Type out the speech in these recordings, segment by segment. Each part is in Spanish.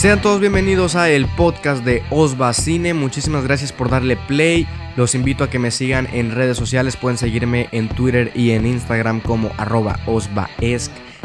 Sean todos bienvenidos a el podcast de Osva Cine. Muchísimas gracias por darle play. Los invito a que me sigan en redes sociales. Pueden seguirme en Twitter y en Instagram como arroba.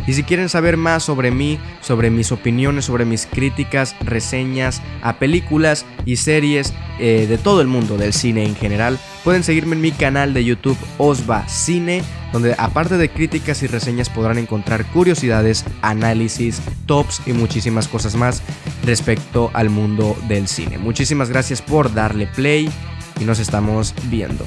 Y si quieren saber más sobre mí, sobre mis opiniones, sobre mis críticas, reseñas a películas y series eh, de todo el mundo del cine en general, pueden seguirme en mi canal de YouTube Osva Cine, donde aparte de críticas y reseñas podrán encontrar curiosidades, análisis, tops y muchísimas cosas más respecto al mundo del cine. Muchísimas gracias por darle play y nos estamos viendo.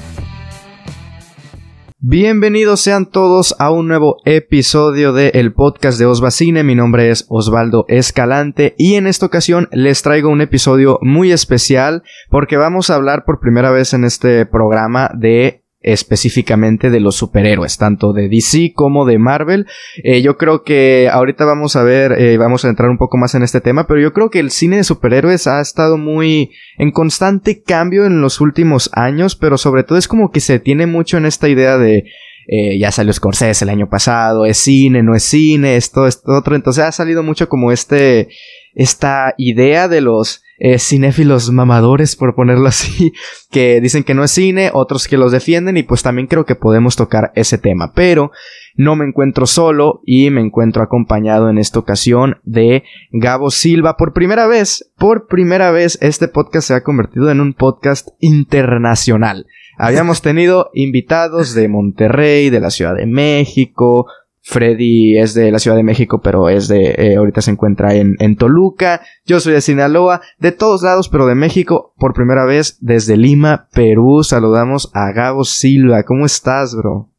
Bienvenidos sean todos a un nuevo episodio de el podcast de Osvacine. Mi nombre es Osvaldo Escalante y en esta ocasión les traigo un episodio muy especial porque vamos a hablar por primera vez en este programa de específicamente de los superhéroes, tanto de DC como de Marvel. Eh, yo creo que ahorita vamos a ver, eh, vamos a entrar un poco más en este tema, pero yo creo que el cine de superhéroes ha estado muy en constante cambio en los últimos años, pero sobre todo es como que se tiene mucho en esta idea de eh, ya salió Scorsese el año pasado, es cine, no es cine, esto, esto, otro. Entonces ha salido mucho como este, esta idea de los eh, cinéfilos mamadores, por ponerlo así, que dicen que no es cine, otros que los defienden y pues también creo que podemos tocar ese tema. Pero no me encuentro solo y me encuentro acompañado en esta ocasión de Gabo Silva. Por primera vez, por primera vez este podcast se ha convertido en un podcast internacional. Habíamos tenido invitados de Monterrey, de la Ciudad de México. Freddy es de la Ciudad de México, pero es de. Eh, ahorita se encuentra en, en Toluca. Yo soy de Sinaloa, de todos lados, pero de México, por primera vez desde Lima, Perú. Saludamos a Gabo Silva. ¿Cómo estás, bro?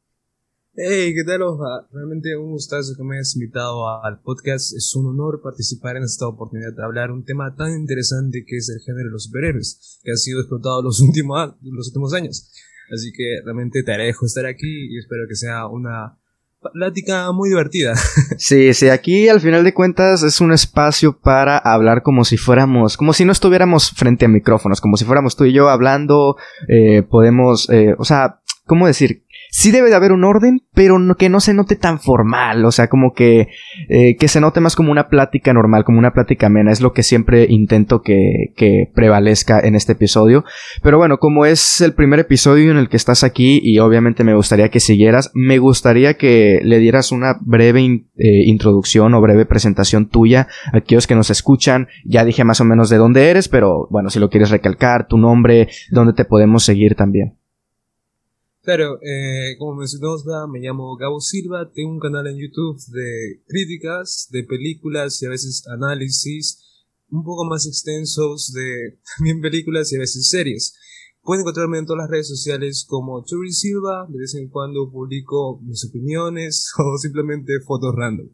Hey, ¿qué tal, Oja? Realmente un gustazo que me hayas invitado al podcast. Es un honor participar en esta oportunidad de hablar un tema tan interesante que es el género de los superhéroes, que ha sido explotado los últimos, los últimos años. Así que realmente te agradezco estar aquí y espero que sea una plática muy divertida. Sí, sí, aquí al final de cuentas es un espacio para hablar como si fuéramos, como si no estuviéramos frente a micrófonos, como si fuéramos tú y yo hablando, eh, podemos, eh, o sea, ¿cómo decir? Sí debe de haber un orden, pero que no se note tan formal, o sea, como que, eh, que se note más como una plática normal, como una plática amena, es lo que siempre intento que, que prevalezca en este episodio. Pero bueno, como es el primer episodio en el que estás aquí y obviamente me gustaría que siguieras, me gustaría que le dieras una breve eh, introducción o breve presentación tuya a aquellos que nos escuchan. Ya dije más o menos de dónde eres, pero bueno, si lo quieres recalcar, tu nombre, dónde te podemos seguir también. Claro, eh, como mencionamos, me llamo Gabo Silva, tengo un canal en YouTube de críticas, de películas y a veces análisis un poco más extensos de también películas y a veces series. Pueden encontrarme en todas las redes sociales como Churi Silva, de vez en cuando publico mis opiniones o simplemente fotos random.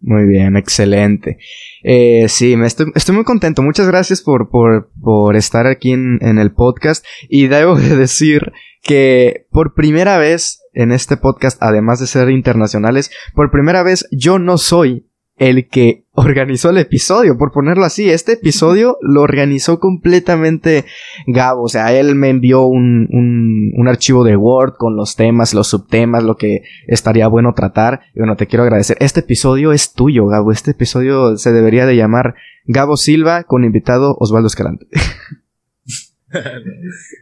Muy bien, excelente. Eh, sí, me estoy, estoy, muy contento. Muchas gracias por, por, por estar aquí en, en, el podcast. Y debo de decir que por primera vez en este podcast, además de ser internacionales, por primera vez yo no soy el que organizó el episodio, por ponerlo así. Este episodio lo organizó completamente Gabo. O sea, él me envió un, un, un, archivo de Word con los temas, los subtemas, lo que estaría bueno tratar. Y bueno, te quiero agradecer. Este episodio es tuyo, Gabo. Este episodio se debería de llamar Gabo Silva con invitado Osvaldo Escalante.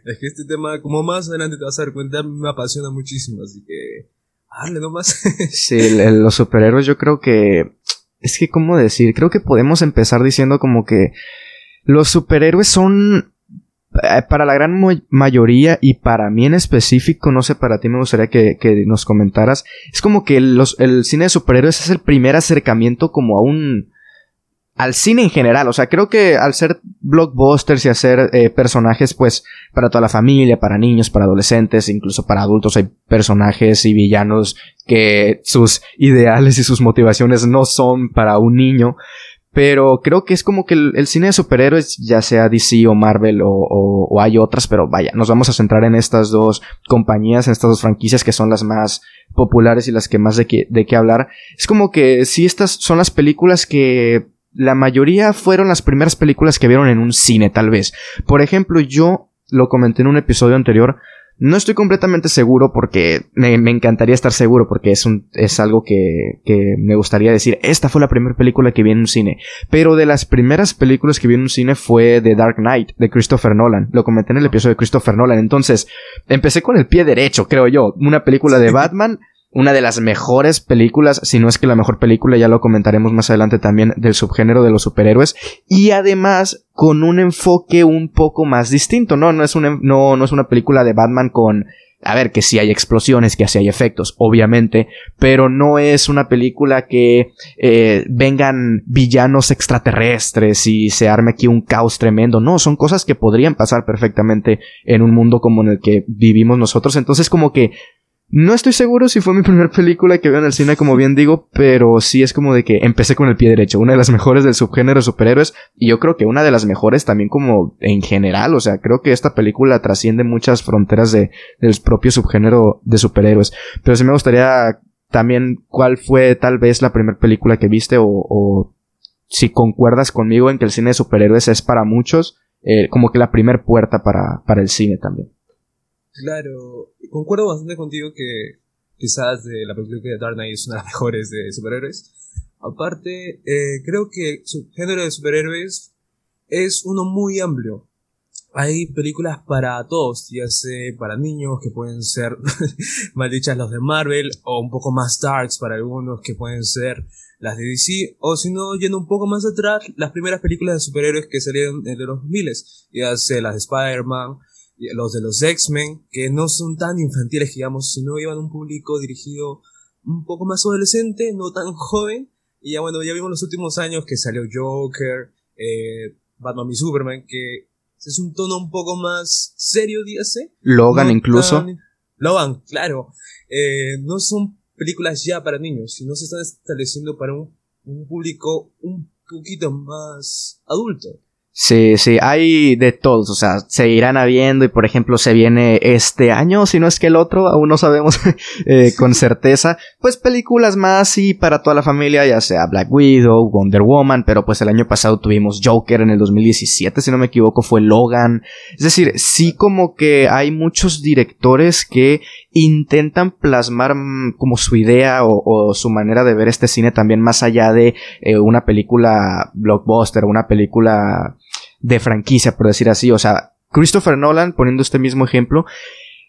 es que este tema, como más adelante te vas a dar cuenta, me apasiona muchísimo, así que... Dale nomás. sí, los superhéroes yo creo que... Es que, ¿cómo decir? Creo que podemos empezar diciendo como que los superhéroes son eh, para la gran mayoría y para mí en específico, no sé, para ti me gustaría que, que nos comentaras, es como que los, el cine de superhéroes es el primer acercamiento como a un, al cine en general. O sea, creo que al ser blockbusters y hacer eh, personajes, pues, para toda la familia, para niños, para adolescentes, incluso para adultos, hay personajes y villanos que sus ideales y sus motivaciones no son para un niño. Pero creo que es como que el, cine de superhéroes, ya sea DC o Marvel o, hay otras, pero vaya, nos vamos a centrar en estas dos compañías, en estas dos franquicias que son las más populares y las que más de, que, de qué hablar. Es como que si estas son las películas que la mayoría fueron las primeras películas que vieron en un cine, tal vez. Por ejemplo, yo lo comenté en un episodio anterior, No estoy completamente seguro porque me, encantaría estar seguro porque es, un, es algo que, que, me gustaría decir. Esta fue la primera película que vi en un cine. Pero de las primeras películas que vi en un cine fue The Dark Knight de Christopher Nolan. Lo comenté en el episodio de Christopher Nolan. Entonces, empecé con el pie derecho, creo yo. Una película de Batman una de las mejores películas, si no es que la mejor película, ya lo comentaremos más adelante también, del subgénero de los superhéroes, y además con un enfoque un poco más distinto, ¿no? No es una, no, no es una película de Batman con, a ver, que sí hay explosiones, que sí hay efectos, obviamente, pero no es una película que eh, vengan villanos extraterrestres y se arme aquí un caos tremendo, no, son cosas que podrían pasar perfectamente en un mundo como en el que vivimos nosotros, entonces como que no estoy seguro si fue mi primera película que veo en el cine, como bien digo, pero sí es como de que empecé con el pie derecho. Una de las mejores del subgénero superhéroes y yo creo que una de las mejores también como en general. O sea, creo que esta película trasciende muchas fronteras de, del propio subgénero de superhéroes. Pero sí me gustaría también cuál fue tal vez la primera película que viste o, o si concuerdas conmigo en que el cine de superhéroes es para muchos eh, como que la primera puerta para, para el cine también. Claro, concuerdo bastante contigo que quizás de la película de Dark Knight es una de las mejores de superhéroes. Aparte, eh, creo que su género de superhéroes es uno muy amplio. Hay películas para todos, ya sea para niños que pueden ser maldichas los de Marvel o un poco más darks para algunos que pueden ser las de DC o si no yendo un poco más atrás las primeras películas de superhéroes que salieron de los miles, ya sea las de Spider-Man, los de los X-Men, que no son tan infantiles, digamos, sino iban a un público dirigido un poco más adolescente, no tan joven. Y ya bueno, ya vimos los últimos años que salió Joker, eh, Batman y Superman, que es un tono un poco más serio, dígase. Logan incluso. Logan, claro. Eh, no son películas ya para niños, sino se están estableciendo para un, un público un poquito más adulto. Sí, sí, hay de todos, o sea, se irán habiendo y por ejemplo se viene este año, si no es que el otro, aún no sabemos eh, con certeza, pues películas más y para toda la familia, ya sea Black Widow, Wonder Woman, pero pues el año pasado tuvimos Joker en el 2017, si no me equivoco, fue Logan, es decir, sí como que hay muchos directores que intentan plasmar mm, como su idea o, su manera de ver este cine también más allá de eh, una película blockbuster, una película de franquicia, por decir así. O sea, Christopher Nolan, poniendo este mismo ejemplo,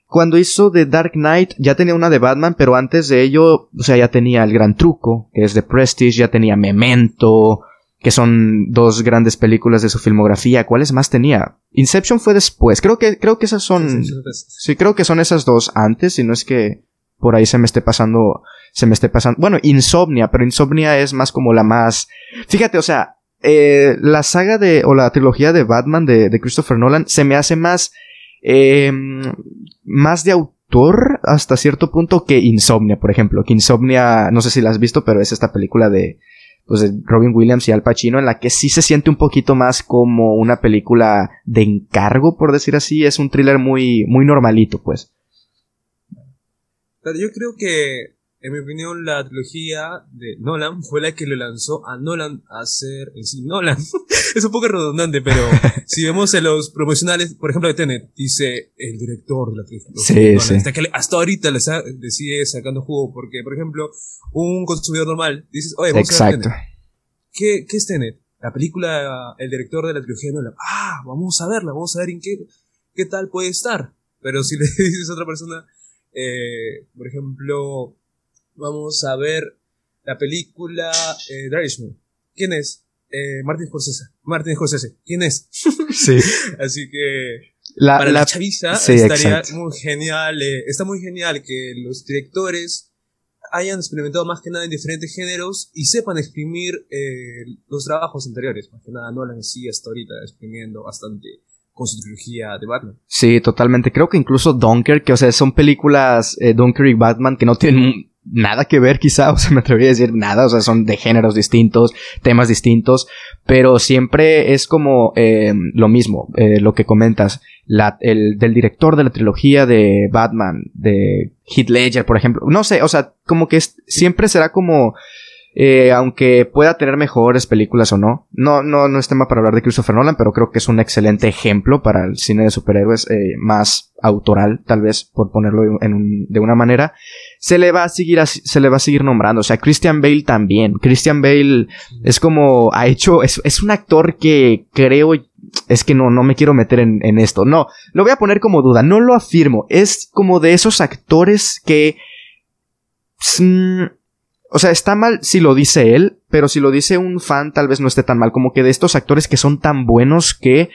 cuando hizo The Dark Knight ya tenía una de Batman, pero antes de ello, o sea, ya tenía El Gran Truco, que es de Prestige, ya tenía Memento, que son dos grandes películas de su filmografía. ¿Cuáles más tenía? Inception fue después. Creo que, creo que esas son. Sí, creo que son esas dos antes, si no es que por ahí se me esté pasando. Se me esté pasando. Bueno, Insomnia, pero Insomnia es más como la más. Fíjate, o sea, eh, la saga de. o la trilogía de Batman de, de Christopher Nolan se me hace más. Eh, más de autor hasta cierto punto que Insomnia, por ejemplo. Que Insomnia, no sé si la has visto, pero es esta película de pues de Robin Williams y Al Pacino, en la que sí se siente un poquito más como una película de encargo, por decir así, es un thriller muy, muy normalito, pues. Pero yo creo que, en mi opinión, la trilogía de Nolan fue la que lo lanzó a Nolan a hacer en sí Nolan. es un poco redundante, pero si vemos en los promocionales, por ejemplo, de Tenet, dice el director de la trilogía. Sí, sí. Hasta, que hasta ahorita le, sigue sacando jugo, porque, por ejemplo, un consumidor normal, dices, oye, vamos a ver Tenet. ¿Qué, ¿Qué es Tenet? La película, el director de la trilogía Nolan. Ah, vamos a verla, vamos a ver en qué, qué tal puede estar. Pero si le dices a otra persona, eh, por ejemplo, vamos a ver la película eh, ¿Quién es? Eh, Martin Scorsese. Martin Scorsese. ¿Quién es? sí. Así que la, para la, chaviza estaría muy genial. Eh, está muy genial que los directores hayan experimentado más que nada en diferentes géneros y sepan exprimir eh, los trabajos anteriores. Más que nada Nolan sí hasta ahorita exprimiendo bastante con su trilogía de Batman. Sí, totalmente. Creo que incluso Dunker, que o sea, son películas eh, Dunker y Batman que no tienen nada que ver quizá, o sea, me atrevería a decir nada, o sea, son de géneros distintos, temas distintos, pero siempre es como eh, lo mismo, eh, lo que comentas, la, el del director de la trilogía de Batman, de Heath Ledger, por ejemplo, no sé, o sea, como que siempre será como Eh, aunque pueda tener mejores películas o no. No, no, no es tema para hablar de Christopher Nolan, pero creo que es un excelente ejemplo para el cine de superhéroes eh, más autoral, tal vez, por ponerlo en de una manera. Se le va a seguir, se le va a seguir nombrando. O sea, Christian Bale también. Christian Bale es como, ha hecho, es, es un actor que creo es que no, no me quiero meter en, en, esto. No, lo voy a poner como duda, no lo afirmo. Es como de esos actores que... Mm, o sea, está mal si lo dice él, pero si lo dice un fan tal vez no esté tan mal. Como que de estos actores que son tan buenos que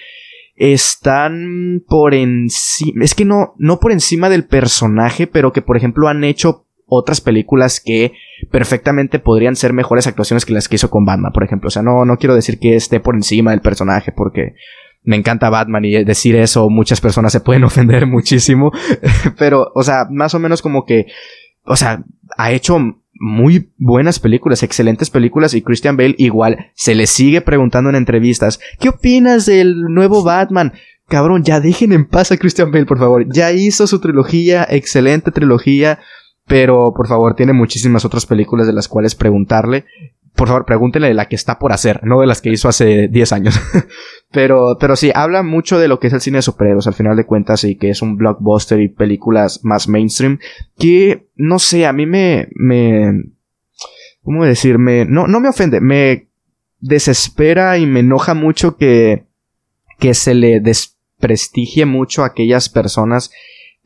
están por encima... Es que no, no por encima del personaje, pero que por ejemplo han hecho otras películas que perfectamente podrían ser mejores actuaciones que las que hizo con Batman, por ejemplo. O sea, no, no quiero decir que esté por encima del personaje porque me encanta Batman y decir eso muchas personas se pueden ofender muchísimo. Pero, o sea, más o menos como que, o sea, ha hecho muy buenas películas, excelentes películas y Christian Bale igual se le sigue preguntando en entrevistas, ¿qué opinas del nuevo Batman? Cabrón, ya dejen en paz a Christian Bale, por favor. Ya hizo su trilogía, excelente trilogía. Pero, por favor, tiene muchísimas otras películas de las cuales preguntarle. Por favor, pregúntele de la que está por hacer, no de las que hizo hace 10 años. pero, pero sí, habla mucho de lo que es el cine de superhéroes, al final de cuentas, y que es un blockbuster y películas más mainstream. Que, no sé, a mí me, me, ¿cómo decirme? No, no me ofende, me desespera y me enoja mucho que, que se le desprestigie mucho a aquellas personas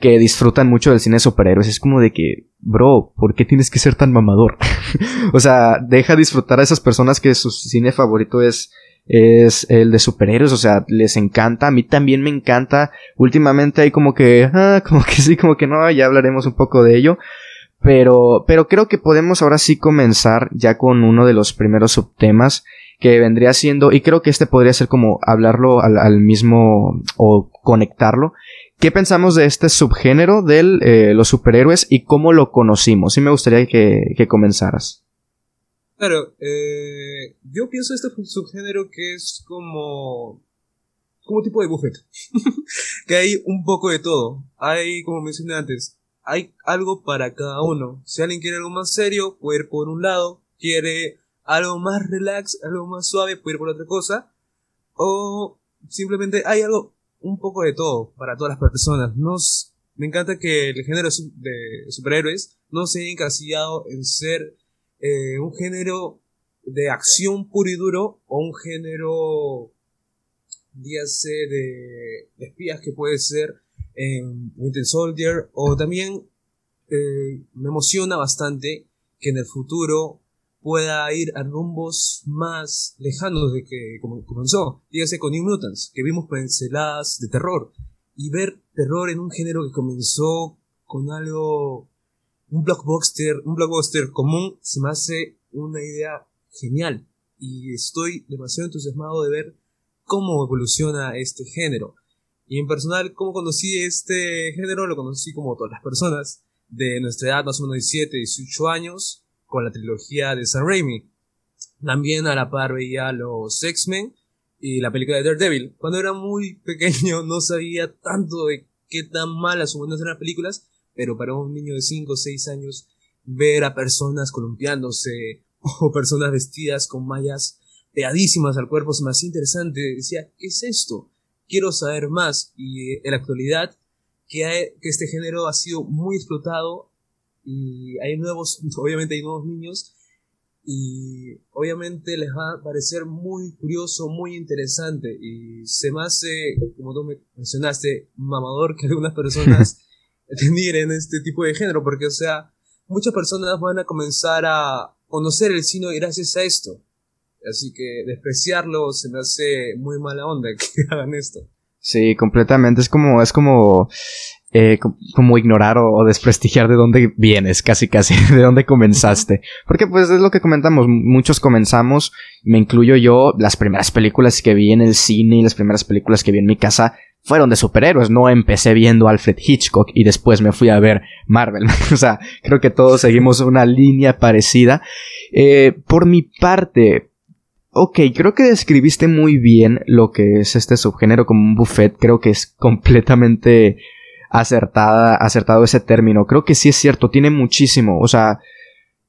que disfrutan mucho del cine de superhéroes. Es como de que, bro, ¿por qué tienes que ser tan mamador? o sea, deja disfrutar a esas personas que su cine favorito es, es el de superhéroes. O sea, les encanta. A mí también me encanta. Últimamente hay como que, ah, como que sí, como que no, ya hablaremos un poco de ello. Pero, pero creo que podemos ahora sí comenzar ya con uno de los primeros subtemas que vendría siendo, y creo que este podría ser como hablarlo al, al mismo o conectarlo, ¿Qué pensamos de este subgénero de eh, los superhéroes y cómo lo conocimos? Sí me gustaría que, comenzaras. Claro, eh, yo pienso este subgénero que es como como tipo de buffet, que hay un poco de todo. Hay, como mencioné antes, hay algo para cada uno. Si alguien quiere algo más serio, puede ir por un lado. Quiere algo más relax, algo más suave, puede ir por otra cosa. O simplemente hay algo un poco de todo para todas las personas. Nos, me encanta que el género de superhéroes no se haya encasillado en ser eh, un género de acción puro y duro o un género, dígase, de, espías que puede ser en Winter Soldier o también eh, me emociona bastante que en el futuro pueda ir a rumbos más lejanos de que comenzó. Dígase con New Mutants, que vimos pinceladas de terror. Y ver terror en un género que comenzó con algo, un blockbuster, un blockbuster común, se me hace una idea genial. Y estoy demasiado entusiasmado de ver cómo evoluciona este género. Y en personal, cómo conocí este género, lo conocí como todas las personas de nuestra edad, más o menos 17, 18 años, con la trilogía de Sam Raimi. También a la par veía los X-Men y la película de Daredevil. Cuando era muy pequeño no sabía tanto de qué tan malas o buenas eran las películas, pero para un niño de 5 o 6 años ver a personas columpiándose o personas vestidas con mallas pegadísimas al cuerpo me hacía interesante. Decía, ¿qué es esto? Quiero saber más. Y en la actualidad, que, que este género ha sido muy explotado y hay nuevos, obviamente hay nuevos niños y obviamente les va a parecer muy curioso, muy interesante y se me hace, como tú me mencionaste, mamador que algunas personas en este tipo de género, porque o sea, muchas personas van a comenzar a conocer el cine gracias a esto. Así que despreciarlo se me hace muy mala onda que hagan esto. Sí, completamente. Es como, es como eh, como ignorar o, desprestigiar de dónde vienes, casi casi, de dónde comenzaste. Porque pues es lo que comentamos, muchos comenzamos, me incluyo yo, las primeras películas que vi en el cine y las primeras películas que vi en mi casa fueron de superhéroes, no empecé viendo Alfred Hitchcock y después me fui a ver Marvel. o sea, creo que todos seguimos una línea parecida. Eh, por mi parte, Ok, creo que describiste muy bien lo que es este subgénero como un buffet. Creo que es completamente acertada, acertado ese término. Creo que sí es cierto, tiene muchísimo. O sea,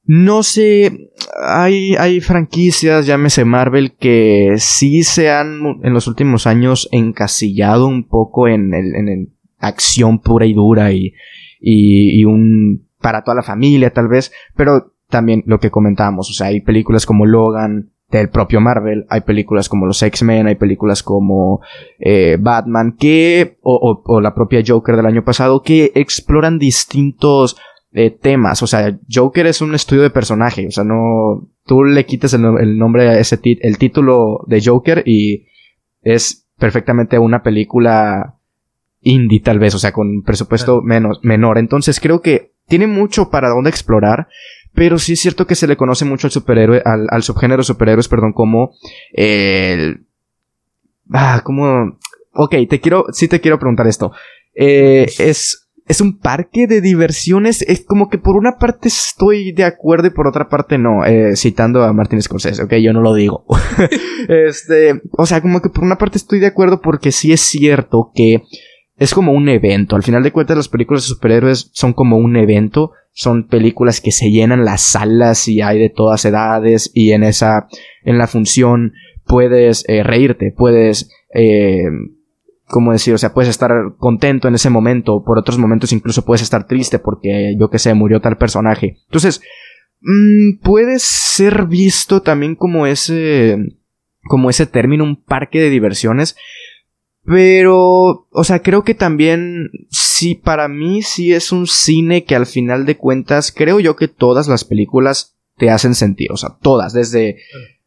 no sé, hay, hay franquicias, llámese Marvel, que sí se han en los últimos años encasillado un poco en, el, en acción pura y dura y, y un para toda la familia tal vez, pero también lo que comentábamos, o sea, hay películas como Logan, del propio Marvel, hay películas como los X-Men, hay películas como eh, Batman, que, o, o, la propia Joker del año pasado, que exploran distintos eh, temas, o sea, Joker es un estudio de personaje, o sea, no, tú le quites el, el nombre a ese el título de Joker y es perfectamente una película indie tal vez, o sea, con presupuesto menos, menor, entonces creo que tiene mucho para dónde explorar, pero sí es cierto que se le conoce mucho al superhéroe, al, al subgénero superhéroes, perdón, como el... Ah, como... Ok, te quiero, sí te quiero preguntar esto. Eh, es, es un parque de diversiones. Es como que por una parte estoy de acuerdo y por otra parte no. Eh, citando a Martin Scorsese, ok, yo no lo digo. este, o sea, como que por una parte estoy de acuerdo porque sí es cierto que es como un evento. Al final de cuentas, las películas de superhéroes son como un evento son películas que se llenan las salas y hay de todas edades y en esa, en la función puedes eh, reírte, puedes, eh, ¿cómo decir? O sea, puedes estar contento en ese momento, por otros momentos incluso puedes estar triste porque, yo que sé, murió tal personaje. Entonces, mmm, puede ser visto también como ese, como ese término, un parque de diversiones, pero, o sea, creo que también, sí, para mí sí es un cine que al final de cuentas, creo yo que todas las películas te hacen sentir, o sea, todas, desde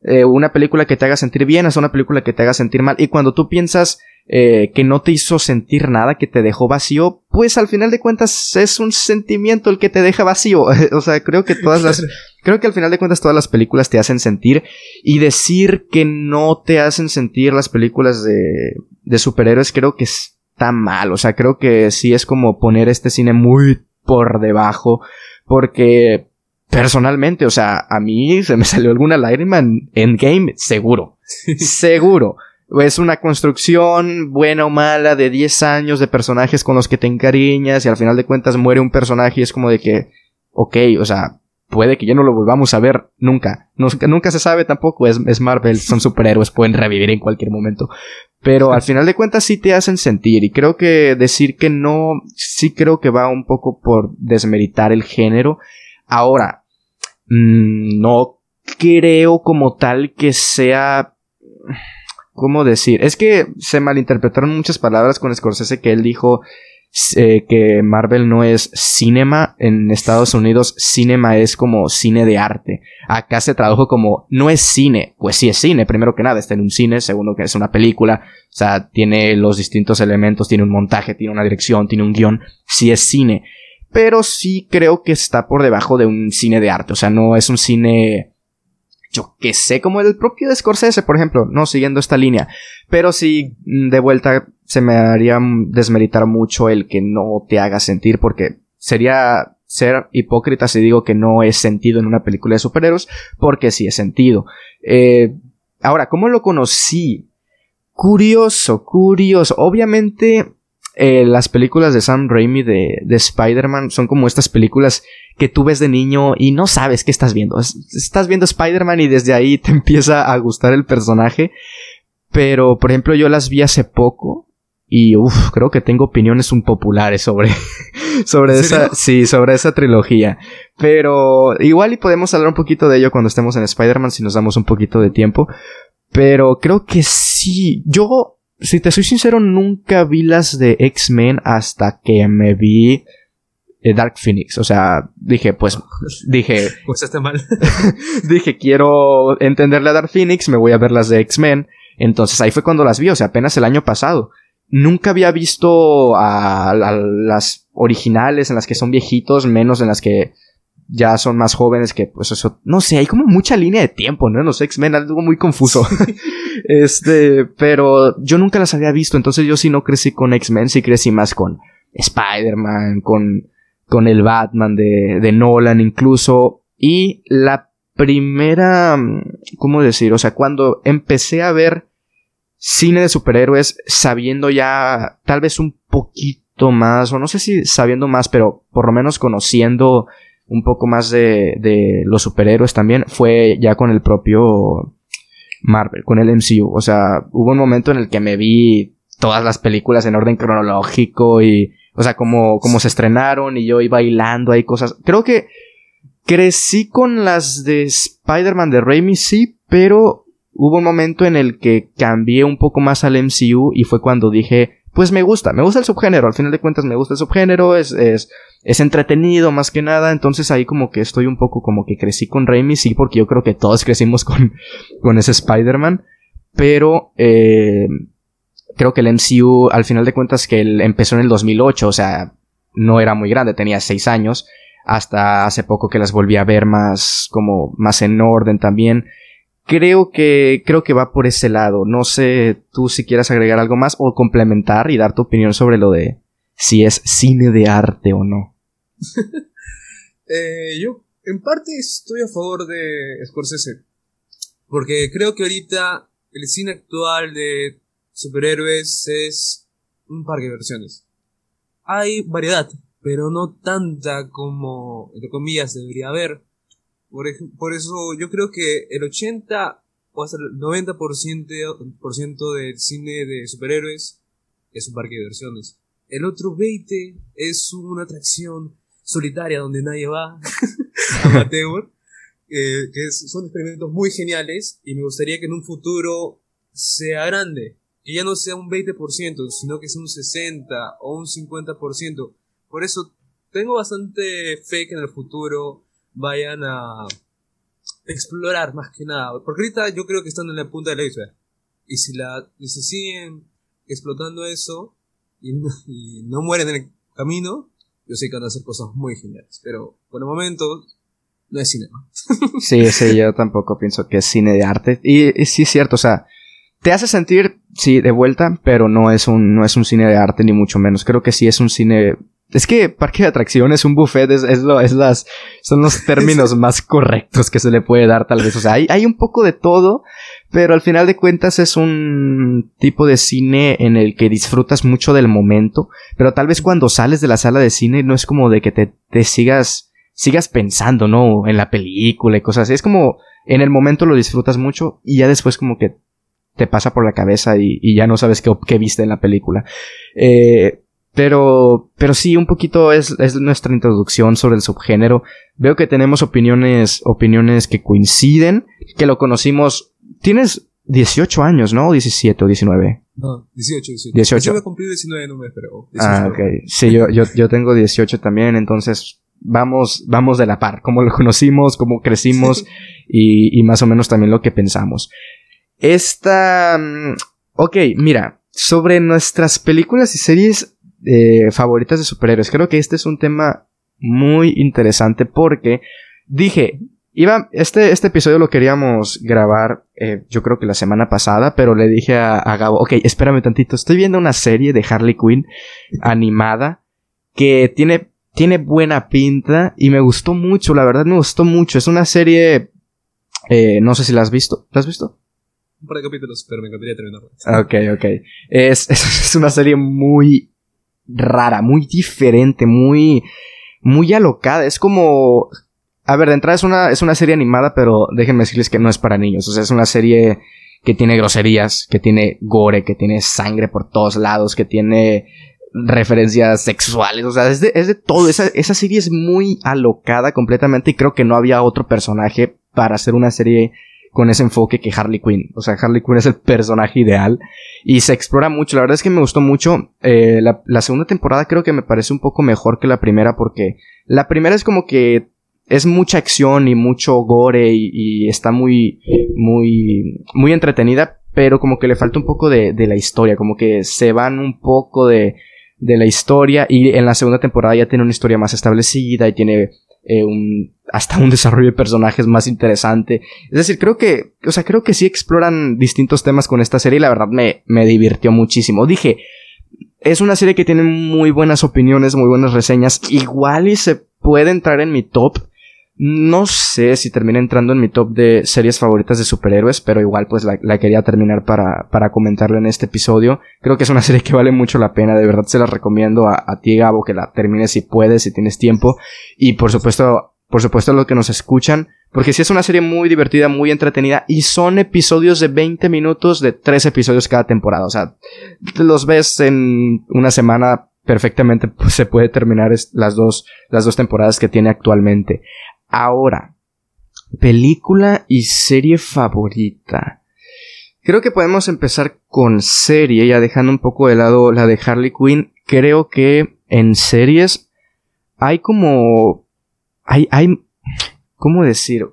eh, una película que te haga sentir bien hasta una película que te haga sentir mal. Y cuando tú piensas eh, que no te hizo sentir nada, que te dejó vacío, pues al final de cuentas es un sentimiento el que te deja vacío. o sea, creo que todas las, creo que al final de cuentas todas las películas te hacen sentir y decir que no te hacen sentir las películas de, de superhéroes creo que está mal. O sea, creo que sí es como poner este cine muy por debajo. Porque personalmente, o sea, a mí se me salió alguna lágrima en Endgame, seguro. seguro. Es una construcción buena o mala de 10 años de personajes con los que te encariñas y al final de cuentas muere un personaje y es como de que, ok, o sea, puede que ya no lo volvamos a ver nunca. Nunca, nunca se sabe tampoco, es, es Marvel, son superhéroes, pueden revivir en cualquier momento. Pero al final de cuentas sí te hacen sentir y creo que decir que no, sí creo que va un poco por desmeritar el género. Ahora, mm, no creo como tal que sea... ¿Cómo decir? Es que se malinterpretaron muchas palabras con Scorsese que él dijo eh, que Marvel no es cinema. En Estados Unidos, cinema es como cine de arte. Acá se tradujo como no es cine. Pues sí es cine, primero que nada, está en un cine, segundo que es una película. O sea, tiene los distintos elementos, tiene un montaje, tiene una dirección, tiene un guion. Sí es cine. Pero sí creo que está por debajo de un cine de arte. O sea, no es un cine yo que sé, como el propio de Scorsese, por ejemplo, no siguiendo esta línea. Pero sí, mm, de vuelta, se me haría desmeritar mucho el que no te haga sentir, porque sería ser hipócrita si digo que no es sentido en una película de superhéroes, porque sí es sentido. Eh, ahora, ¿cómo lo conocí? Curioso, curioso. Obviamente, eh, las películas de Sam Raimi de, de Spider-Man son como estas películas que tú ves de niño y no sabes qué estás viendo. Estás viendo Spider-Man y desde ahí te empieza a gustar el personaje. Pero, por ejemplo, yo las vi hace poco y uff, creo que tengo opiniones un populares sobre, sobre esa, sí, sobre esa trilogía. Pero igual y podemos hablar un poquito de ello cuando estemos en Spider-Man si nos damos un poquito de tiempo. Pero creo que sí. Yo, si te soy sincero, nunca vi las de X-Men hasta que me vi eh, Dark Phoenix. O sea, dije, pues, dije. Pues está mal. dije, quiero entenderle a Dark Phoenix, me voy a ver las de X-Men. Entonces ahí fue cuando las vi, o sea, apenas el año pasado. Nunca había visto a, las originales en las que son viejitos, menos en las que ya son más jóvenes que pues eso, no sé, hay como mucha línea de tiempo, ¿no? En los X-Men, algo muy confuso. este, pero yo nunca las había visto, entonces yo sí no crecí con X-Men, sí crecí más con Spider-Man, con, con el Batman de, de Nolan incluso, y la primera, ¿cómo decir? O sea, cuando empecé a ver cine de superhéroes sabiendo ya tal vez un poquito más, o no sé si sabiendo más, pero por lo menos conociendo un poco más de, de los superhéroes también fue ya con el propio Marvel, con el MCU. O sea, hubo un momento en el que me vi todas las películas en orden cronológico y, o sea, como, como se estrenaron y yo iba bailando, hay cosas. Creo que crecí con las de Spider-Man de Raimi, sí, pero hubo un momento en el que cambié un poco más al MCU y fue cuando dije, pues me gusta, me gusta el subgénero, al final de cuentas me gusta el subgénero, es, es, es entretenido más que nada, entonces ahí como que estoy un poco como que crecí con Raimi, sí, porque yo creo que todos crecimos con, con ese Spider-Man, pero eh, creo que el MCU al final de cuentas que él empezó en el 2008, o sea, no era muy grande, tenía 6 años, hasta hace poco que las volví a ver más como más en orden también creo que creo que va por ese lado. No sé tú si quieras agregar algo más o complementar y dar tu opinión sobre lo de si es cine de arte o no. eh, yo en parte estoy a favor de Scorsese porque creo que ahorita el cine actual de superhéroes es un par de versiones. Hay variedad, pero no tanta como, entre comillas, debería haber. Por, por eso yo creo que el 80 o hasta el 90% del cine de superhéroes es un parque de diversiones. El otro 20 es una atracción solitaria donde nadie va, amateur, eh, que son experimentos muy geniales y me gustaría que en un futuro sea grande, que ya no sea un 20%, sino que sea un 60 o un 50%. Por eso tengo bastante fe que en el futuro vayan a explorar más que nada. Porque ahorita yo creo que están en la punta del iceberg. Y si, la, y si siguen explotando eso y no, mueren en el camino, yo sé que van a hacer cosas muy geniales. Pero por el momento no es cine. sí, sí, yo tampoco pienso que es cine de arte. Y, y, sí es cierto, o sea, te hace sentir, sí, de vuelta, pero no es un, no es un cine de arte ni mucho menos. Creo que sí es un cine es que parque de atracciones, un buffet, es, es, lo, es las, son los términos más correctos que se le puede dar tal vez. O sea, hay, hay un poco de todo, pero al final de cuentas es un tipo de cine en el que disfrutas mucho del momento, pero tal vez cuando sales de la sala de cine no es como de que te, te sigas, sigas pensando, ¿no? En la película y cosas así. Es como en el momento lo disfrutas mucho y ya después como que te pasa por la cabeza y, y ya no sabes qué, qué viste en la película. Eh, pero, pero sí, un poquito es, es, nuestra introducción sobre el subgénero. Veo que tenemos opiniones, opiniones que coinciden, que lo conocimos. Tienes 18 años, ¿no? 17 o 19. No, 18, 18. 18. Yo voy a cumplir 19, no me pero. ah, ok. Sí, yo, yo, yo tengo 18 también, entonces vamos, vamos de la par. Cómo lo conocimos, cómo crecimos y, y más o menos también lo que pensamos. Esta... Mm, ok, mira, sobre nuestras películas y series eh, favoritas de superhéroes. Creo que este es un tema muy interesante porque dije, iba, este, este episodio lo queríamos grabar, eh, yo creo que la semana pasada, pero le dije a, a, Gabo, ok, espérame tantito, estoy viendo una serie de Harley Quinn animada que tiene, tiene buena pinta y me gustó mucho, la verdad me gustó mucho. Es una serie, eh, no sé si la has visto, ¿la has visto? Un par de capítulos, pero me encantaría terminarla. Ok, ok. Es, es, es una serie muy rara, muy diferente, muy, muy alocada. Es como, a ver, de entrada es una, es una serie animada, pero déjenme decirles que no es para niños. O sea, es una serie que tiene groserías, que tiene gore, que tiene sangre por todos lados, que tiene referencias sexuales, o sea, es de, es de todo. Esa, esa serie es muy alocada completamente y creo que no había otro personaje para hacer una serie con ese enfoque que Harley Quinn. O sea, Harley Quinn es el personaje ideal y se explora mucho. La verdad es que me gustó mucho. Eh, la, segunda temporada creo que me parece un poco mejor que la primera porque la primera es como que es mucha acción y mucho gore y, está muy, muy, muy entretenida, pero como que le falta un poco de, de la historia, como que se van un poco de, de la historia y en la segunda temporada ya tiene una historia más establecida y tiene eh, un, hasta un desarrollo de personajes más interesante. Es decir, creo que, o sea, creo que sí exploran distintos temas con esta serie y la verdad me, me divirtió muchísimo. Dije, es una serie que tiene muy buenas opiniones, muy buenas reseñas. Igual y se puede entrar en mi top no sé si termina entrando en mi top de series favoritas de superhéroes, pero igual pues la, quería terminar para, para comentarlo en este episodio. Creo que es una serie que vale mucho la pena, de verdad se la recomiendo a, a ti Gabo que la termines si puedes, si tienes tiempo. Y por supuesto por supuesto a los que nos escuchan, porque sí es una serie muy divertida, muy entretenida y son episodios de 20 minutos de 3 episodios cada temporada. O sea, los ves en una semana perfectamente, pues se puede terminar las dos, las dos temporadas que tiene actualmente. Ahora, película y serie favorita. Creo que podemos empezar con serie, ya dejando un poco de lado la de Harley Quinn. Creo que en series hay como... Hay, hay ¿Cómo decir?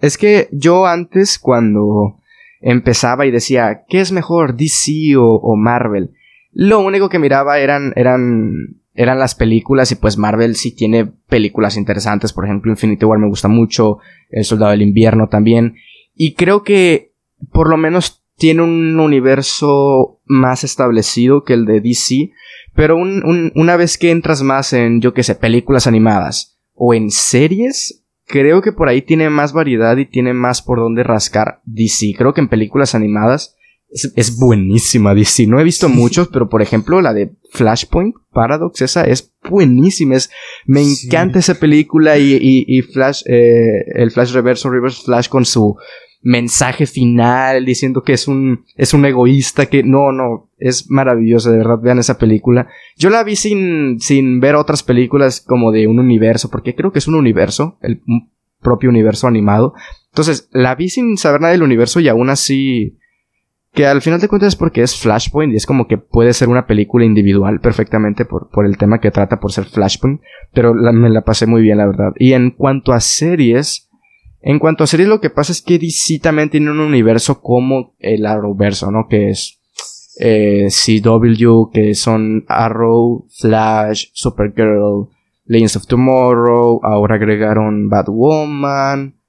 Es que yo antes cuando empezaba y decía, ¿qué es mejor, DC o, Marvel? Lo único que miraba eran, eran, eran las películas y pues Marvel sí tiene películas interesantes, por ejemplo Infinity War me gusta mucho, El Soldado del Invierno también, y creo que por lo menos tiene un universo más establecido que el de DC, pero una vez que entras más en, yo qué sé, películas animadas, o en series, creo que por ahí tiene más variedad y tiene más por donde rascar DC. Creo que en películas animadas es, buenísima DC. No he visto muchos, pero por ejemplo la de Flashpoint, Paradox, esa es buenísima. Es, me encanta esa película y, y, Flash, eh, el Flash Reverso, Reverse Flash con su mensaje final diciendo que es un, es un egoísta que no, no, es maravilloso, de verdad, vean esa película. Yo la vi sin, sin ver otras películas como de un universo, porque creo que es un universo, el propio universo animado. Entonces, la vi sin saber nada del universo y aún así, que al final de cuentas es porque es Flashpoint y es como que puede ser una película individual perfectamente por, por el tema que trata por ser Flashpoint, pero me la pasé muy bien, la verdad. Y en cuanto a series, en cuanto a series, lo que pasa es que DC también tiene un universo como el Arrowverso, ¿no? Que es eh, CW, que son Arrow, Flash, Supergirl, Legends of Tomorrow, ahora agregaron Batwoman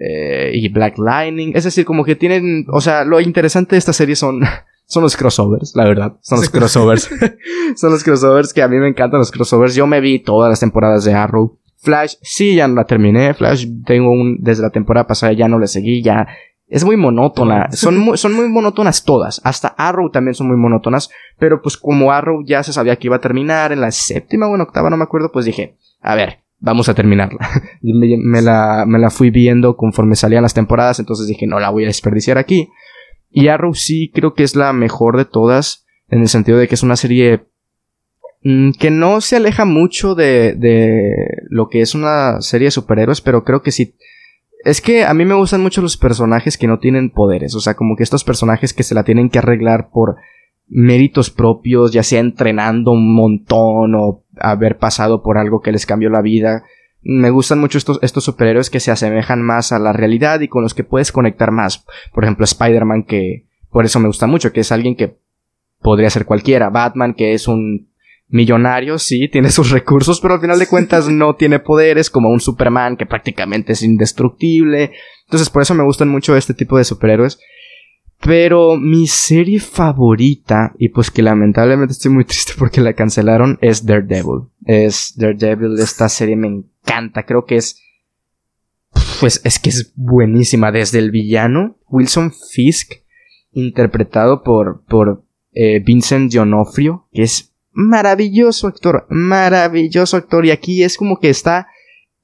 eh, y Black Lightning. Es decir, como que tienen, o sea, lo interesante de esta serie son, son los crossovers, la verdad. Son los crossovers. son los crossovers que a mí me encantan los crossovers. Yo me vi todas las temporadas de Arrow. Flash, sí, ya no la terminé. Flash, tengo un, desde la temporada pasada ya no le seguí, ya es muy monótona. Son muy, son muy monótonas todas. Hasta Arrow también son muy monótonas. Pero pues como Arrow ya se sabía que iba a terminar en la séptima o en octava, no me acuerdo, pues dije, a ver, vamos a terminarla. me, la, me la fui viendo conforme salían las temporadas, entonces dije, no la voy a desperdiciar aquí. Y Arrow sí creo que es la mejor de todas, en el sentido de que es una serie Mm, que no se aleja mucho de, de lo que es una serie de superhéroes, pero creo que sí. Es que a mí me gustan mucho los personajes que no tienen poderes, o sea, como que estos personajes que se la tienen que arreglar por méritos propios, ya sea entrenando un montón o haber pasado por algo que les cambió la vida. Me gustan mucho estos, estos superhéroes que se asemejan más a la realidad y con los que puedes conectar más. Por ejemplo, Spider-Man, que por eso me gusta mucho, que es alguien que podría ser cualquiera. Batman, que es un millonario, sí, tiene sus recursos, pero al final de cuentas no tiene poderes como un Superman que prácticamente es indestructible. Entonces por eso me gustan mucho este tipo de superhéroes. Pero mi serie favorita, y pues que lamentablemente estoy muy triste porque la cancelaron, es Daredevil. Es Daredevil, esta serie me encanta, creo que es... Pues es que es buenísima. Desde el villano, Wilson Fisk, interpretado por, por eh, Vincent D'Onofrio, que es maravilloso actor, maravilloso actor. Y aquí es como que está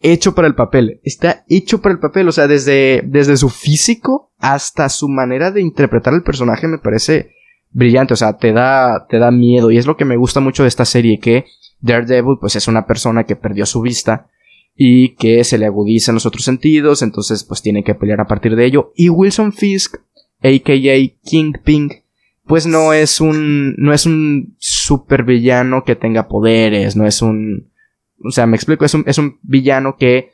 hecho para el papel. Está hecho para el papel. O sea, desde, desde su físico hasta su manera de interpretar el personaje me parece brillante. O sea, te da, te da miedo. Y es lo que me gusta mucho de esta serie, que Daredevil, pues es una persona que perdió su vista y que se le agudizan los otros sentidos. Entonces, pues tiene que pelear a partir de ello. Y Wilson Fisk, aka Kingpin, pues no es un, no es un super villano que tenga poderes, no es un, o sea, me explico, es un, es un villano que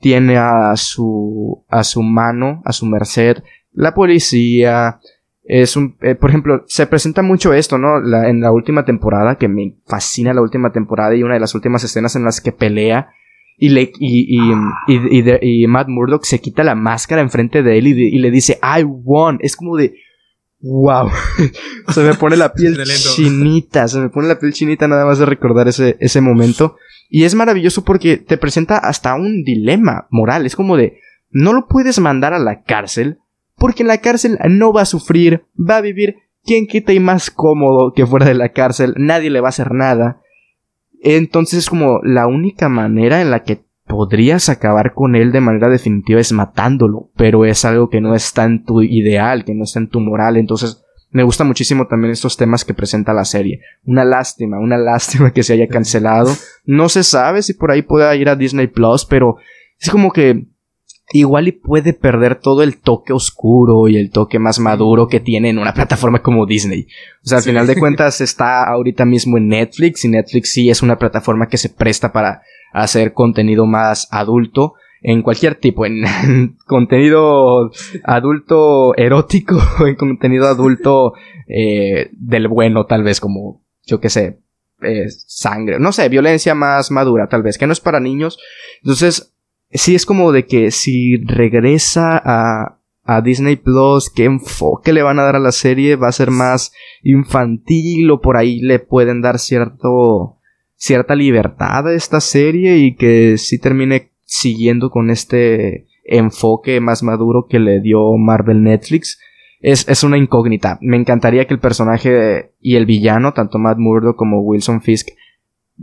tiene a su, a su mano, a su merced, la policía, es un, eh, por ejemplo, se presenta mucho esto, ¿no? La, en la última temporada, que me fascina la última temporada y una de las últimas escenas en las que pelea y le, y, y, y, y, Matt Murdock se quita la máscara enfrente de él y, le dice, I won. Es como de, wow. se me pone la piel chinita, se me pone la piel chinita nada más de recordar ese, ese momento. Y es maravilloso porque te presenta hasta un dilema moral. Es como de, no lo puedes mandar a la cárcel porque en la cárcel no va a sufrir, va a vivir quien quita y más cómodo que fuera de la cárcel, nadie le va a hacer nada. Entonces es como la única manera en la que podrías acabar con él de manera definitiva es matándolo, pero es algo que no está en tu ideal, que no está en tu moral, entonces me gusta muchísimo también estos temas que presenta la serie. Una lástima, una lástima que se haya cancelado. No se sabe si por ahí pueda ir a Disney Plus, pero es como que igual y puede perder todo el toque oscuro y el toque más maduro que tiene en una plataforma como Disney. O sea, al final de cuentas está ahorita mismo en Netflix y Netflix sí es una plataforma que se presta para hacer contenido más adulto en cualquier tipo, en, contenido adulto erótico, en contenido adulto eh, del bueno tal vez como, yo qué sé, eh, sangre, no sé, violencia más madura tal vez, que no es para niños. Entonces, sí es como de que si regresa a, a Disney Plus, qué enfoque le van a dar a la serie, va a ser más infantil o por ahí le pueden dar cierto cierta libertad a esta serie y que sí termine siguiendo con este enfoque más maduro que le dio Marvel Netflix. Es, es una incógnita. Me encantaría que el personaje y el villano, tanto Matt Murdock como Wilson Fisk,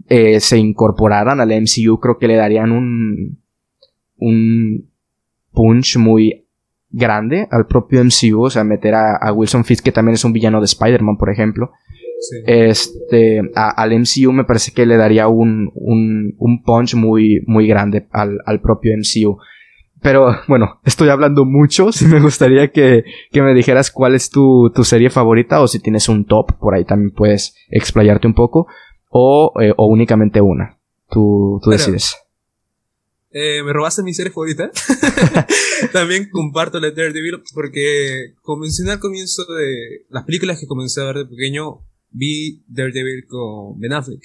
eh, se incorporaran al MCU. Creo que le darían un, un punch muy grande al propio MCU, o sea, meter a, Wilson Fisk, que también es un villano de Spider-Man, por ejemplo. Este, al MCU me parece que le daría un, un, un punch muy, muy grande al, al, propio MCU. Pero bueno, estoy hablando mucho. Si me gustaría que, que me dijeras cuál es tu, tu, serie favorita o si tienes un top, por ahí también puedes explayarte un poco. O, eh, o únicamente una. Tú, tú decides. Eh, me robaste mi serie favorita. También comparto la Daredevil porque, como mencioné al comienzo de las películas que comencé a ver de pequeño, vi Daredevil con Ben Affleck.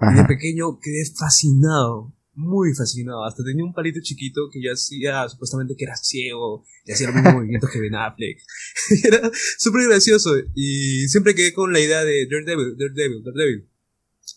De pequeño quedé fascinado, muy fascinado. Hasta tenía un palito chiquito que ya hacía supuestamente que era ciego y hacía los mismos movimientos que Ben Affleck. era súper gracioso y siempre quedé con la idea de Daredevil, Daredevil, Daredevil.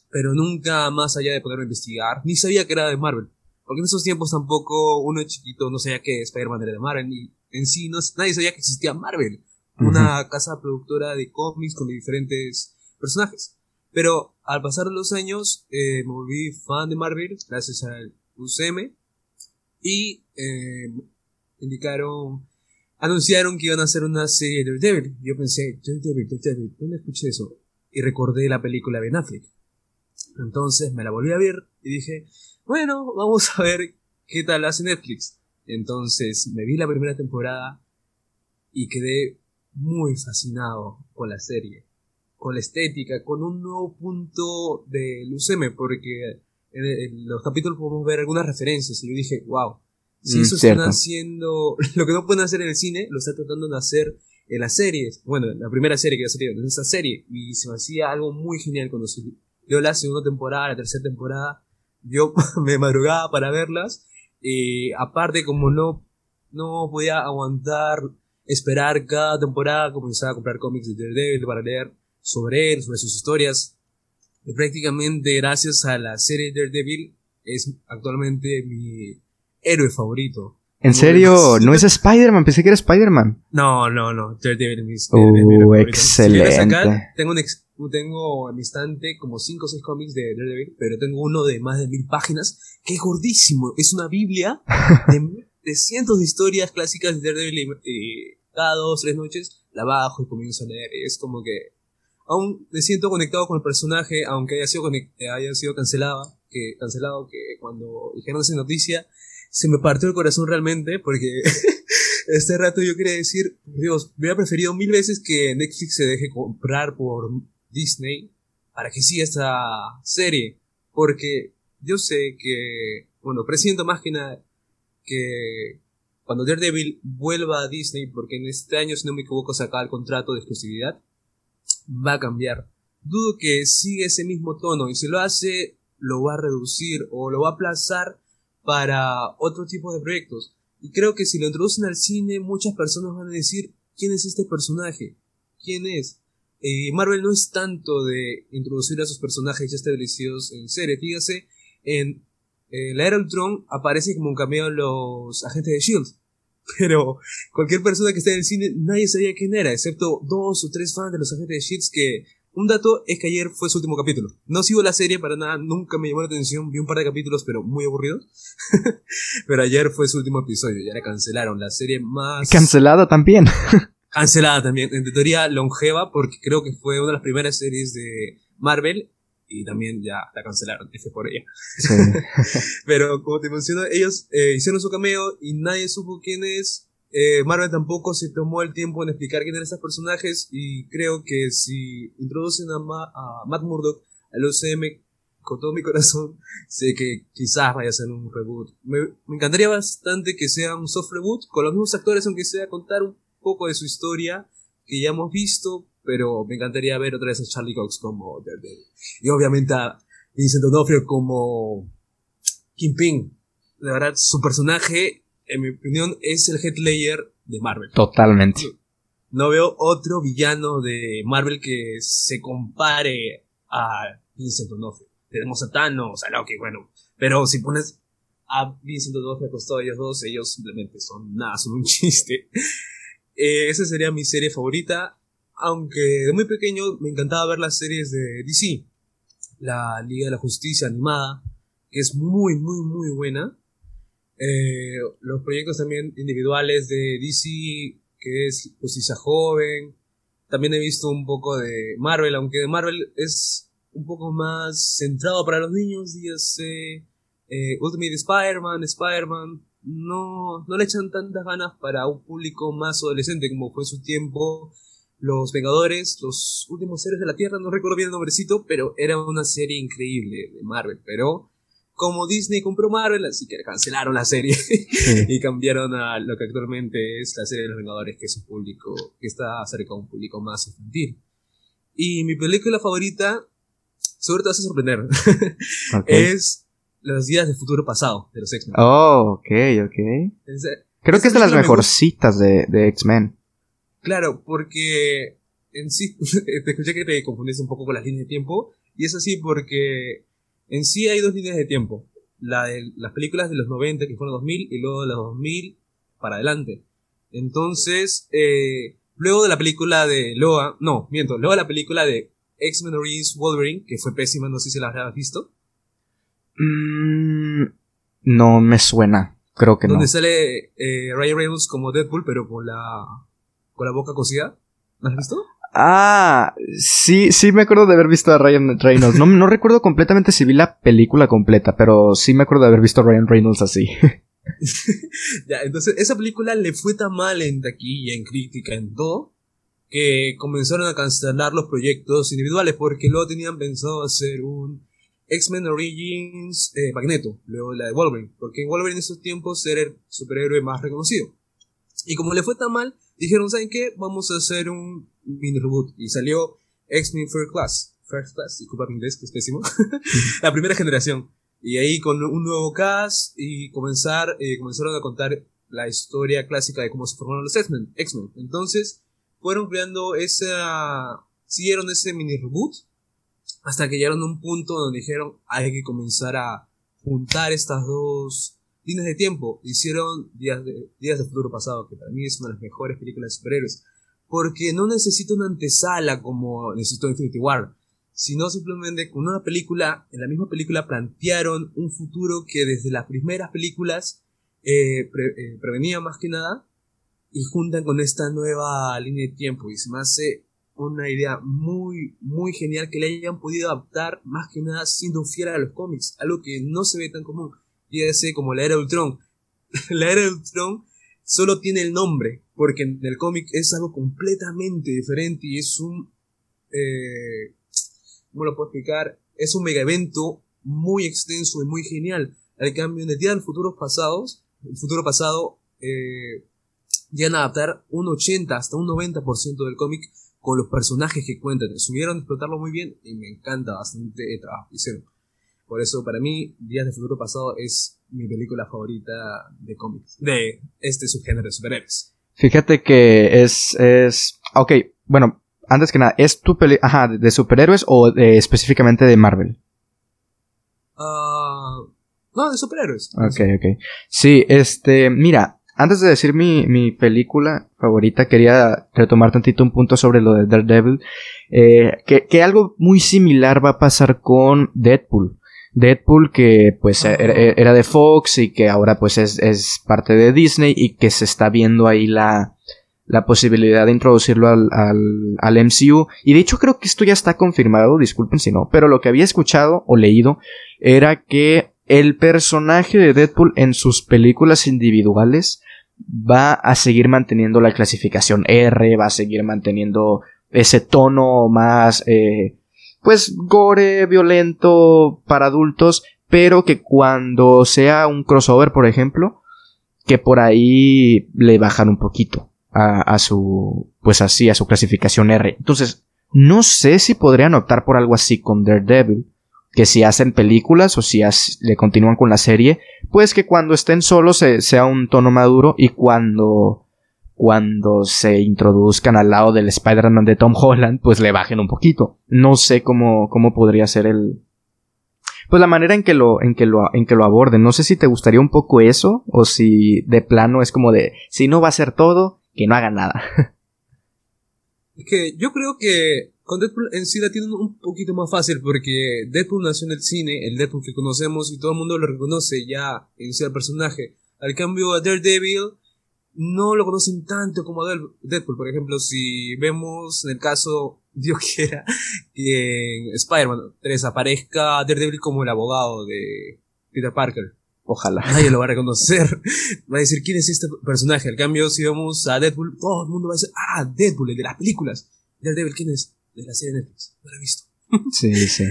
Pero nunca más allá de poderme investigar, ni sabía que era de Marvel. Porque en esos tiempos tampoco uno chiquito no sabía que Spider-Man era de Marvel, y en sí no, nadie sabía que existía Marvel, una casa productora de cómics con diferentes personajes. Pero al pasar los años eh, me volví fan de Marvel gracias al UCM y eh, indicaron, anunciaron que iban a hacer una serie de Daredevil. Yo pensé, Daredevil, Daredevil, ¿dónde escuché eso? Y recordé la película Ben Affleck. Entonces me la volví a ver y dije, bueno, vamos a ver qué tal hace Netflix. Entonces me vi la primera temporada y quedé muy fascinado con la serie, con la estética, con un nuevo punto de Luceme, porque en, los capítulos podemos ver algunas referencias y yo dije, wow, si mm, eso están haciendo, lo que no pueden hacer en el cine, lo está tratando de hacer en las series. Bueno, la primera serie que ha salido en esa serie y se me hacía algo muy genial cuando se dio la segunda temporada, la tercera temporada yo me madrugaba para verlas. Y aparte, como no, no podía aguantar esperar cada temporada, comenzaba a comprar cómics de Daredevil para leer sobre él, sobre sus historias. Y prácticamente gracias a la serie Daredevil es actualmente mi héroe favorito. ¿En serio? ¿No es Spider-Man? Pensé que era Spider-Man. No, no, no. Daredevil es mi, uh, excelente. tengo un, tengo en mi estante como 5 o 6 cómics de Daredevil, pero tengo uno de más de mil páginas que es gordísimo. Es una biblia de, cientos de historias clásicas de Daredevil y, cada dos, tres noches la bajo y comienzo a leer. Es como que aún me siento conectado con el personaje, aunque haya sido, haya sido cancelado, que, cancelado, que cuando dijeron esa noticia se me partió el corazón realmente porque este rato yo quería decir, Dios, hubiera preferido mil veces que Netflix se deje comprar por Disney para que siga esta serie. Porque yo sé que, bueno, presiento más que nada que cuando Daredevil vuelva a Disney, porque en este año, si no me equivoco, saca el contrato de exclusividad, va a cambiar. Dudo que siga ese mismo tono y si lo hace, lo va a reducir o lo va a aplazar para otro tipo de proyectos. Y creo que si lo introducen al cine, muchas personas van a decir, ¿quién es este personaje? ¿Quién es? Eh, Marvel no es tanto de introducir a sus personajes ya establecidos en serie. Fíjase, en eh, la Era Ultron aparece como un cameo los agentes de Shield. Pero cualquier persona que esté en el cine, nadie sabía quién era, excepto dos o tres fans de los agentes de Shield que un dato es que ayer fue su último capítulo. No sigo la serie para nada, nunca me llamó la atención. Vi un par de capítulos, pero muy aburridos. pero ayer fue su último episodio, ya la cancelaron. La serie más. Cancelada también. cancelada también. En teoría longeva, porque creo que fue una de las primeras series de Marvel. Y también ya la cancelaron, F por ella. pero como te menciono, ellos eh, hicieron su cameo y nadie supo quién es eh, Marvel tampoco se tomó el tiempo en explicar quién eran estos personajes y creo que si introducen a, Matt Murdock al OCM con todo mi corazón, sé que quizás vaya a ser un reboot. Me, encantaría bastante que sea un soft reboot con los mismos actores, aunque sea contar un poco de su historia que ya hemos visto, pero me encantaría ver otra vez a Charlie Cox como Daredevil. Y obviamente a Vincent D'Onofrio como Kingpin. De verdad, su personaje en mi opinión, es el Headlayer de Marvel. Totalmente. No veo otro villano de Marvel que se compare a Vincent D'Onofrio. Tenemos a Thanos, a Loki, bueno. Pero si pones a Vincent D'Onofrio acostado a ellos dos, ellos simplemente son nada, son un chiste. Eh, esa sería mi serie favorita. Aunque de muy pequeño me encantaba ver las series de DC. La Liga de la Justicia animada, que es muy, muy, muy buena. Eh, los proyectos también individuales de DC, que es Justicia Joven. También he visto un poco de Marvel, aunque Marvel es un poco más centrado para los niños. Dígase eh, Ultimate Spider-Man, Spider-Man. No, no le echan tantas ganas para un público más adolescente como fue su tiempo. Los Vengadores, los últimos seres de la Tierra, no recuerdo bien el nombrecito, pero era una serie increíble de Marvel. Pero como Disney compró Marvel, así que cancelaron la serie y cambiaron a lo que actualmente es la serie de los Vengadores, que es un público que está cerca de un público más infantil. Y mi película favorita, seguro te vas a sorprender, es Los días del futuro pasado de los X-Men. Oh, ok, ok. Creo que es de las mejorcitas de, de X-Men. Claro, porque en sí, te escuché que te confundiste un poco con las líneas de tiempo, y es así porque en sí hay dos líneas de tiempo. La de las películas de los 90, que fueron 2000, y luego de los 2000 para adelante. Entonces, eh, luego de la película de Loa, no, miento, luego de la película de X-Men Origins Wolverine, que fue pésima, no sé si la has visto. Mm, no me suena, creo que no. Donde sale eh, Ryan Reynolds como Deadpool, pero con la, con la boca cosida. ¿No has visto? Ah, sí, sí me acuerdo de haber visto a Ryan Reynolds. No, no recuerdo completamente si vi la película completa, pero sí me acuerdo de haber visto a Ryan Reynolds así. ya, entonces esa película le fue tan mal en taquilla, en crítica, en todo, que comenzaron a cancelar los proyectos individuales porque luego tenían pensado hacer un X-Men Origins eh, Magneto, luego la de Wolverine, porque en Wolverine en esos tiempos era el superhéroe más reconocido. Y como le fue tan mal, dijeron, ¿saben qué? Vamos a hacer un mini reboot. Y salió X-Men First Class. First Class, disculpa mi inglés, que es pésimo. la primera generación. Y ahí con un nuevo cast y comenzar, eh, comenzaron a contar la historia clásica de cómo se formaron los X-Men. X-Men. Entonces, fueron creando esa... Siguieron ese mini reboot hasta que llegaron a un punto donde dijeron hay que comenzar a juntar estas dos líneas de tiempo. Hicieron Días de, Días de Futuro Pasado, que para mí es una de las mejores películas de superhéroes. Porque no necesita una antesala como necesitó Infinity War, sino simplemente con una película, en la misma película plantearon un futuro que desde las primeras películas eh, eh, prevenía más que nada y juntan con esta nueva línea de tiempo y se me hace una idea muy, muy genial que le hayan podido adaptar más que nada siendo fiel a los cómics, algo que no se ve tan común ese como la era de Ultron. la era de Ultron solo tiene el nombre, porque en el cómic es algo completamente diferente y es un... Eh, ¿Cómo lo puedo explicar? Es un mega evento muy extenso y muy genial. Al cambio, en el día del futuro pasados, el futuro pasado, eh, a adaptar un 80 hasta un 90% del cómic con los personajes que cuentan. Subieron a explotarlo muy bien y me encanta bastante el trabajo que hicieron. Por eso, para mí, Días de Futuro Pasado es mi película favorita de cómics, de este subgénero de superhéroes. Fíjate que es, es, ok, bueno, antes que nada, ¿es tu peli, ajá, de superhéroes o específicamente de Marvel? Ah, no, de superhéroes. Ok, ok. Sí, este, mira, antes de decir mi, mi, película favorita, quería retomar tantito un punto sobre lo de Daredevil. Eh, que, que, algo muy similar va a pasar con Deadpool. Deadpool que pues era, de Fox y que ahora pues es, es, parte de Disney y que se está viendo ahí la, la posibilidad de introducirlo al, al, al MCU. Y de hecho creo que esto ya está confirmado, disculpen si no, pero lo que había escuchado o leído era que el personaje de Deadpool en sus películas individuales va a seguir manteniendo la clasificación R, va a seguir manteniendo ese tono más, eh, pues, gore, violento para adultos, pero que cuando sea un crossover, por ejemplo, que por ahí le bajan un poquito a, a su, pues así, a su clasificación R. Entonces, no sé si podrían optar por algo así con Daredevil que si hacen películas o si le continúan con la serie, pues que cuando estén solos sea un tono maduro y cuando cuando se introduzcan al lado del Spider-Man de Tom Holland, pues le bajen un poquito. No sé cómo, cómo podría ser el, pues la manera en que lo, en que lo, en que lo aborden. No sé si te gustaría un poco eso, o si de plano es como de, si no va a ser todo, que no haga nada. Es que yo creo que con Deadpool en sí la tienen un poquito más fácil porque Deadpool nació en el cine, el Deadpool que conocemos y todo el mundo lo reconoce ya en sí el personaje. Al cambio a Daredevil no lo conocen tanto como Deadpool. Por ejemplo, si vemos en el caso, Dios quiera, que en Spider-Man 3 aparezca Daredevil como el abogado de Peter Parker. Ojalá. Nadie lo va a reconocer. Va a decir, ¿quién es este personaje? Al cambio, si vemos a Deadpool, todo el mundo va a decir, ah, Deadpool, el de las películas. Daredevil, ¿quién es? de la serie Netflix. No la he visto. sí, sí.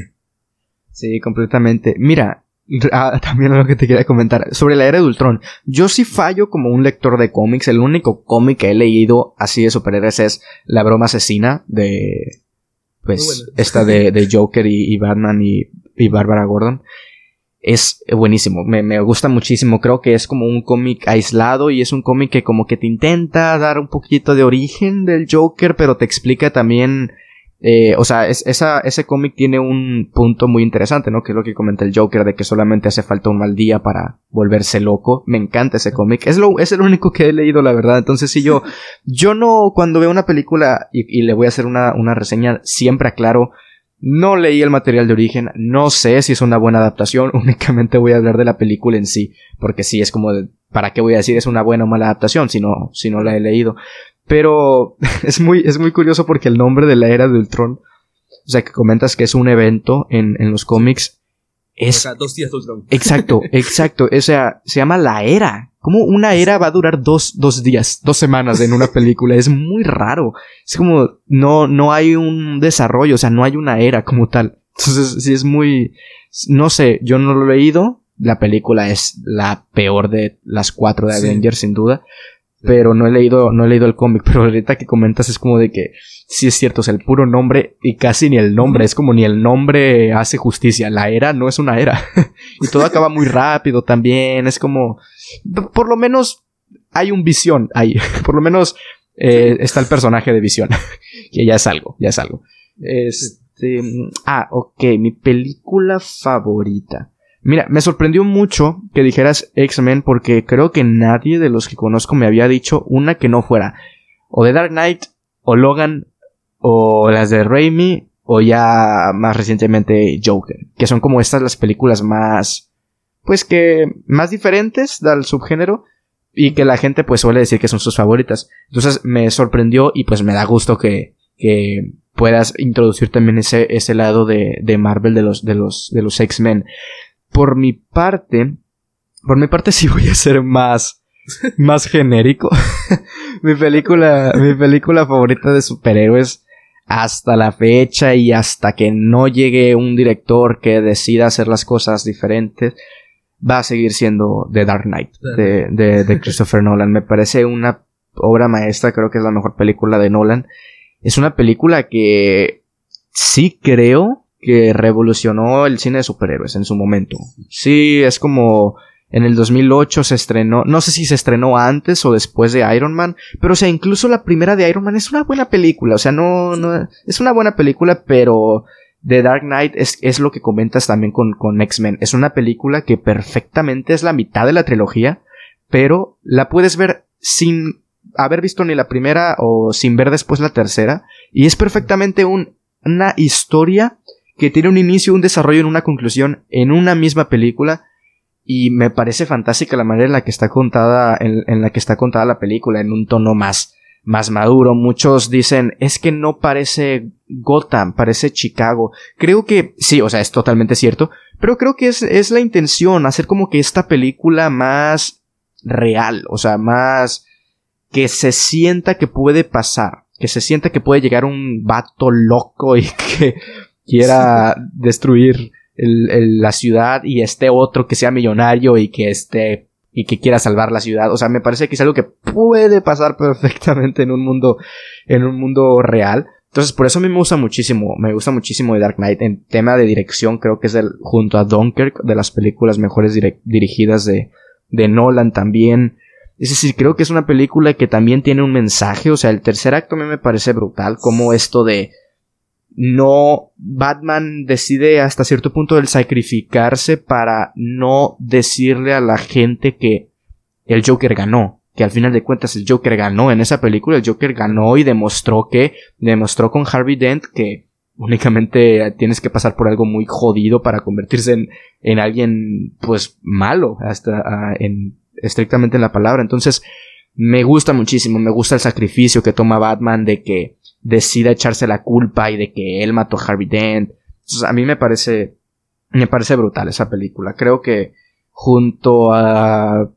Sí, completamente. Mira, ah, también lo que te quería comentar. Sobre la era de Ultron. Yo sí fallo como un lector de cómics. El único cómic que he leído así de superhéroes es La broma asesina de... Pues esta de, de Joker y, Batman y, y Barbara Gordon es buenísimo, me, me, gusta muchísimo, creo que es como un cómic aislado y es un cómic que como que te intenta dar un poquito de origen del Joker, pero te explica también eh, o sea, es, esa, ese cómic tiene un punto muy interesante, ¿no? Que es lo que comenta el Joker, de que solamente hace falta un mal día para volverse loco. Me encanta ese cómic. Es, lo, es el único que he leído, la verdad. Entonces, si yo, yo no, cuando veo una película y, le voy a hacer una, una reseña, siempre aclaro, no leí el material de origen, no sé si es una buena adaptación, únicamente voy a hablar de la película en sí, porque sí es como, ¿para qué voy a decir es una buena o mala adaptación si no, si no la he leído? Pero es muy, es muy curioso porque el nombre de la era de Ultron, o sea, que comentas que es un evento en, en los cómics, es... O sea, dos días de Ultron. Exacto, exacto. O sea, se llama la era. ¿Cómo una era va a durar dos, dos días, dos semanas en una película? Es muy raro. Es como, no, no hay un desarrollo, o sea, no hay una era como tal. Entonces, sí es muy, no sé, yo no lo he leído. La película es la peor de las cuatro de Avengers, sin duda pero no he leído, no he leído el cómic, pero ahorita que comentas es como de que sí es cierto, o sea, el puro nombre y casi ni el nombre, es como ni el nombre hace justicia, la era no es una era y todo acaba muy rápido también, es como, por lo menos hay un visión ahí, por lo menos eh, está el personaje de visión, que ya es algo, ya es algo. Este, ah, ok, mi película favorita. Mira, me sorprendió mucho que dijeras X-Men porque creo que nadie de los que conozco me había dicho una que no fuera o de Dark Knight o Logan o las de Raimi o ya más recientemente Joker, que son como estas las películas más pues que más diferentes del subgénero y que la gente pues suele decir que son sus favoritas. Entonces me sorprendió y pues me da gusto que, que puedas introducir también ese, ese lado de, de Marvel de los, de los, de los X-Men por mi parte, por mi parte sí voy a ser más, más genérico. mi película, mi película favorita de superhéroes hasta la fecha y hasta que no llegue un director que decida hacer las cosas diferentes, va a seguir siendo The Dark Knight de, de, de Christopher Nolan. Me parece una obra maestra, creo que es la mejor película de Nolan. Es una película que sí creo que revolucionó el cine de superhéroes en su momento. Sí, es como en el 2008 se estrenó, no sé si se estrenó antes o después de Iron Man, pero o sea, incluso la primera de Iron Man es una buena película, o sea, no, no, es una buena película, pero The Dark Knight es, es lo que comentas también con, con X-Men. Es una película que perfectamente es la mitad de la trilogía, pero la puedes ver sin haber visto ni la primera o sin ver después la tercera, y es perfectamente una historia que tiene un inicio, un desarrollo y una conclusión en una misma película, y me parece fantástica la manera en la que está contada, en, la que está contada la película, en un tono más, más maduro. Muchos dicen, es que no parece Gotham, parece Chicago. Creo que, sí, o sea, es totalmente cierto, pero creo que es, es la intención, hacer como que esta película más real, o sea, más que se sienta que puede pasar, que se sienta que puede llegar un vato loco y que quiera destruir la ciudad y este otro que sea millonario y que esté y que quiera salvar la ciudad. O sea, me parece que es algo que puede pasar perfectamente en un mundo, en un mundo real. Entonces, por eso a mí me gusta muchísimo, me gusta muchísimo de Dark Knight. En tema de dirección, creo que es el, junto a Dunkirk, de las películas mejores dirigidas de, de Nolan también. Es decir, creo que es una película que también tiene un mensaje. O sea, el tercer acto a mí me parece brutal, como esto de, no Batman decide hasta cierto punto el sacrificarse para no decirle a la gente que el Joker ganó, que al final de cuentas el Joker ganó en esa película, el Joker ganó y demostró que demostró con Harvey Dent que únicamente tienes que pasar por algo muy jodido para convertirse en, en alguien pues malo hasta ah, en estrictamente en la palabra. Entonces me gusta muchísimo me gusta el sacrificio que toma Batman de que decida echarse la culpa y de que él mató a Harvey Dent. a mí me parece, me parece brutal esa película. Creo que junto a,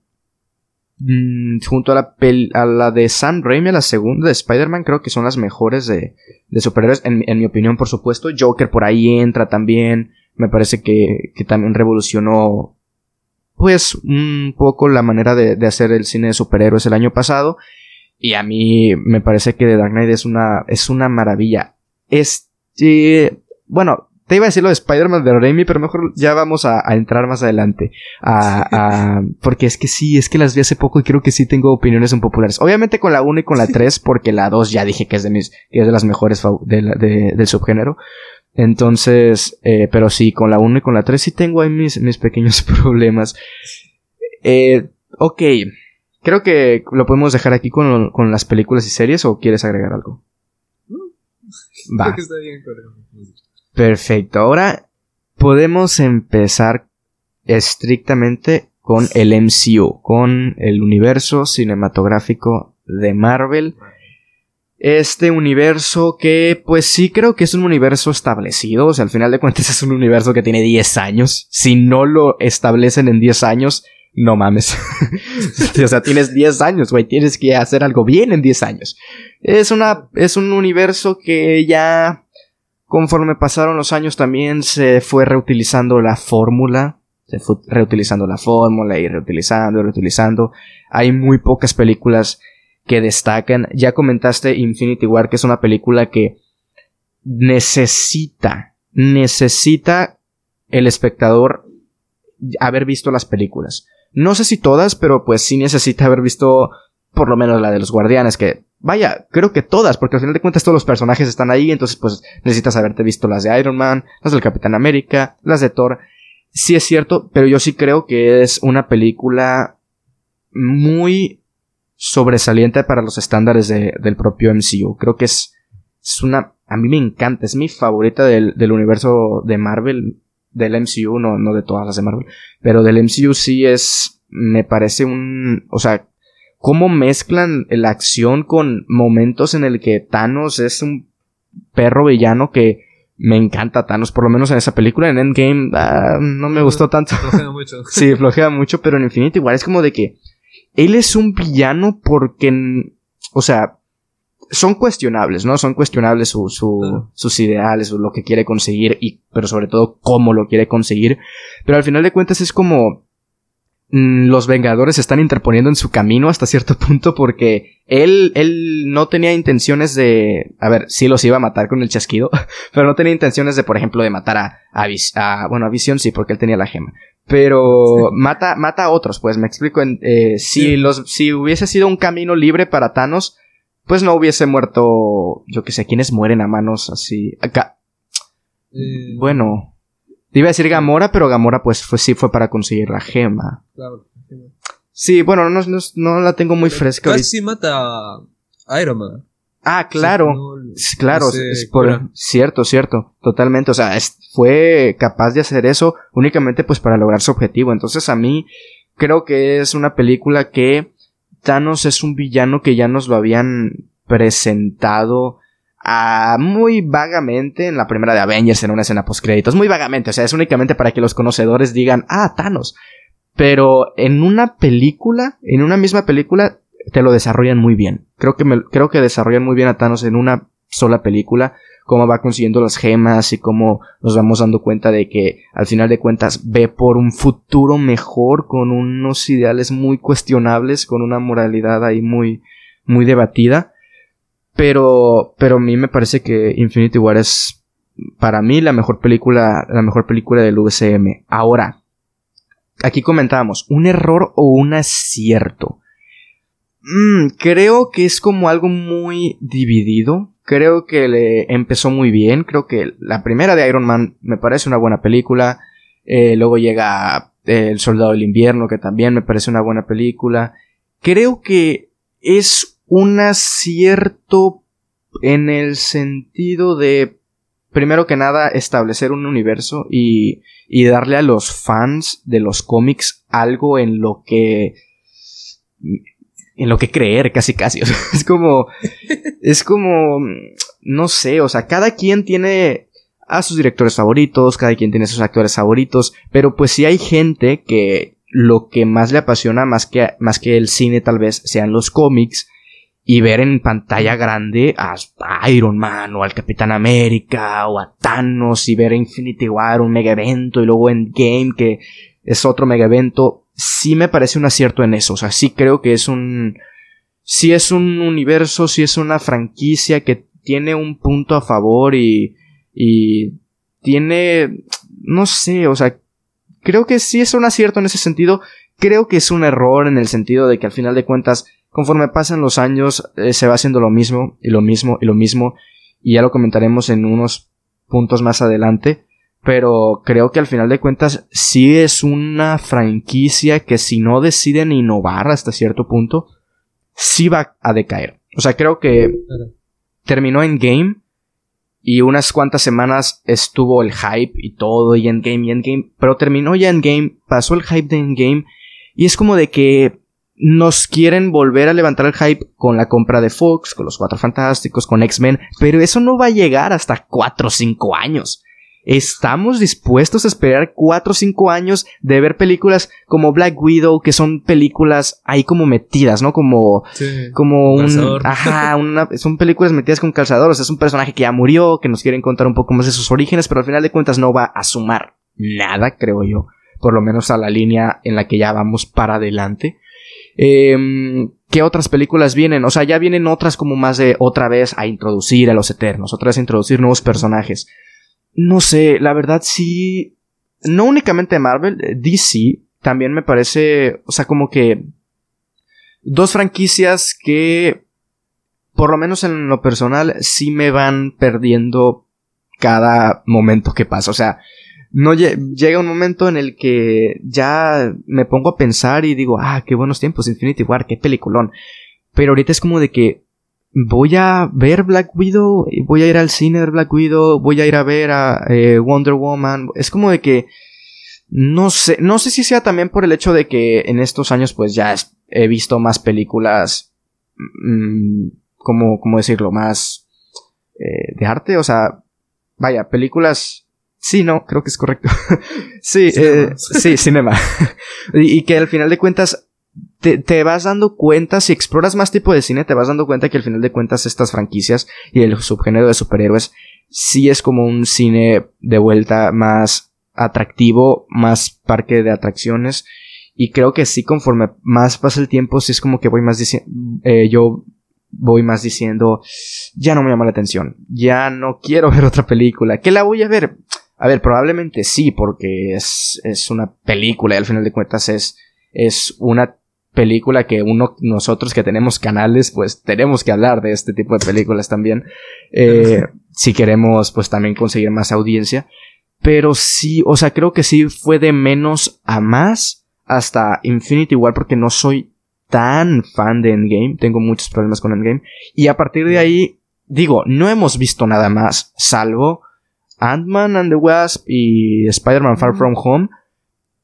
mm, junto a la, a la de Sam Raimi, a la segunda de Spider-Man, creo que son las mejores de, de superhéroes, en, mi opinión, por supuesto. Joker por ahí entra también. Me parece que, que también revolucionó pues un poco la manera de, de, hacer el cine de superhéroes el año pasado. Y a mí me parece que The Dark Knight es una, es una maravilla. Este, bueno, te iba a decir lo de Spider-Man de Raimi, pero mejor ya vamos a, entrar más adelante. A, porque es que sí, es que las vi hace poco y creo que sí tengo opiniones un populares. Obviamente con la 1 y con la 3, porque la 2 ya dije que es de mis, que es de las mejores de, del subgénero. Entonces, eh, pero sí, con la 1 y con la 3 sí tengo ahí mis, mis pequeños problemas. Eh, ok. Creo que lo podemos dejar aquí con, con las películas y series o quieres agregar algo. Va. está bien Perfecto. Ahora podemos empezar estrictamente con el MCU, con el universo cinematográfico de Marvel. Este universo que pues sí creo que es un universo establecido, o sea, al final de cuentas es un universo que tiene 10 años. Si no lo establecen en 10 años, no mames. o sea, tienes 10 años, güey. Tienes que hacer algo bien en 10 años. Es una, es un universo que ya, conforme pasaron los años también se fue reutilizando la fórmula. Se fue reutilizando la fórmula y reutilizando, reutilizando. Hay muy pocas películas que destacan. Ya comentaste Infinity War, que es una película que necesita, necesita el espectador haber visto las películas. No sé si todas, pero pues sí necesita haber visto por lo menos la de los guardianes, que vaya, creo que todas, porque al final de cuentas todos los personajes están ahí, entonces pues necesitas haberte visto las de Iron Man, las del Capitán América, las de Thor. Sí es cierto, pero yo sí creo que es una película muy sobresaliente para los estándares del propio MCU. Creo que es, es una, a mí me encanta, es mi favorita del, del universo de Marvel del MCU, no, no de todas las de Marvel, pero del MCU sí es, me parece un, o sea, cómo mezclan la acción con momentos en el que Thanos es un perro villano que me encanta Thanos, por lo menos en esa película, en Endgame, ah, no me gustó tanto. Flojea mucho. sí, flojea mucho, pero en Infinity igual es como de que él es un villano porque, o sea, son cuestionables, ¿no? Son cuestionables su, sus ideales, lo que quiere conseguir, y, pero sobre todo cómo lo quiere conseguir. Pero al final de cuentas es como mm, los Vengadores se están interponiendo en su camino hasta cierto punto porque él, él no tenía intenciones de, a ver, sí los iba a matar con el chasquido, pero no tenía intenciones de, por ejemplo, de matar a, a, bueno, a Visión sí, porque él tenía la gema. Pero mata, mata a otros, pues me explico. Eh, si los, si hubiese sido un camino libre para Thanos, pues no hubiese muerto, yo que sé, quienes mueren a manos así. Acá. Eh, bueno, iba a decir Gamora, pero Gamora pues fue, sí fue para conseguir la gema. Claro, Sí, bueno, no, no, la tengo muy fresca. Casi mata a Iron Man. Ah, claro. claro, es por, cierto, cierto, totalmente. O sea, fue capaz de hacer eso únicamente pues para lograr su objetivo. Entonces a mí creo que es una película que Thanos es un villano que ya nos lo habían presentado a, muy vagamente en la primera de Avengers en una escena post créditos. Muy vagamente, o sea, es únicamente para que los conocedores digan, ah, Thanos. Pero en una película, en una misma película, te lo desarrollan muy bien. Creo que, creo que desarrollan muy bien a Thanos en una sola película, cómo va consiguiendo las gemas y cómo nos vamos dando cuenta de que al final de cuentas ve por un futuro mejor con unos ideales muy cuestionables, con una moralidad ahí muy, muy debatida. Pero, pero a mí me parece que Infinity War es para mí la mejor película, la mejor película del UCM. Ahora, aquí comentábamos, un error o un acierto. Mm, creo que es como algo muy dividido. Creo que le empezó muy bien. Creo que la primera de Iron Man me parece una buena película. Eh, luego llega eh, El Soldado del Invierno, que también me parece una buena película. Creo que es un acierto en el sentido de, primero que nada, establecer un universo y, y darle a los fans de los cómics algo en lo que en lo que creer, casi casi. es como, es como, no sé, o sea, cada quien tiene a sus directores favoritos, cada quien tiene sus actores favoritos, pero pues si hay gente que lo que más le apasiona más que, más que el cine tal vez sean los cómics y ver en pantalla grande a Iron Man o al Capitán América o a Thanos y ver Infinity War, un mega evento y luego Endgame que es otro mega evento sí me parece un acierto en eso. O sea, sí creo que es un. Sí es un universo, sí es una franquicia que tiene un punto a favor y. y tiene. No sé, o sea. Creo que sí es un acierto en ese sentido. Creo que es un error en el sentido de que al final de cuentas, conforme pasan los años, eh, se va haciendo lo mismo y lo mismo y lo mismo. Y ya lo comentaremos en unos puntos más adelante pero creo que al final de cuentas sí es una franquicia que si no deciden innovar hasta cierto punto, sí va a decaer. O sea, creo que terminó en game y unas cuantas semanas estuvo el hype y todo y Endgame y Endgame, pero terminó ya Endgame, pasó el hype de Endgame y es como de que nos quieren volver a levantar el hype con la compra de Fox, con los Cuatro Fantásticos, con X-Men, pero eso no va a llegar hasta 4 o 5 años. ¿Estamos dispuestos a esperar 4 o 5 años de ver películas como Black Widow, que son películas ahí como metidas, ¿no? Como, como un, ajá, una, son películas metidas con calzador, o sea, es un personaje que ya murió, que nos quieren contar un poco más de sus orígenes, pero al final de cuentas no va a sumar nada, creo yo, por lo menos a la línea en la que ya vamos para adelante. Eh, ¿Qué otras películas vienen? O sea, ya vienen otras como más de otra vez a introducir a los Eternos, otra vez a introducir nuevos personajes. No sé, la verdad sí. No únicamente Marvel, eh, DC también me parece. O sea, como que. Dos franquicias que. Por lo menos en lo personal, sí me van perdiendo cada momento que pasa. O sea, no llega un momento en el que ya me pongo a pensar y digo, ah, qué buenos tiempos, Infinity War, qué peliculón. Pero ahorita es como de que voy a ver Black Widow, voy a ir al cine de Black Widow, voy a ir a ver a eh, Wonder Woman. Es como de que no sé, no sé si sea también por el hecho de que en estos años pues ya he visto más películas, mm, como, ¿cómo decirlo? Más eh, de arte, o sea, vaya, películas Sí, no, creo que es correcto. sí, eh, sí, cinema. y, y, que al final de cuentas te, vas dando cuenta, si exploras más tipo de cine, te vas dando cuenta que al final de cuentas estas franquicias y el subgénero de superhéroes sí es como un cine de vuelta más atractivo, más parque de atracciones. Y creo que sí, conforme más pasa el tiempo, sí es como que voy más diciendo, eh, yo voy más diciendo, ya no me llama la atención, ya no quiero ver otra película, ¿qué la voy a ver? A ver, probablemente sí, porque es, es una película y al final de cuentas es, es una película que uno, nosotros que tenemos canales, pues tenemos que hablar de este tipo de películas también. Eh, si queremos, pues también conseguir más audiencia. Pero sí, o sea, creo que sí fue de menos a más hasta Infinity War porque no soy tan fan de Endgame, tengo muchos problemas con Endgame, y a partir de ahí, digo, no hemos visto nada más, salvo Ant-Man and the Wasp y Spider-Man Far From Home,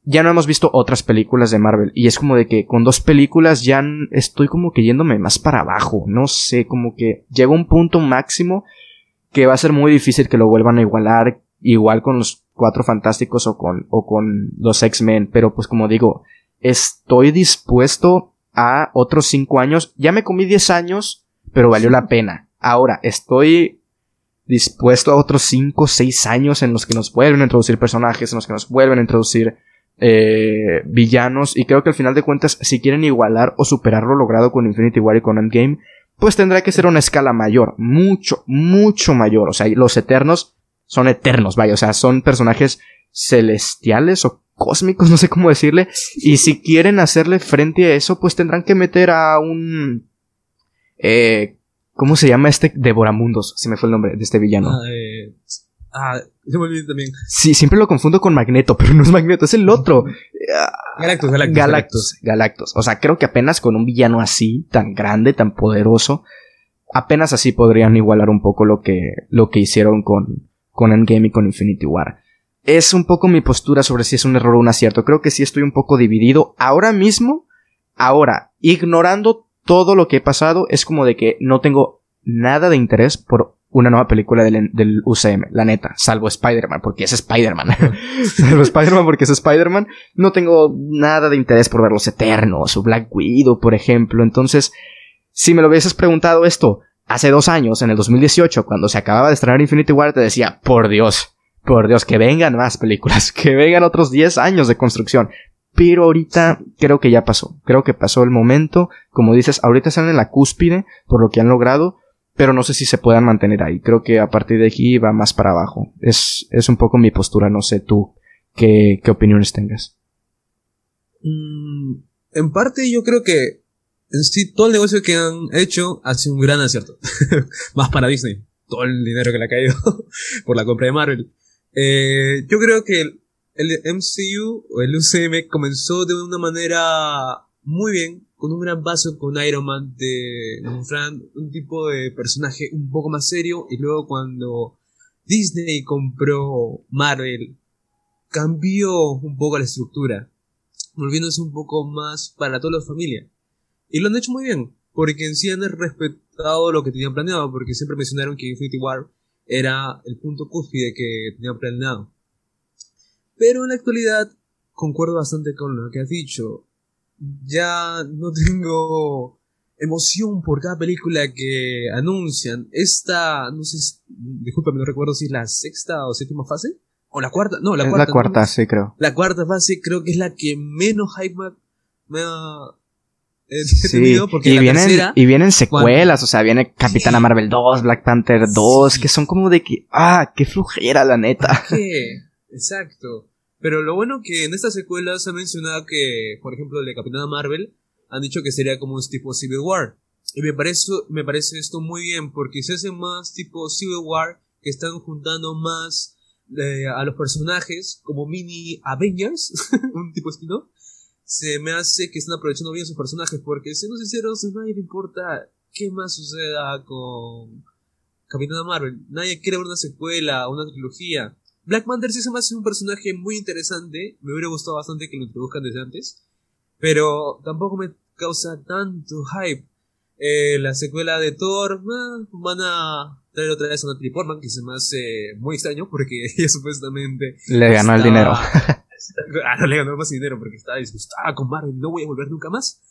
ya no hemos visto otras películas de Marvel. Y es como de que con dos películas ya estoy como que yéndome más para abajo. No sé, como que llega un punto máximo que va a ser muy difícil que lo vuelvan a igualar. Igual con los Cuatro Fantásticos o con, o con los X-Men. Pero pues como digo, estoy dispuesto a otros cinco años. Ya me comí diez años, pero valió la pena. Ahora, estoy dispuesto a otros cinco, seis años en los que nos vuelven a introducir personajes, en los que nos vuelven a introducir eh, villanos y creo que al final de cuentas si quieren igualar o superar lo logrado con Infinity War y con Endgame pues tendrá que ser una escala mayor mucho mucho mayor o sea los eternos son eternos vaya o sea son personajes celestiales o cósmicos no sé cómo decirle y si quieren hacerle frente a eso pues tendrán que meter a un eh, ¿Cómo se llama este Devoramundos? Se me fue el nombre de este villano. Ah, eh, Ah, se me olvidó también. Sí, siempre lo confundo con Magneto, pero no es Magneto, es el otro. Galactus, Galactus. Galactus, Galactus. O sea, creo que apenas con un villano así, tan grande, tan poderoso, apenas así podrían igualar un poco lo que, lo que hicieron con, con Endgame y con Infinity War. Es un poco mi postura sobre si es un error o un acierto. Creo que sí estoy un poco dividido. Ahora mismo, ahora, ignorando todo lo que he pasado, es como de que no tengo nada de interés por una nueva película del, UCM, la neta, salvo Spider-Man, porque es Spider-Man. salvo Spider-Man porque es Spider-Man. No tengo nada de interés por ver los Eternos o Black Widow, por ejemplo. Entonces, si me lo hubieses preguntado esto hace dos años, en el 2018, cuando se acababa de estrenar Infinity War, te decía, por Dios, por Dios, que vengan más películas, que vengan otros 10 años de construcción. Pero ahorita creo que ya pasó. Creo que pasó el momento. Como dices, ahorita están en la cúspide por lo que han logrado pero no sé si se puedan mantener ahí. Creo que a partir de aquí va más para abajo. Es, es un poco mi postura, no sé tú qué, qué opiniones tengas. Mm, en parte yo creo que en sí todo el negocio que han hecho ha sido un gran acierto. más para Disney. Todo el dinero que le ha caído por la compra de Marvel. Eh, yo creo que el, el MCU o el UCM comenzó de una manera muy bien con un gran paso con Iron Man de un tipo de personaje un poco más serio y luego cuando Disney compró Marvel cambió un poco la estructura volviéndose un poco más para toda la familia. Y lo han hecho muy bien porque en sí han respetado lo que tenían planeado porque siempre mencionaron que Infinity War era el punto cúspide que tenían planeado. Pero en la actualidad concuerdo bastante con lo que has dicho ya no tengo emoción por cada película que anuncian. Esta, no sé, discúlpame, no recuerdo si es la sexta o séptima fase. O la cuarta, no, la cuarta. La cuarta, sí, creo. La cuarta fase creo que es la que menos hype me ha sí, porque y, vienen, y vienen secuelas, o sea, viene Capitana Marvel 2, Black Panther 2, que son como de que, ah, qué flujera la neta. ¿Qué? Exacto. Pero lo bueno que en esta secuela se ha mencionado que, por ejemplo, de Capitana Marvel han dicho que sería como un tipo Civil War. Y me parece, me parece esto muy bien porque se hace más tipo Civil War que están juntando más eh, a los personajes como mini Avengers, un tipo estilo. Se me hace que están aprovechando bien sus personajes porque, si no sinceros, a nadie le importa qué más suceda con Capitana Marvel. Nadie quiere ver una secuela, una trilogía. Black Panther sí se me hace un personaje muy interesante. Me hubiera gustado bastante que lo introduzcan desde antes. Pero tampoco me causa tanto hype. Eh, la secuela de Thor eh, van a traer otra vez a Natalie Portman, que se me hace muy extraño porque ella supuestamente le ganó el dinero. ah, no le ganó más dinero porque estaba disgustada con Marvel, no voy a volver nunca más.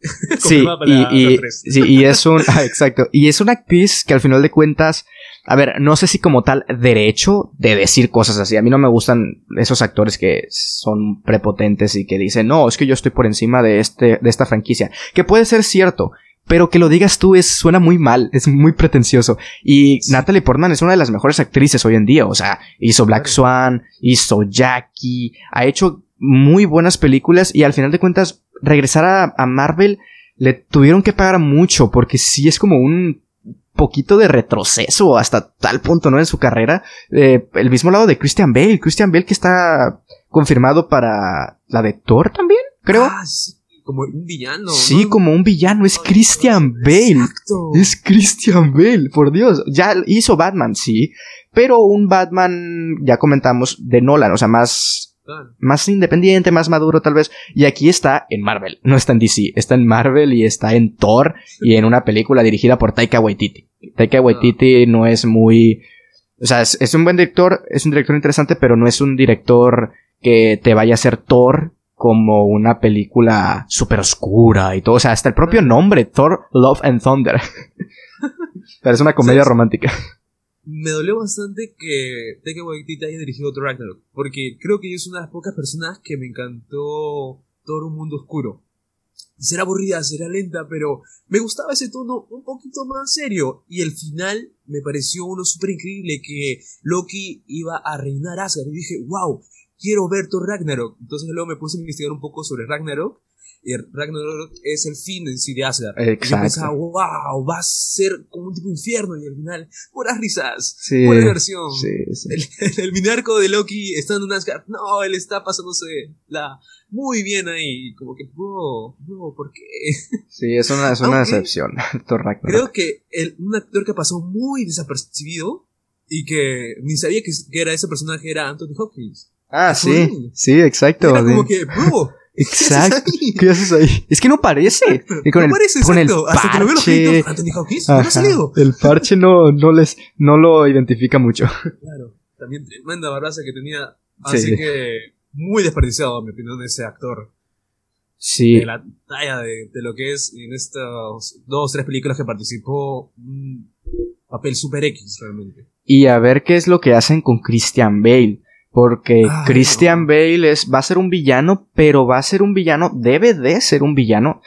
sí, y, sí, y es un, ah, exacto, y es una actriz que al final de cuentas a ver, no sé si como tal derecho de decir cosas así. A mí no me gustan esos actores que son prepotentes y que dicen, no, es que yo estoy por encima de, este, de esta franquicia. Que puede ser cierto, pero que lo digas tú es, suena muy mal, es muy pretencioso. Y Natalie Portman es una de las mejores actrices hoy en día. O sea, hizo Black Swan, hizo Jackie, ha hecho muy buenas películas y al final de cuentas, regresar a, a Marvel le tuvieron que pagar mucho porque sí es como un poquito de retroceso hasta tal punto, ¿no? En su carrera. Eh, el mismo lado de Christian Bale. Christian Bale que está confirmado para la de Thor también. creo. Ah, sí, como un villano. Sí, ¿no? como un villano, es Christian Bale. Exacto. Es Christian Bale, por Dios. Ya hizo Batman, sí, pero un Batman, ya comentamos, de Nolan, o sea, más, más independiente, más maduro tal vez. Y aquí está en Marvel, no está en DC, está en Marvel y está en Thor y en una película dirigida por Taika Waititi. Taika Waititi no es muy... O sea, es, es un buen director, es un director interesante, pero no es un director que te vaya a hacer Thor como una película súper oscura y todo. O sea, hasta el propio nombre, Thor, Love and Thunder. pero es una comedia ¿Sabes? romántica. Me dolió bastante que Taika Waititi haya dirigido Thor Ragnarok, porque creo que yo soy una de las pocas personas que me encantó Thor Un Mundo Oscuro. Será aburrida, será lenta, pero me gustaba ese tono un poquito más serio. Y el final me pareció uno súper increíble, que Loki iba a reinar Asgard. Y dije, wow, quiero ver Thor Ragnarok. Entonces luego me puse a investigar un poco sobre Ragnarok. Y Ragnarok es el fin en sí de Asgard. Y yo Exacto. pensaba, wow, va a ser como un tipo infierno. Y al final, puras risas. Sí. Buena versión. Sí, sí. El, el minarco de Loki estando en Asgard. No, él está pasándose la muy bien ahí. Como que, bro, bro, ¿por qué? Sí, es una, es una decepción. Creo que el, un actor que pasó muy desapercibido y que ni sabía que, que era ese personaje era Anthony Hopkins. Ah, sí, Sí. exacto. Era como que, bro, Exacto. ¿qué haces ahí? Es que no parece. Y con no el, parece, con el exacto. Hasta que lo veo los parche. créditos, Anthony Hopkins, no ha salido. El parche no, no les, no lo identifica mucho. Claro, también tremenda barbaza que tenía. Así Sí. que muy desperdiciado, en mi opinión, ese actor. Sí, de la talla de, de lo que es en estas dos, tres películas que participó, un papel super X realmente. y a ver qué es lo que hacen con Christian Bale. Porque Christian no. Bale es, va a ser un villano, pero va a ser un villano, debe de ser un villano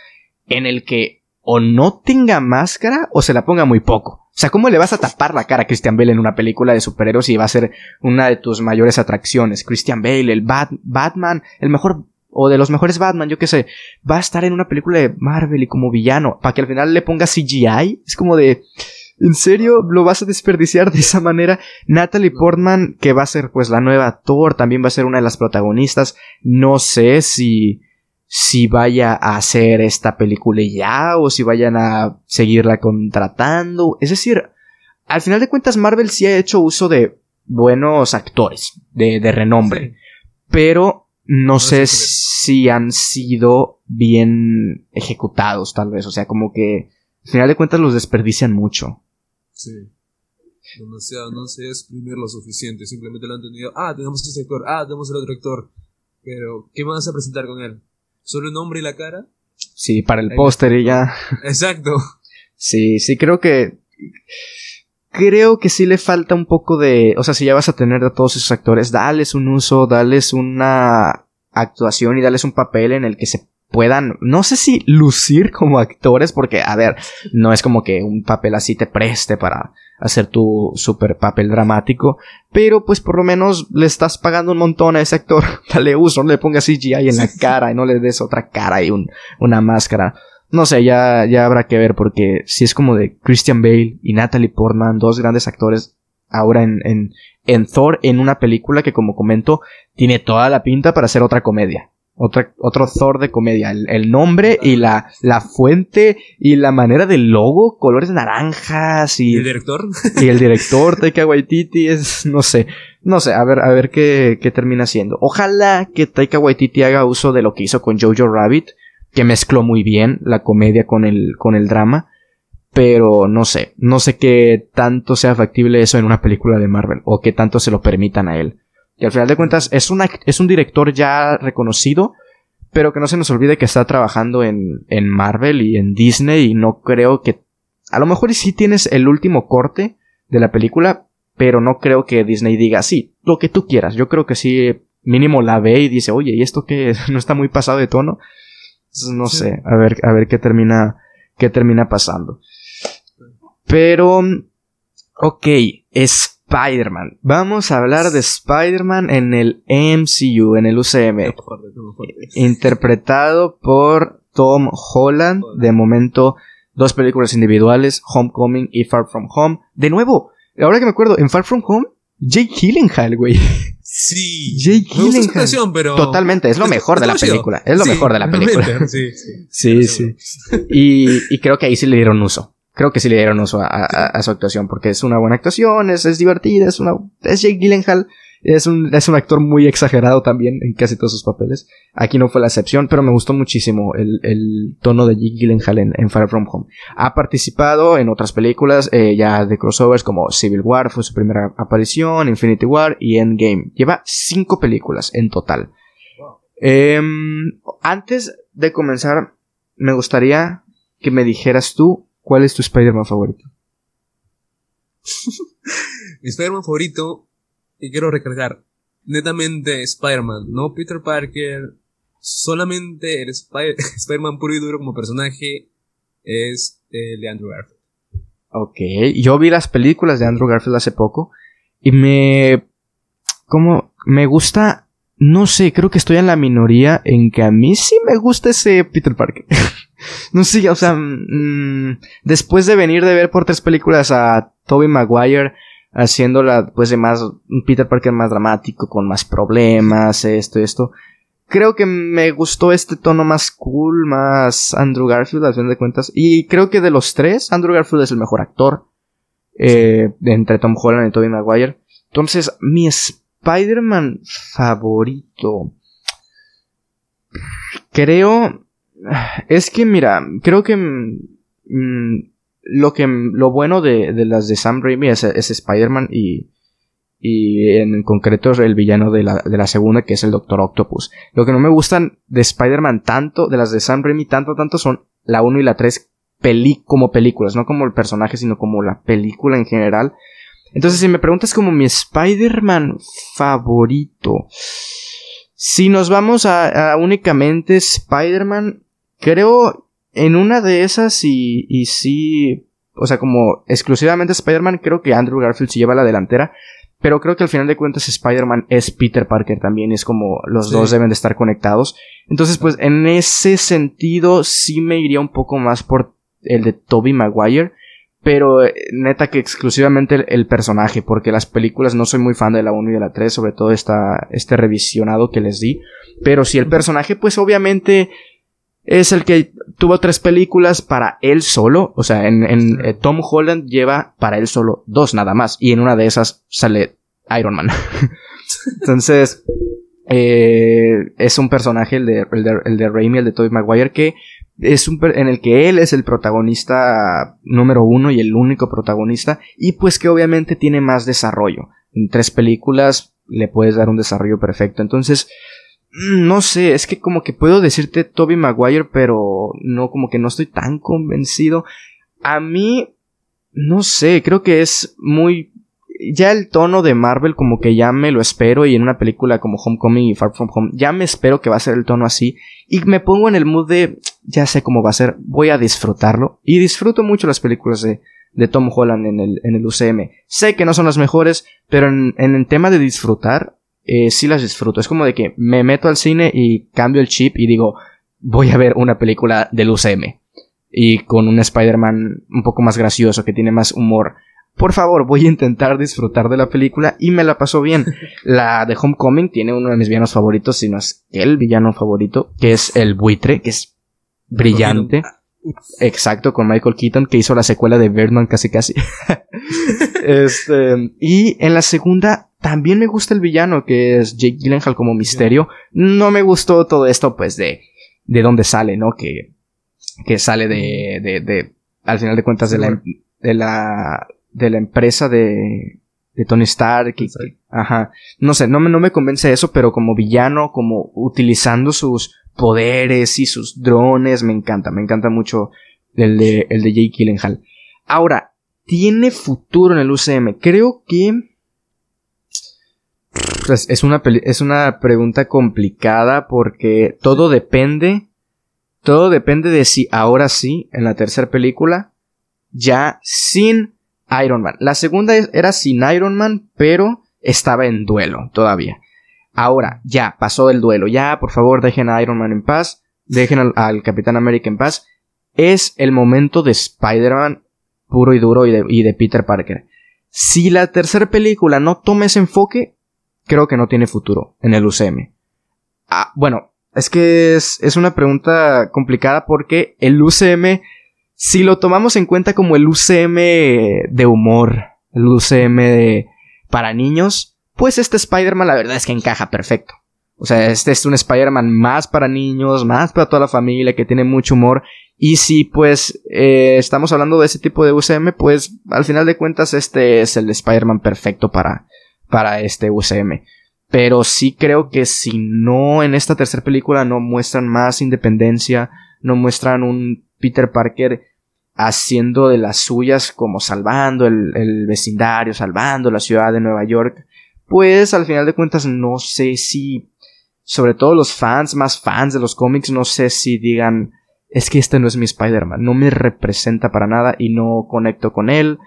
en el que o no tenga máscara o se la ponga muy poco. O sea, ¿cómo le vas a tapar la cara a Christian Bale en una película de superhéroes y va a ser una de tus mayores atracciones? Christian Bale, el Bat- Batman, el mejor o de los mejores Batman, yo qué sé, va a estar en una película de Marvel y como villano, para que al final le ponga CGI. Es como de, ¿en serio lo vas a desperdiciar de esa manera? Natalie Portman, que va a ser pues la nueva Thor, también va a ser una de las protagonistas. No sé si si vaya a hacer esta película ya o si vayan a seguirla contratando. Es decir, al final de cuentas Marvel sí ha hecho uso de buenos actores, de, de renombre, pero no sé sé si han sido bien ejecutados tal vez. O sea, como que al final de cuentas los desperdician mucho. Sí. Demasiado, no sé exprimir lo suficiente. Simplemente lo han tenido. Ah, tenemos este actor. Ah, tenemos el otro actor. Pero, ¿qué vas a presentar con él? ¿Solo el nombre y la cara? Sí, para el póster y ya. Exacto. Sí, sí, creo que. Creo que sí le falta un poco de. O sea, si ya vas a tener a todos esos actores, dales un uso, dales una actuación y dales un papel en el que se puedan. No sé si lucir como actores, porque, a ver, no es como que un papel así te preste para hacer tu super papel dramático. Pero, pues por lo menos le estás pagando un montón a ese actor. Dale uso, no le pongas CGI en la cara y no le des otra cara y un, una máscara. No sé, ya, ya habrá que ver porque si es como de Christian Bale y Natalie Portman, dos grandes actores ahora en, en, en Thor, en una película que como comento tiene toda la pinta para hacer otra comedia. Otra, otro Thor de comedia. El, el nombre y la, la fuente y la manera del logo, colores naranjas ¿Y el director? y el director Taika Waititi es, no sé, no sé, a ver, a ver qué, qué termina siendo. Ojalá que Taika Waititi haga uso de lo que hizo con Jojo Rabbit, que mezcló muy bien la comedia con el, con el drama, pero no sé, no sé qué tanto sea factible eso en una película de Marvel, o qué tanto se lo permitan a él. Y al final de cuentas es, una, es un director ya reconocido, pero que no se nos olvide que está trabajando en, en Marvel y en Disney y no creo que... A lo mejor sí tienes el último corte de la película, pero no creo que Disney diga, sí, lo que tú quieras. Yo creo que sí, mínimo la ve y dice, oye, ¿y esto qué es? ¿No está muy pasado de tono? Entonces, no Sí. sé, a ver, a ver qué termina, qué termina pasando. Pero, ok, Spider-Man. Vamos a hablar de Spider-Man en el MCU, en el UCM interpretado por Tom Holland. De momento, dos películas individuales, Homecoming y Far From Home. De nuevo, ahora que me acuerdo, en Far From Home, Jake Gyllenhaal, güey. Sí. Jake Gyllenhaal. pero. Totalmente, es lo mejor de la película. Es lo mejor de la película. Sí, sí. Sí, sí. Y, y creo que ahí sí le dieron uso. Creo que sí le dieron uso a, a- a su actuación, porque es una buena actuación, es, es divertida, es una. Es Jake Gyllenhaal. Es un, es un actor muy exagerado también en casi todos sus papeles. Aquí no fue la excepción, pero me gustó muchísimo el, el tono de Jake Gyllenhaal en, en Far From Home. Ha participado en otras películas eh, ya de crossovers como Civil War, fue su primera aparición, Infinity War y Endgame. Lleva cinco películas en total. Em, antes de comenzar, me gustaría que me dijeras tú cuál es tu Spider-Man favorito. Mi Spider-Man favorito, y quiero recargar, netamente Spider-Man, no Peter Parker, solamente el Spider-Man puro y duro como personaje es el de Andrew Garfield. Ok, yo vi las películas de Andrew Garfield hace poco y me... como me gusta... No sé, creo que estoy en la minoría en que a mí sí me gusta ese Peter Parker. no sé, o sea, mm, después de venir de ver por tres películas a Tobey Maguire haciéndola pues de más un Peter Parker más dramático, con más problemas, esto, esto. Creo que me gustó este tono más cool, más Andrew Garfield, al fin de cuentas. Y creo que de los tres, Andrew Garfield es el mejor actor. eh, entre Tom Holland y Tobey Maguire. Entonces, mi Spider-Man favorito. Creo. Es que, mira, creo que. mm, lo que lo bueno de, de las de Sam Raimi es, es Spider-Man y, y en concreto el villano de la, de la segunda que es el Doctor Octopus. Lo que no me gustan de Spider-Man tanto, de las de Sam Raimi tanto, tanto son la 1 y la 3 peli como películas, no como el personaje, sino como la película en general. Entonces, si me preguntas como mi Spider-Man favorito, si nos vamos a, a únicamente Spider-Man, creo en una de esas y, y sí, o sea, como exclusivamente Spider-Man, creo que Andrew Garfield se lleva la delantera. Pero creo que al final de cuentas Spider-Man es Peter Parker también, y es como los Sí. dos deben de estar conectados. Entonces, pues en ese sentido sí me iría un poco más por el de Tobey Maguire. Pero eh, neta que exclusivamente el, el personaje, porque las películas no soy muy fan de la 1 y de la 3, sobre todo esta, este revisionado que les di. Pero si el personaje, pues obviamente es el que tuvo tres películas para él solo. O sea, en, en, eh, Tom Holland lleva para él solo dos nada más. Y en una de esas sale Iron Man. Entonces, eh, es un personaje, el de, el de, el de Raimi, el de Tobey Maguire, que es un en el que él es el protagonista número uno y el único protagonista. Y pues que obviamente tiene más desarrollo. En tres películas le puedes dar un desarrollo perfecto. Entonces, No sé, es que como que puedo decirte Toby Maguire, pero no, como que no estoy tan convencido. A mí, no sé, creo que es muy... Ya el tono de Marvel como que ya me lo espero y en una película como Homecoming y Far From Home ya me espero que va a ser el tono así y me pongo en el mood de ya sé cómo va a ser, voy a disfrutarlo y disfruto mucho las películas de, de Tom Holland en el, en el UCM. Sé que no son las mejores, pero en, en el tema de disfrutar, eh, sí las disfruto. Es como de que me meto al cine y cambio el chip y digo, voy a ver una película del UCM. Y con un Spider-Man un poco más gracioso, que tiene más humor. Por favor, voy a intentar disfrutar de la película y me la paso bien. La de Homecoming tiene uno de mis villanos favoritos, si no es el villano favorito, que es el buitre, que es brillante. Exacto, con Michael Keaton, que hizo la secuela de Birdman casi casi. este, y en la segunda también me gusta el villano, que es Jake Gyllenhaal como misterio. No me gustó todo esto, pues, de, de dónde sale, ¿no? Que, que sale de, de, de, al final de cuentas, de la, em- de la, de la empresa de, de Tony Stark. y- ajá. No sé, no me, no me convence eso, pero como villano, como utilizando sus poderes y sus drones, me encanta, me encanta mucho el de, el de Jake Gyllenhaal. Ahora, ¿tiene futuro en el UCM? Creo que... Pues es una, es una pregunta complicada porque todo depende, todo depende de si ahora sí, en la tercera película, ya sin Iron Man. La segunda era sin Iron Man, pero estaba en duelo todavía. Ahora, ya, pasó el duelo. Ya, por favor, dejen a Iron Man en paz. Dejen al, al Capitán América en paz. Es el momento de Spider-Man puro y duro y de, y de Peter Parker. Si la tercera película no toma ese enfoque, creo que no tiene futuro en el UCM. Ah, bueno, es que es, es una pregunta complicada porque el UCM, si lo tomamos en cuenta como el UCM de humor, el UCM de, para niños, pues este Spider-Man la verdad es que encaja perfecto. O sea, este es un Spider-Man más para niños, más para toda la familia, que tiene mucho humor. Y si pues eh, estamos hablando de ese tipo de UCM, pues al final de cuentas este es el Spider-Man perfecto para, para este UCM. Pero sí creo que si no en esta tercera película no muestran más independencia, no muestran un Peter Parker haciendo de las suyas como salvando el, el vecindario, salvando la ciudad de Nueva York, pues al final de cuentas no sé si sobre todo los fans, más fans de los cómics, no sé si digan, es que este no es mi Spider-Man, no me representa para nada y no conecto con él.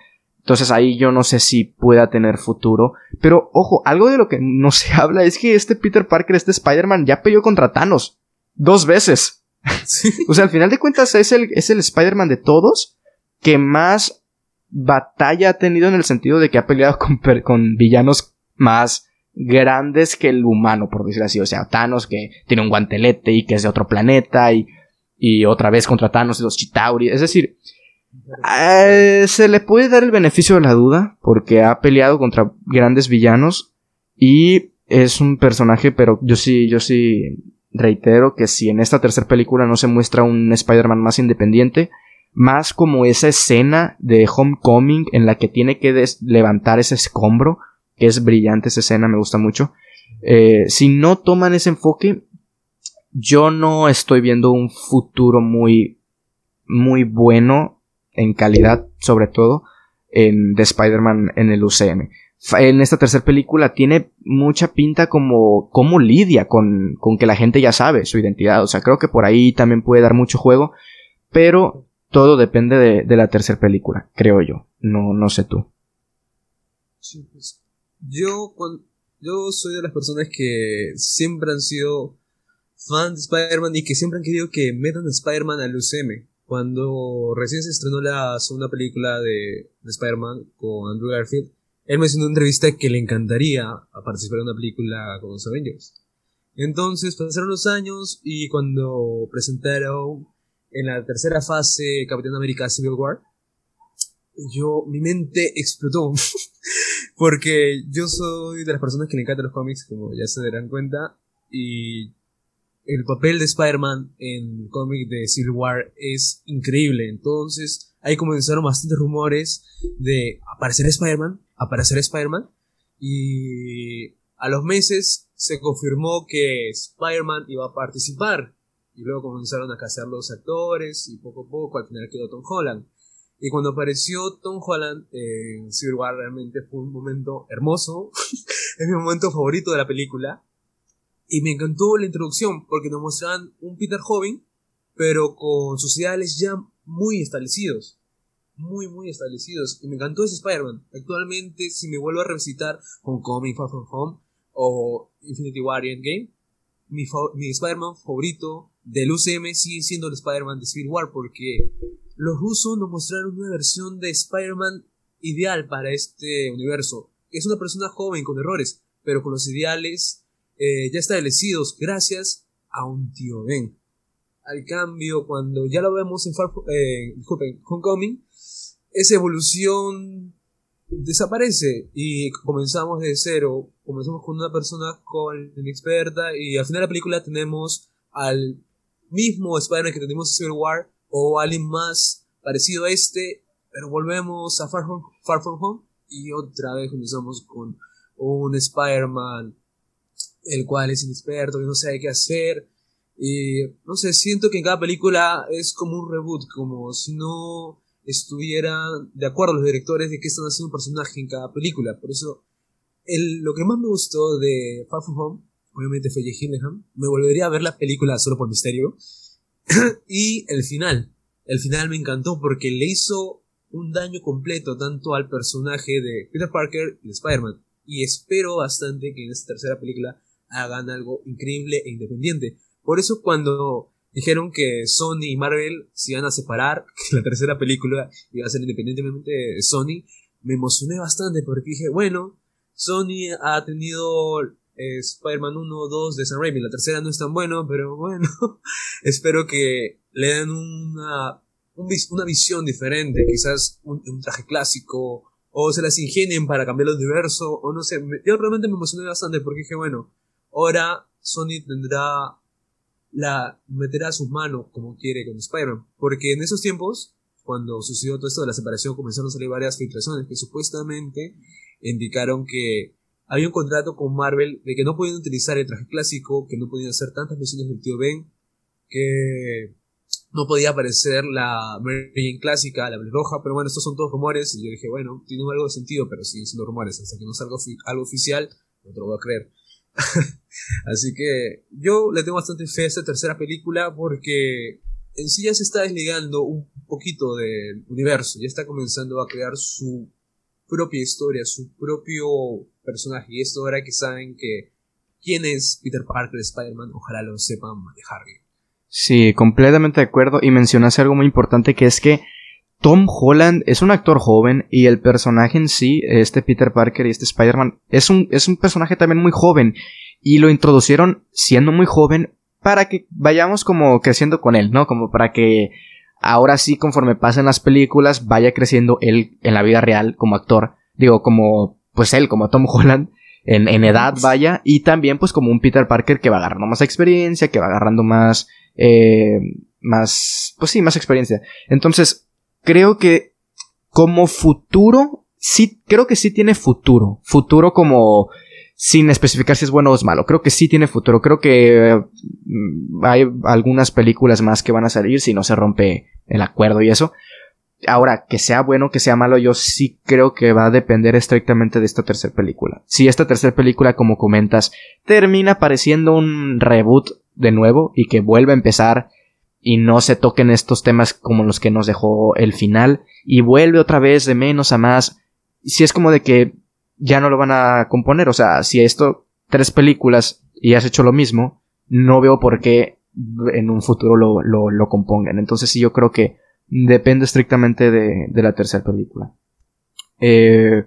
Entonces ahí yo no sé si pueda tener futuro. Pero ojo, algo de lo que no se habla es que este Peter Parker, este Spider-Man, ya peleó contra Thanos. Dos veces. o sea, al final de cuentas es el, es el Spider-Man de todos que más batalla ha tenido en el sentido de que ha peleado con, con villanos más grandes que el humano, por decirlo así. O sea, Thanos que tiene un guantelete y que es de otro planeta y, y otra vez contra Thanos y los Chitauri. Es decir, eh, se le puede dar el beneficio de la duda porque ha peleado contra grandes villanos y es un personaje, pero yo sí, yo sí reitero que si en esta tercera película no se muestra un Spider-Man más independiente, más como esa escena de Homecoming en la que tiene que levantar ese escombro, que es brillante esa escena, me gusta mucho. Eh, si no toman ese enfoque, yo no estoy viendo un futuro muy, muy bueno en calidad, sobre todo, en, de Spider-Man en el UCM. En esta tercera película tiene mucha pinta como, como lidia con, con que la gente ya sabe su identidad. O sea, creo que por ahí también puede dar mucho juego, pero todo depende de, la tercera película, creo yo. No, no sé tú. Pues yo, yo soy de las personas que siempre han sido fans de Spider-Man y que siempre han querido que metan a Spider-Man al UCM. Cuando recién se estrenó la segunda película de, de Spider-Man con Andrew Garfield, él me hizo una entrevista que le encantaría participar en una película con los Avengers. Entonces pasaron los años y cuando presentaron en la tercera fase Capitán América Civil War, yo, mi mente explotó. Porque yo soy de las personas que le encantan los cómics, como ya se darán cuenta. Y el papel de Spider-Man en el cómic de Civil War es increíble. Entonces, ahí comenzaron bastantes rumores de aparecer Spider-Man, aparecer Spider-Man. Y a los meses se confirmó que Spider-Man iba a participar. Y luego comenzaron a casar los actores y poco a poco al final quedó Tom Holland. Y cuando apareció Tom Holland en Civil War realmente fue un momento hermoso. es mi momento favorito de la película. Y me encantó la introducción porque nos mostraban un Peter joven, pero con sus ideales ya muy establecidos. Muy, muy establecidos. Y me encantó ese Spider-Man. Actualmente, si me vuelvo a revisitar Homecoming, Far From Home o Infinity War y Endgame, mi, mi Spider-Man favorito del UCM sigue siendo el Spider-Man de Civil War porque los rusos nos mostraron una versión de Spider-Man ideal para este universo. Es una persona joven con errores, pero con los ideales eh, ya establecidos gracias a un tío Ben. Al cambio, cuando ya lo vemos en Far, eh, Homecoming, esa evolución desaparece y comenzamos de cero. Comenzamos con una persona con inexperta y al final de la película tenemos al mismo Spider-Man que tenemos en Civil War o alguien más parecido a este, pero volvemos a Far From, Home y otra vez comenzamos con un Spider-Man el cual es inexperto, que no sabe qué hacer. Y no sé, siento que en cada película es como un reboot, como si no estuvieran de acuerdo los directores de qué están haciendo un personaje en cada película. Por eso, el, lo que más me gustó de Far From Home, obviamente fue Jay Gyllenhaal. Me volvería a ver la película solo por misterio. y el final. El final me encantó porque le hizo un daño completo tanto al personaje de Peter Parker y de Spider-Man. Y espero bastante que en esta tercera película hagan algo increíble e independiente. Por eso cuando dijeron que Sony y Marvel se iban a separar, que la tercera película iba a ser independientemente de Sony, me emocioné bastante porque dije, bueno, Sony ha tenido eh, Spider-Man 1, 2 de Sam Raimi. La tercera no es tan bueno, pero bueno, espero que le den una, una visión diferente, quizás un, traje clásico, o se las ingenien para cambiar el universo, o no sé. yo realmente me emocioné bastante porque dije, bueno, ahora Sony tendrá la meterá sus manos como quiere con Spider-Man. Porque en esos tiempos, cuando sucedió todo esto de la separación, comenzaron a salir varias filtraciones que supuestamente indicaron que había un contrato con Marvel de que no podían utilizar el traje clásico, que no podían hacer tantas misiones del tío Ben, que no podía aparecer la Mary clásica, la roja, pero bueno, estos son todos rumores, y yo dije, bueno, tiene algo de sentido, pero siguen siendo rumores, hasta que no salga algo oficial, no te lo voy a creer. Así que yo le tengo bastante fe a esta tercera película porque en sí ya se está desligando un poquito del universo, ya está comenzando a crear su propia historia, su propio personaje. Y esto ahora que saben que quién es Peter Parker de Spider-Man, ojalá lo sepan manejar bien. Sí, completamente de acuerdo. Y mencionaste algo muy importante que es que Tom Holland es un actor joven y el personaje en sí, este Peter Parker y este Spider-Man, es un, es un personaje también muy joven. Y lo introducieron siendo muy joven para que vayamos como creciendo con él, ¿no? Como para que ahora sí, conforme pasen las películas, vaya creciendo él en la vida real como actor. Digo, como, pues él, como Tom Holland, en, en edad vaya, y también pues como un Peter Parker que va agarrando más experiencia, que va agarrando más, eh, más, pues sí, más experiencia. Entonces, creo que como futuro, sí, creo que sí tiene futuro. Futuro como sin especificar si es bueno o es malo. Creo que sí tiene futuro. Creo que mm, hay algunas películas más que van a salir si no se rompe el acuerdo y eso. Ahora, que sea bueno, que sea malo, yo sí creo que va a depender estrictamente de esta tercera película. Si esta tercera película, como comentas, termina pareciendo un reboot de nuevo y que vuelve a empezar y no se toquen estos temas como los que nos dejó el final y vuelve otra vez de menos a más, si es como de que ya no lo van a componer, o sea, si esto tres películas y has hecho lo mismo, no veo por qué en un futuro lo, lo, compongan. Entonces sí, yo creo que depende estrictamente de, de la tercera película. Eh,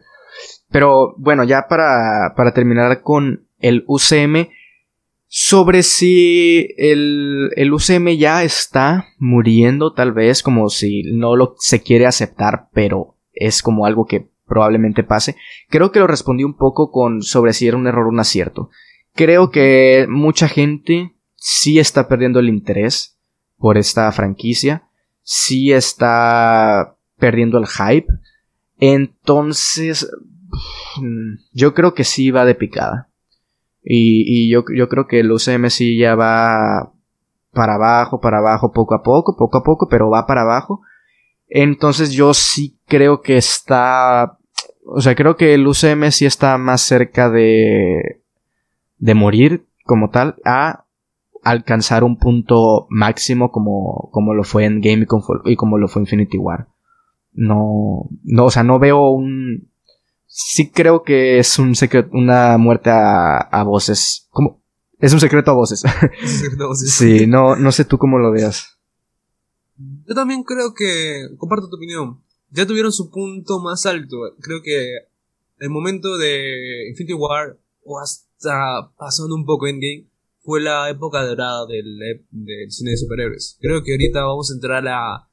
pero bueno, ya para, para terminar con el UCM, sobre si el, el, UCM ya está muriendo, tal vez, como si no lo se quiere aceptar, pero es como algo que probablemente pase. Creo que lo respondí un poco con sobre si era un error o un acierto. Creo que mucha gente sí está perdiendo el interés por esta franquicia, sí está perdiendo el hype, entonces yo creo que sí va de picada. Y, yo, yo, creo que el UCM sí ya va para abajo, para abajo, poco a poco, poco a poco, pero va para abajo. Entonces yo sí creo que está... O sea, creo que el UCM sí está más cerca de... de morir como tal a alcanzar un punto máximo como, como lo fue en Game y como lo fue Infinity War. No, no, o sea, no veo un... Sí creo que es un secreto, una muerte a, a voces. Como, es un secreto a voces. sí, no, no sé tú cómo lo veas. Yo también creo que, comparto tu opinión, ya tuvieron su punto más alto. Creo que el momento de Infinity War, o hasta pasando un poco en Game, fue la época dorada del, del cine de superhéroes. Creo que ahorita vamos a entrar a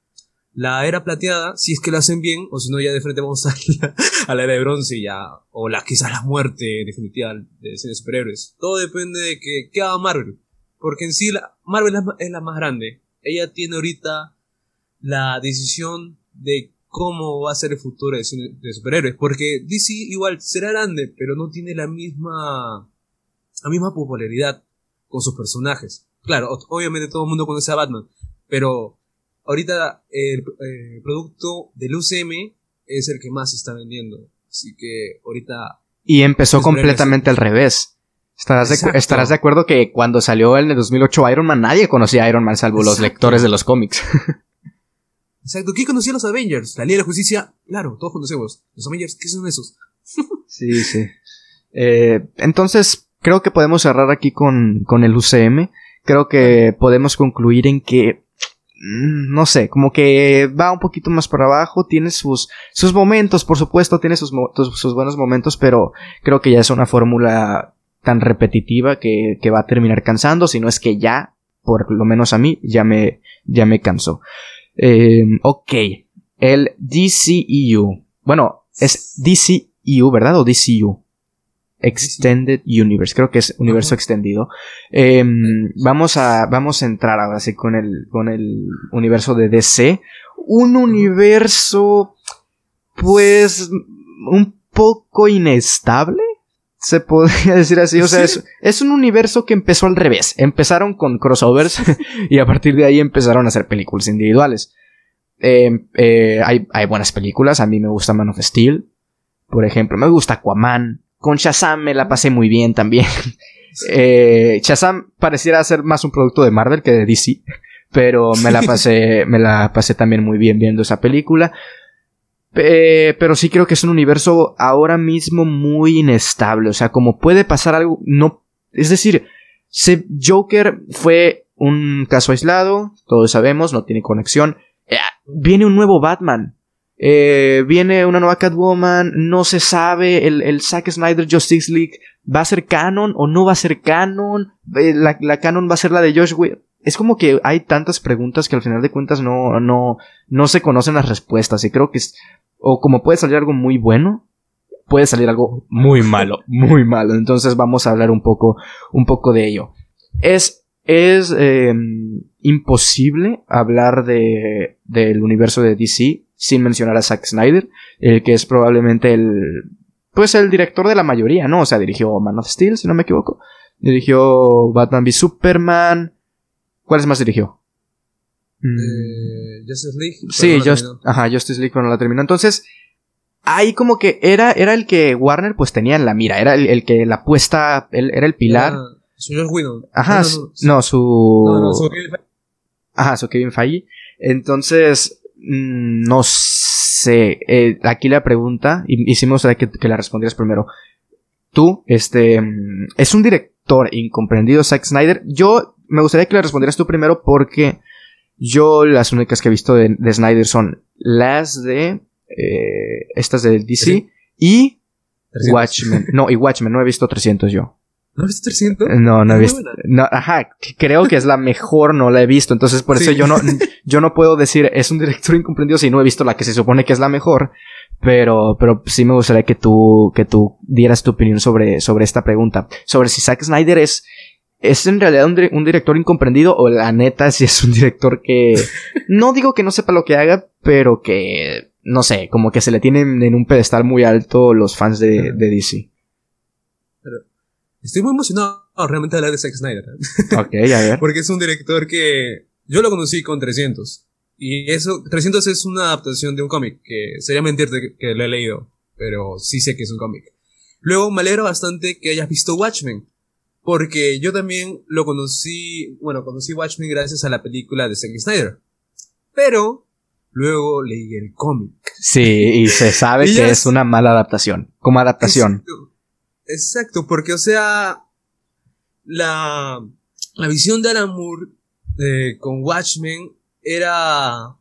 la era plateada, si es que la hacen bien, o si no, ya de frente vamos a la, a la era de bronce ya, o la, quizás la muerte definitiva del cine de superhéroes. Todo depende de que, qué haga Marvel. Porque en sí, la, Marvel es la más grande. Ella tiene ahorita la decisión de cómo va a ser el futuro del cine de superhéroes. Porque DC igual será grande, pero no tiene la misma, la misma popularidad con sus personajes. Claro, obviamente todo el mundo conoce a Batman, pero ahorita el, producto del UCM es el que más se está vendiendo. Así que ahorita... Y empezó completamente al revés. ¿Estarás de, ¿Estarás de, acuerdo que cuando salió el de 2008 Iron Man, nadie conocía a Iron Man salvo los lectores de los cómics? Exacto. ¿Quién conocía a los Avengers? La Liga de la Justicia, claro, todos conocemos. Los Avengers, ¿qué son esos? sí, sí. Eh, entonces, creo que podemos cerrar aquí con, con el UCM. Creo que podemos concluir en que no sé, como que va un poquito más para abajo, tiene sus, sus momentos, por supuesto, tiene sus, sus buenos momentos, pero creo que ya es una fórmula tan repetitiva que, que va a terminar cansando, si no es que ya, por lo menos a mí, ya me, ya me cansó. Eh, ok, el DCEU. Bueno, es DCEU, ¿verdad? O DCU. Extended Universe, creo que es universo extendido. Em, vamos, a, vamos a entrar ahora sí con el, con el universo de DC. Un universo, pues, un poco inestable. Se podría decir así, o sea, es, es, un universo que empezó al revés. Empezaron con crossovers y a partir de ahí empezaron a hacer películas individuales. Em, eh, hay, hay buenas películas, a mí me gusta Man of Steel, por ejemplo, me gusta Aquaman, con Shazam me la pasé muy bien también. eh, Shazam pareciera ser más un producto de Marvel que de DC. Pero me la pasé, me la pasé también muy bien viendo esa película. pero sí creo que es un universo ahora mismo muy inestable. O sea, como puede pasar algo, no. Es decir, Joker fue un caso aislado, todos sabemos, no tiene conexión. Eh, viene un nuevo Batman. Eh, viene una nueva Catwoman, no se sabe, el, el, Zack Snyder Justice League va a ser canon o no va a ser canon, eh, la, canon va a ser la de Josh Whedon. Es como que hay tantas preguntas que al final de cuentas no, no, no se conocen las respuestas y creo que es, o como puede salir algo muy bueno, puede salir algo muy malo, muy malo. Entonces vamos a hablar un poco, un poco de ello. Es, es em, imposible hablar de, del universo de DC sin mencionar a Zack Snyder, el que es probablemente el, pues el director de la mayoría, ¿no? O sea, dirigió Man of Steel, si no me equivoco. Dirigió Batman v Superman. ¿Cuáles más dirigió? Mm. Eh, Justice League. Sí, ajá, Justice League cuando la terminó. Entonces, ahí como que era, era el que Warner pues tenía en la mira, era el, que la apuesta, era el pilar. su George Whedon. Ajá, no, su... No, no, su... Ajá, su Kevin Feige. Entonces, no sé. Eh, aquí la pregunta, y, y sí me gustaría que, la respondieras primero. Tú, este, mm, es un director incomprendido, Zack Snyder. Yo me gustaría que la respondieras tú primero porque yo las únicas que he visto de, Snyder son las de eh, estas de DC y Watchmen. No, y Watchmen, no he visto 300 yo. ¿No has visto 300? No, no he visto. No, ajá, creo que es la mejor, no la he visto. Entonces, por eso yo no, yo no puedo decir es un director incomprendido si no he visto la que se supone que es la mejor. Pero, pero sí me gustaría que tú, que tú dieras tu opinión sobre, sobre esta pregunta. Sobre si Zack Snyder es, es en realidad un, un director incomprendido o la neta si es un director que, no digo que no sepa lo que haga, pero que, no sé, como que se le tienen en un pedestal muy alto los fans de, de DC. Estoy muy emocionado realmente de hablar de Zack Snyder. Ok, a ver. Porque es un director que yo lo conocí con 300. Y eso, 300 es una adaptación de un cómic, que sería mentirte que lo he leído, pero sí sé que es un cómic. Luego me alegra bastante que hayas visto Watchmen, porque yo también lo conocí, bueno, conocí Watchmen gracias a la película de Zack Snyder. Pero luego leí el cómic. Sí, y se sabe que es una mala adaptación, como adaptación. Exacto, porque o sea, la, la visión de Alan Moore eh, con Watchmen era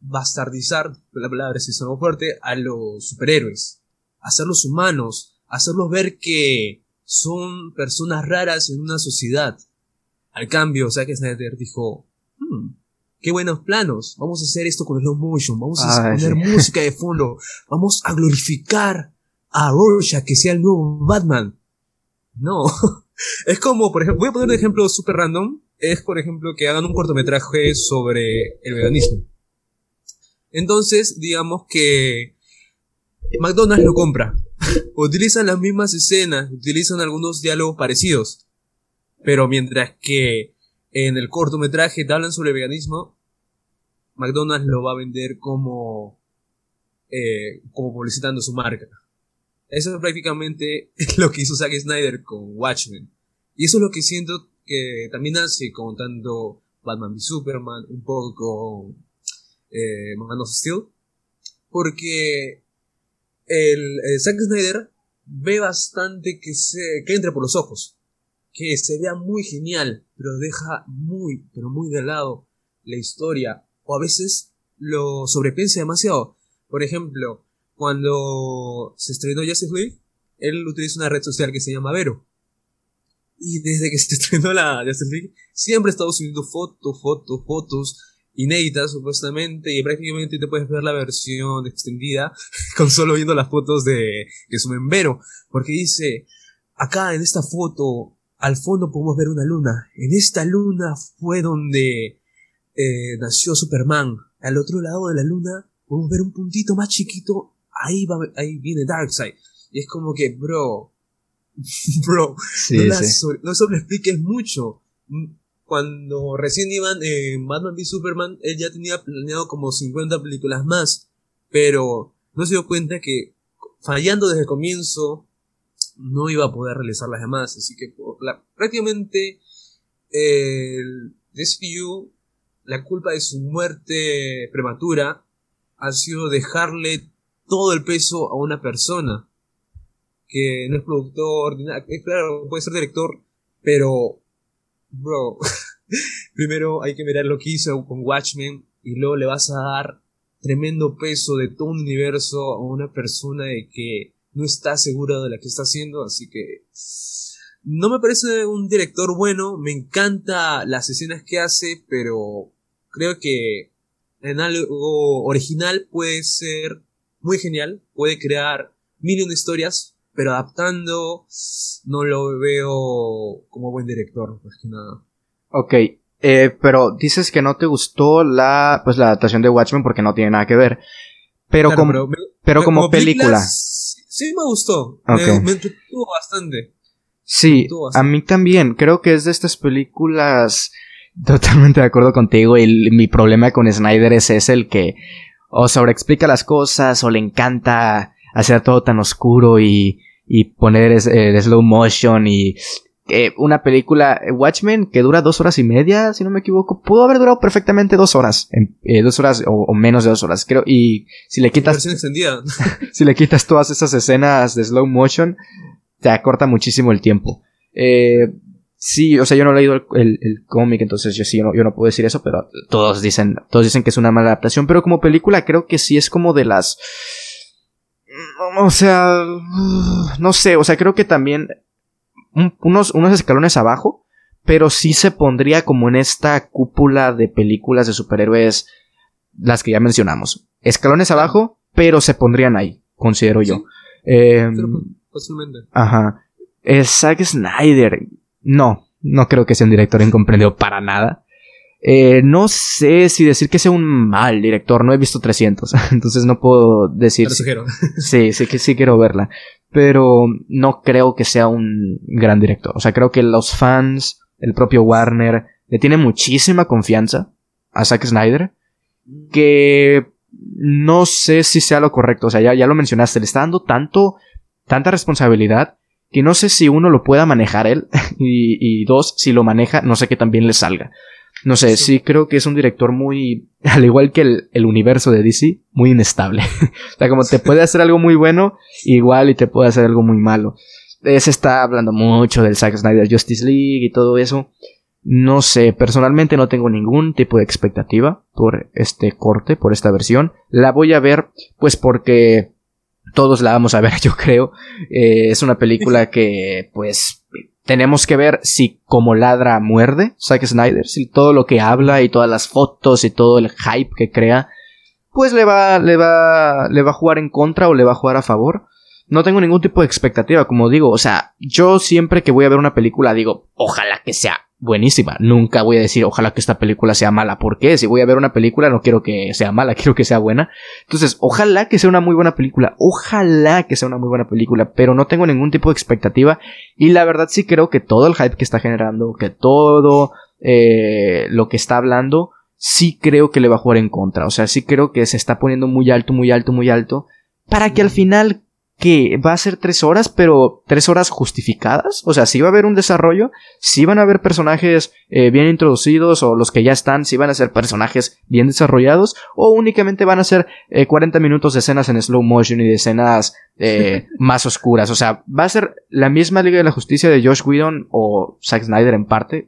bastardizar, la palabra si sonó fuerte, a los superhéroes, hacerlos humanos, hacerlos ver que son personas raras en una sociedad. Al cambio, o sea que Snyder dijo, hmm, qué buenos planos, vamos a hacer esto con slow motion, vamos a poner música de fondo, vamos a glorificar a Rorschach que sea el nuevo Batman. No. es como, por ejemplo, voy a poner un ejemplo súper random. Es, por ejemplo, que hagan un cortometraje sobre el veganismo. Entonces, digamos que McDonald's lo compra. utilizan las mismas escenas, utilizan algunos diálogos parecidos. Pero mientras que en el cortometraje te hablan sobre el veganismo, McDonald's lo va a vender como, eh, como publicitando su marca. Eso es prácticamente lo que hizo Zack Snyder con Watchmen. Y eso es lo que siento que también hace con tanto Batman v Superman, un poco con eh, Man of Steel. Porque el, Zack Snyder ve bastante que, se, que entre por los ojos. Que se vea muy genial, pero deja muy, pero muy de lado la historia o a veces lo sobrepiensa demasiado. Por ejemplo, cuando se estrenó Justice League, él utiliza una red social que se llama Vero. Y desde que se estrenó la Justice League, siempre ha estado subiendo fotos, fotos, fotos inéditas supuestamente y prácticamente te puedes ver la versión extendida con solo viendo las fotos de que suben Vero. Porque dice, acá en esta foto, al fondo podemos ver una luna. En esta luna fue donde eh, nació Superman. Al otro lado de la luna podemos ver un puntito más chiquito. Ahí, va, ahí viene Darkseid. Y es como que, bro, bro, no, sobre, expliques mucho. Cuando recién iban en Batman v Superman, él ya tenía planeado como 50 películas más. Pero no se dio cuenta que fallando desde el comienzo, no iba a poder realizar las demás. Así que prácticamente el DCU, la culpa de su muerte prematura ha sido dejarle todo el peso a una persona que no es productor, es claro, puede ser director, pero, bro, primero hay que mirar lo que hizo con Watchmen y luego le vas a dar tremendo peso de todo un universo a una persona de que no está segura de la que está haciendo, así que no me parece un director bueno, me encanta las escenas que hace, pero creo que en algo original puede ser muy genial, puede crear mil de historias, pero adaptando no lo veo como buen director, más que nada. Ok, eh, pero dices que no te gustó la, pues, la adaptación de Watchmen porque no tiene nada que ver. Pero como, pero, como, película. sí me gustó. Me, me entretuvo bastante. Sí, a mí también. Creo que es de estas películas. Totalmente de acuerdo contigo. Y mi problema con Snyder es ese, el que o sobreexplica las cosas, o le encanta hacer todo tan oscuro y, y poner eh, slow motion y eh, una película Watchmen que dura dos horas y media, si no me equivoco, pudo haber durado perfectamente dos horas, eh, dos horas o, menos de dos horas, creo. Y si le quitas, si le quitas todas esas escenas de slow motion, te acorta muchísimo el tiempo. Eh, sí, o sea, yo no he leído el, el, cómic, entonces yo sí, yo no, yo no puedo decir eso, pero todos dicen, todos dicen que es una mala adaptación, pero como película creo que sí es como de las o sea, no sé, o sea, creo que también unos, unos escalones abajo, pero sí se pondría como en esta cúpula de películas de superhéroes, las que ya mencionamos. Escalones abajo, pero se pondrían ahí, considero yo. Eh, Ajá. Zack Snyder. No, no creo que sea un director incomprendido para nada. Eh, no sé si decir que sea un mal director, no he visto 300, entonces no puedo decir. Si, sí, sí que sí quiero verla, pero no creo que sea un gran director. O sea, creo que los fans, el propio Warner, le tienen muchísima confianza a Zack Snyder, que no sé si sea lo correcto. O sea, ya, ya lo mencionaste, le está dando tanto, tanta responsabilidad que no sé si uno lo pueda manejar él y, y dos, si lo maneja, no sé que también le salga. No sé, sí. creo que es un director muy, al igual que el, universo de DC, muy inestable. o sea, como te puede hacer algo muy bueno, igual y te puede hacer algo muy malo. Se está hablando mucho del Zack Snyder Justice League y todo eso. No sé, personalmente no tengo ningún tipo de expectativa por este corte, por esta versión. La voy a ver, pues porque todos la vamos a ver, yo creo. Eh, es una película que, pues, tenemos que ver si como ladra muerde Zack Snyder, si todo lo que habla y todas las fotos y todo el hype que crea, pues le va, le va, le va a jugar en contra o le va a jugar a favor. No tengo ningún tipo de expectativa, como digo, o sea, yo siempre que voy a ver una película digo, ojalá que sea buenísima. Nunca voy a decir, ojalá que esta película sea mala. ¿Por qué? Si voy a ver una película, no quiero que sea mala, quiero que sea buena. Entonces, ojalá que sea una muy buena película. Ojalá que sea una muy buena película. Pero no tengo ningún tipo de expectativa. Y la verdad sí creo que todo el hype que está generando, que todo eh, lo que está hablando, sí creo que le va a jugar en contra. O sea, sí creo que se está poniendo muy alto, muy alto, muy alto. Para que al final que va a ser tres horas, pero tres horas justificadas. O sea, si va a haber un desarrollo, si van a haber personajes eh, bien introducidos o los que ya están, si van a ser personajes bien desarrollados o únicamente van a ser 40 eh, minutos de escenas en slow motion y de escenas eh, más oscuras. O sea, va a ser la misma Liga de la Justicia de Josh Whedon o Zack Snyder en parte.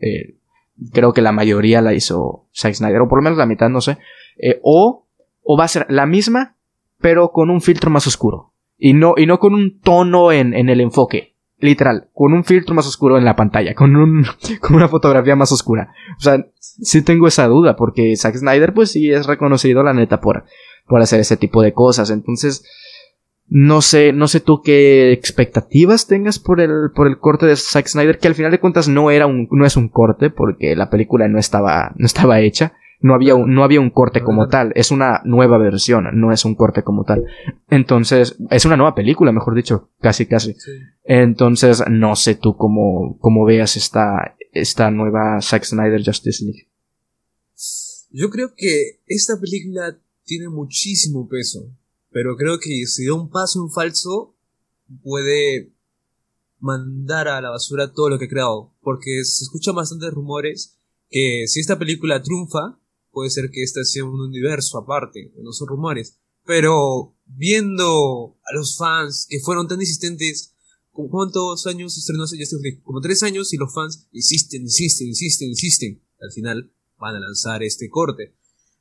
creo que la mayoría la hizo Zack Snyder, o por lo menos la mitad, no sé. Eh, o, o va a ser la misma, pero con un filtro más oscuro. Y no, y no con un tono en, en el enfoque. Literal, con un filtro más oscuro en la pantalla, con, un, con una fotografía más oscura. O sea, sí tengo esa duda, porque Zack Snyder, pues sí es reconocido, la neta, por, por hacer ese tipo de cosas. Entonces, no sé, no sé tú qué expectativas tengas por el, por el corte de Zack Snyder, que al final de cuentas no era un, no es un corte, porque la película no estaba, no estaba hecha. No había, un, no había un corte como tal, es una nueva versión, no es un corte como tal. Entonces, es una nueva película, mejor dicho, casi casi. Entonces, no sé tú cómo, cómo veas esta, esta nueva Zack Snyder Justice League. Yo creo que esta película tiene muchísimo peso, pero creo que si da un paso en falso, puede mandar a la basura todo lo que ha creado, porque se escuchan bastantes rumores que si esta película triunfa, puede ser que este sea un universo aparte, no son rumores. Pero viendo a los fans que fueron tan insistentes, ¿cuántos años estrenó hace Justice League? Como tres años y los fans insisten, insisten, insisten, insisten. Al final van a lanzar este corte.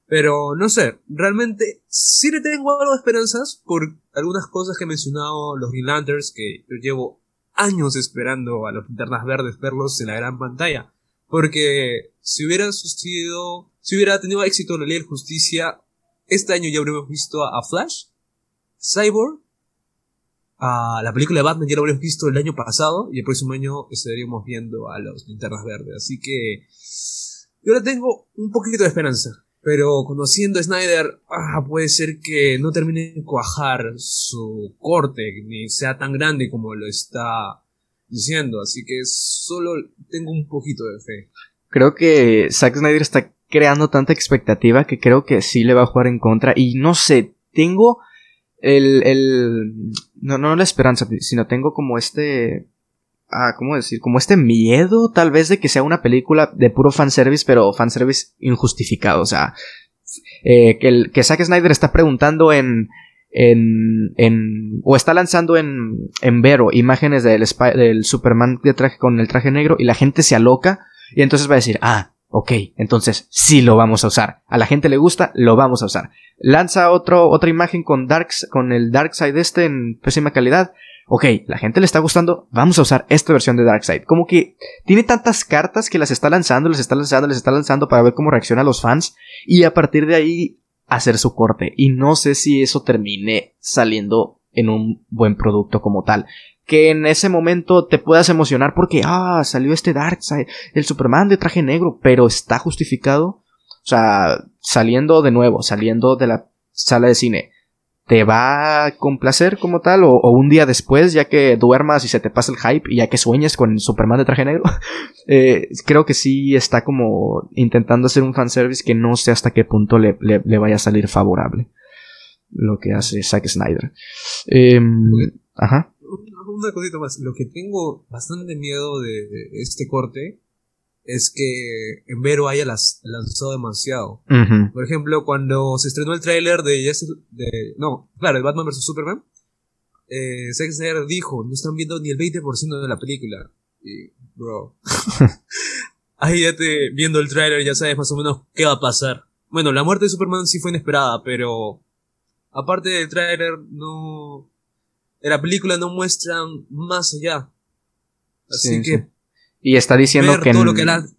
Pero no sé, realmente sí le tengo algo de esperanzas por algunas cosas que he mencionado los Green Lanterns, que yo llevo años esperando a los linternas verdes verlos en la gran pantalla. Porque si hubiera sucedido si hubiera tenido éxito la ley de justicia, este año ya habríamos visto a, Flash, Cyborg, a la película de Batman ya lo habríamos visto el año pasado y el próximo año estaríamos viendo a los linternas verdes. Así que yo ahora tengo un poquito de esperanza. Pero conociendo a Snyder, ah, puede ser que no termine de cuajar su corte, ni sea tan grande como lo está diciendo. Así que solo tengo un poquito de fe. Creo que Zack Snyder está creando tanta expectativa que creo que sí le va a jugar en contra. Y no sé, tengo el, el no, no la esperanza, sino tengo como este, ah, ¿cómo decir? Como este miedo tal vez de que sea una película de puro fanservice, pero fanservice injustificado. O sea, eh, que, el, que Zack Snyder está preguntando en, en, en, o está lanzando en, en Vero imágenes del, Superman de traje con el traje negro y la gente se aloca y entonces va a decir, ah, Ok, entonces sí lo vamos a usar. A la gente le gusta, lo vamos a usar. Lanza otro, otra imagen con, Darks, con el Darkseid este en pésima calidad. Ok, la gente le está gustando, vamos a usar esta versión de Darkseid. Como que tiene tantas cartas que las está lanzando, les está lanzando, les está lanzando para ver cómo reaccionan los fans y a partir de ahí hacer su corte. Y no sé si eso termine saliendo en un buen producto como tal que en ese momento te puedas emocionar porque, ah, salió este Darkseid, el Superman de traje negro, pero está justificado. O sea, saliendo de nuevo, saliendo de la sala de cine, ¿te va a complacer como tal? O, un día después, ya que duermas y se te pasa el hype y ya que sueñes con el Superman de traje negro? eh, creo que sí está como intentando hacer un fanservice que no sé hasta qué punto le, le, vaya a salir favorable. Lo que hace Zack Snyder. Eh, ajá una cosita más. Lo que tengo bastante miedo de este corte es que en Vero haya las, lanzado demasiado. Por ejemplo, cuando se estrenó el tráiler de, de... No, claro, el Batman vs. Superman. Eh, Zack Snyder dijo, no están viendo ni el 20% de la película. Y, bro. Ahí ya te, viendo el tráiler ya sabes más o menos qué va a pasar. Bueno, la muerte de Superman sí fue inesperada, pero... Aparte del tráiler, no en la película no muestran más allá. Así que. Y está diciendo que,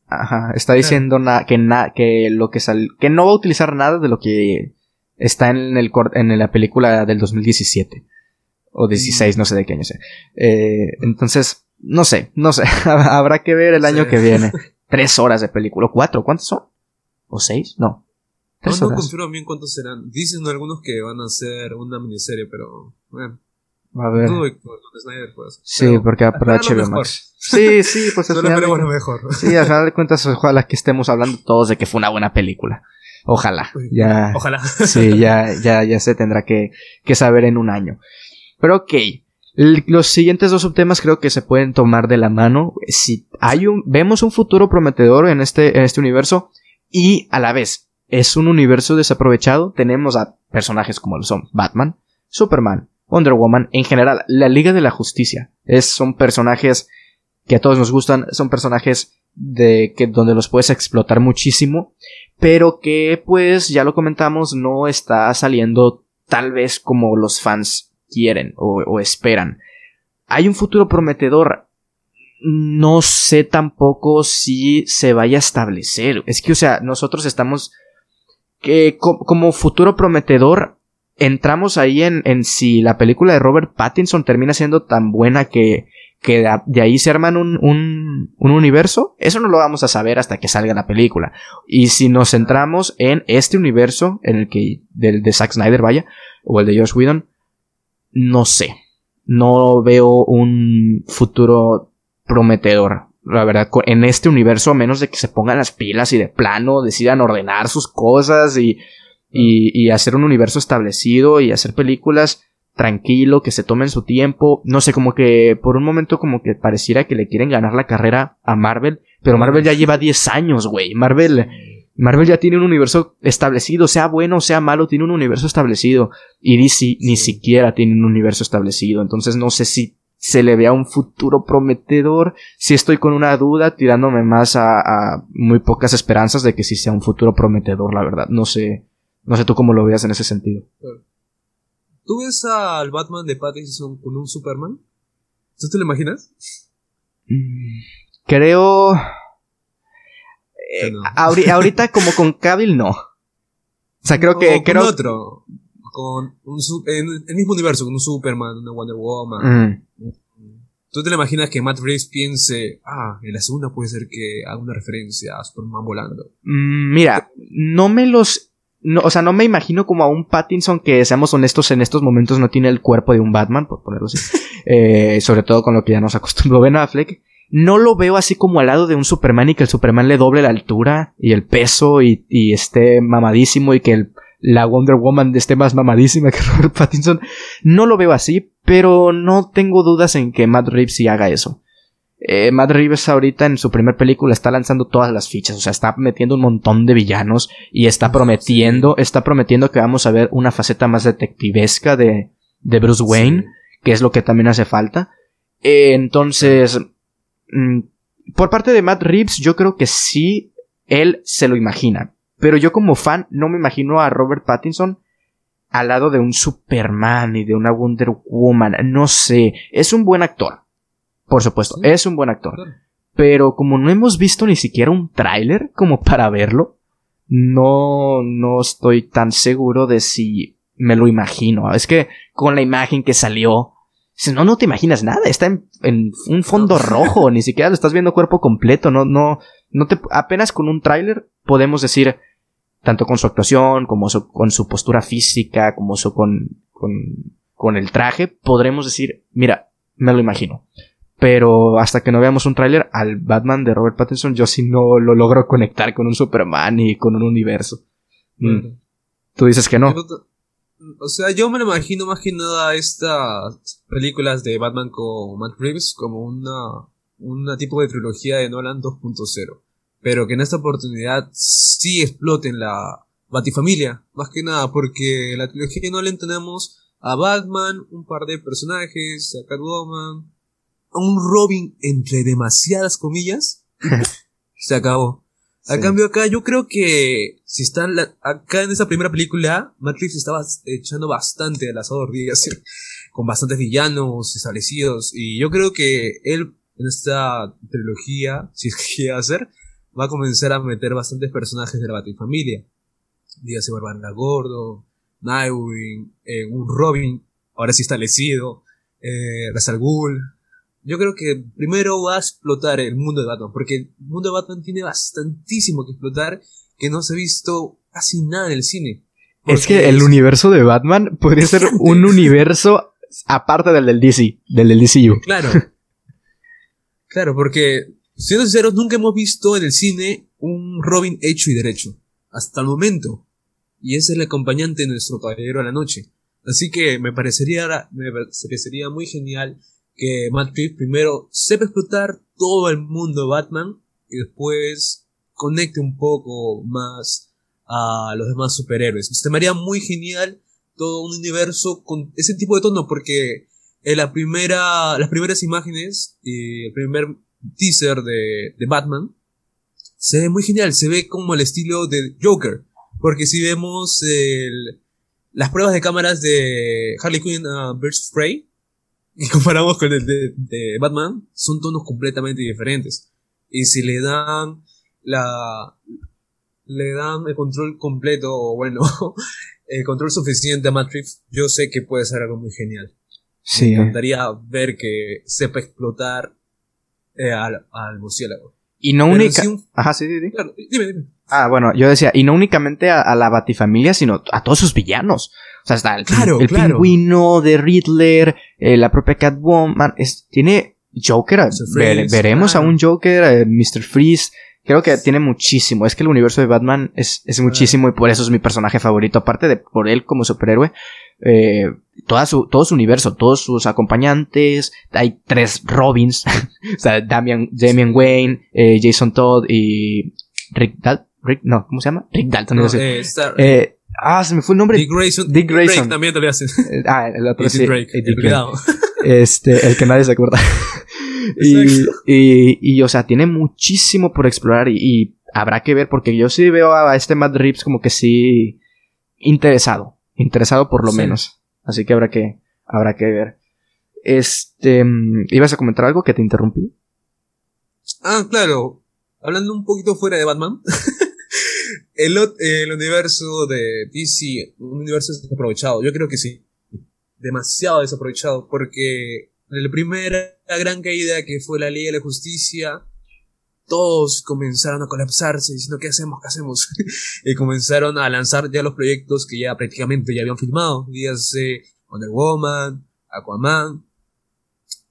ajá, está diciendo que que lo que sal que no va a utilizar nada de lo que está en el en la película del 2017 o 16, mm. no sé de qué año sea. Eh, entonces, no sé, no sé, habrá que ver el año que viene. Tres horas de película, cuatro, ¿cuántos son? ¿O seis? No. no, no confirmo bien cuántos serán. Dicen algunos que van a ser una miniserie, pero bueno. A ver. Sí, porque para HBO Max. Sí, sí, pues es mejor. Sí, a final de cuentas, ojalá que estemos hablando todos de que fue una buena película. Ojalá. Ya, ojalá. Sí, ya, ya, ya se tendrá que, que saber en un año. Pero ok. Los siguientes dos subtemas creo que se pueden tomar de la mano. Si hay un, vemos un futuro prometedor en este, en este universo y a la vez es un universo desaprovechado. Tenemos a personajes como lo son Batman, Superman, Wonder Woman, en general, la Liga de la Justicia. Es, son personajes que a todos nos gustan, son personajes de que donde los puedes explotar muchísimo, pero que pues ya lo comentamos no está saliendo tal vez como los fans quieren o, esperan. Hay un futuro prometedor. No sé tampoco si se vaya a establecer. Es que, o sea, nosotros estamos que como futuro prometedor entramos ahí en, si la película de Robert Pattinson termina siendo tan buena que de ahí se arman un, universo, eso no lo vamos a saber hasta que salga la película. Y si nos centramos en este universo, en el que, del de Zack Snyder, vaya, o el de Josh Whedon, no sé. No veo un futuro prometedor. La verdad, en este universo, a menos de que se pongan las pilas y de plano decidan ordenar sus cosas y, y, y hacer un universo establecido y hacer películas, tranquilo, que se tomen su tiempo. No sé, como que por un momento como que pareciera que le quieren ganar la carrera a Marvel, pero Marvel ya lleva 10 años, güey. Marvel Marvel ya tiene un universo establecido, sea bueno o sea malo, tiene un universo establecido. Y DC ni siquiera tiene un universo establecido. Entonces no sé si se le vea un futuro prometedor. Si estoy con una duda, tirándome más a, a, muy pocas esperanzas de que sí sea un futuro prometedor, la verdad. No sé, no sé tú cómo lo veas en ese sentido. ¿Tú ves al Batman de Pattinson con un Superman? ¿Tú te lo imaginas? Mm, creo. Eh, ahorita, como con Cavill, no. O sea, creo que. Con otro. Con un, en el mismo universo, con un Superman, una Wonder Woman. Mm. ¿Tú te lo imaginas que Matt Reeves piense, ah, en la segunda puede ser que haga una referencia a Superman volando? Mm, mira, no me los no, o sea, no me imagino como a un Pattinson que, seamos honestos, en estos momentos no tiene el cuerpo de un Batman, por ponerlo así. Eh, sobre todo con lo que ya nos acostumbró Ben Affleck. No lo veo así como al lado de un Superman y que el Superman le doble la altura y el peso y, esté mamadísimo y que la Wonder Woman esté más mamadísima que Robert Pattinson. No lo veo así, pero no tengo dudas en que Matt Reeves sí haga eso. Eh, Matt Reeves ahorita en su primer película está lanzando todas las fichas, o sea, está metiendo un montón de villanos y está prometiendo, está prometiendo que vamos a ver una faceta más detectivesca de, de Bruce Wayne, que es lo que también hace falta. Eh, entonces, mm, por parte de Matt Reeves, yo creo que sí, él se lo imagina, pero yo como fan no me imagino a Robert Pattinson al lado de un Superman y de una Wonder Woman, no sé, es un buen actor por supuesto, es un buen actor. Pero como no hemos visto ni siquiera un tráiler como para verlo, no, no estoy tan seguro de si me lo imagino. Es que con la imagen que salió, no, no te imaginas nada. Está en, un fondo rojo, ni siquiera lo estás viendo cuerpo completo. No, no, no te, apenas con un tráiler podemos decir, tanto con su actuación, como con su postura física, como su, con, con, con el traje, podremos decir, mira, me lo imagino. Pero hasta que no veamos un tráiler al Batman de Robert Pattinson, yo sí no lo logro conectar con un Superman y con un universo. Mm. Tú dices que no. O sea, yo me lo imagino más que nada estas películas de Batman con Matt Reeves como una, una tipo de trilogía de Nolan 2.0. Pero que en esta oportunidad sí exploten la Batifamilia. Más que nada porque en la trilogía de Nolan tenemos a Batman, un par de personajes, a Catwoman, un Robin entre demasiadas comillas, se acabó. A cambio acá, yo creo que si están acá en esa primera película, Matrix estaba echando bastante al asador, dígase, con bastantes villanos establecidos. Y yo creo que él, en esta trilogía, si es que quiere hacer, va a comenzar a meter bastantes personajes de la Batifamilia. Dígase Barbara Gordo, Nightwing, eh, un Robin, ahora sí establecido, eh, Razal Ghul, yo creo que primero va a explotar el mundo de Batman, porque el mundo de Batman tiene bastantísimo que explotar que no se ha visto casi nada en el cine. Es que el universo de Batman podría ser un universo aparte del del DC, del del DCU. Claro. claro, porque siendo sinceros, nunca hemos visto en el cine un Robin hecho y derecho. Hasta el momento. Y ese es el acompañante de nuestro Caballero a la Noche. Así que me parecería, me parecería muy genial que Matt Reeves primero sepa explotar todo el mundo Batman y después conecte un poco más a los demás superhéroes. Se me haría muy genial todo un universo con ese tipo de tono porque en la primera, las primeras imágenes y el primer teaser de, de Batman se ve muy genial, se ve como el estilo de Joker. Porque si vemos el, las pruebas de cámaras de Harley Quinn uh, Birds Prey y comparamos con el de, de, Batman, son tonos completamente diferentes. Y si le dan la le dan el control completo o bueno, el control suficiente a Matrix, yo sé que puede ser algo muy genial. Sí. Me encantaría ver que sepa explotar eh, al, al murciélago. Y no única. Ajá, sí, sí, Claro, dime, dime. Ah, bueno, yo decía, y no únicamente a, la Batifamilia, sino a todos sus villanos. O sea, está el, el pingüino de Riddler, eh, la propia Catwoman. Es, tiene Joker. veremos a un Joker, eh, Mr. Freeze. Creo que tiene muchísimo. Es que el universo de Batman es, es muchísimo y por eso es mi personaje favorito. Aparte de por él como superhéroe, eh, toda su, todo su universo, todos sus acompañantes. Hay tres Robins. o sea, Damian, Damian Wayne, eh, Jason Todd y Rick Dalton. Rick, no, ¿cómo se llama? Rick Dalton. No, eh, eh, ah, se me fue el nombre. Dick Grayson. Dick Grayson. también te lo hacen. Eh, ah, el otro sí. Drake, el, Este, el que nadie se acuerda. y, y, y, o sea, tiene muchísimo por explorar y, y, habrá que ver porque yo sí veo a este Matt Reeves como que sí interesado interesado por lo menos. Así que habrá que, habrá que ver. Este, mm, ¿ibas a comentar algo que te interrumpí? Ah, claro. Hablando un poquito fuera de Batman. El, el universo de DC, un universo desaprovechado. Yo creo que sí. Demasiado desaprovechado. Porque en la primera gran caída que fue la ley de la justicia, todos comenzaron a colapsarse diciendo ¿qué hacemos? ¿qué hacemos? y comenzaron a lanzar ya los proyectos que ya prácticamente ya habían filmado, dígase Wonder Woman, Aquaman.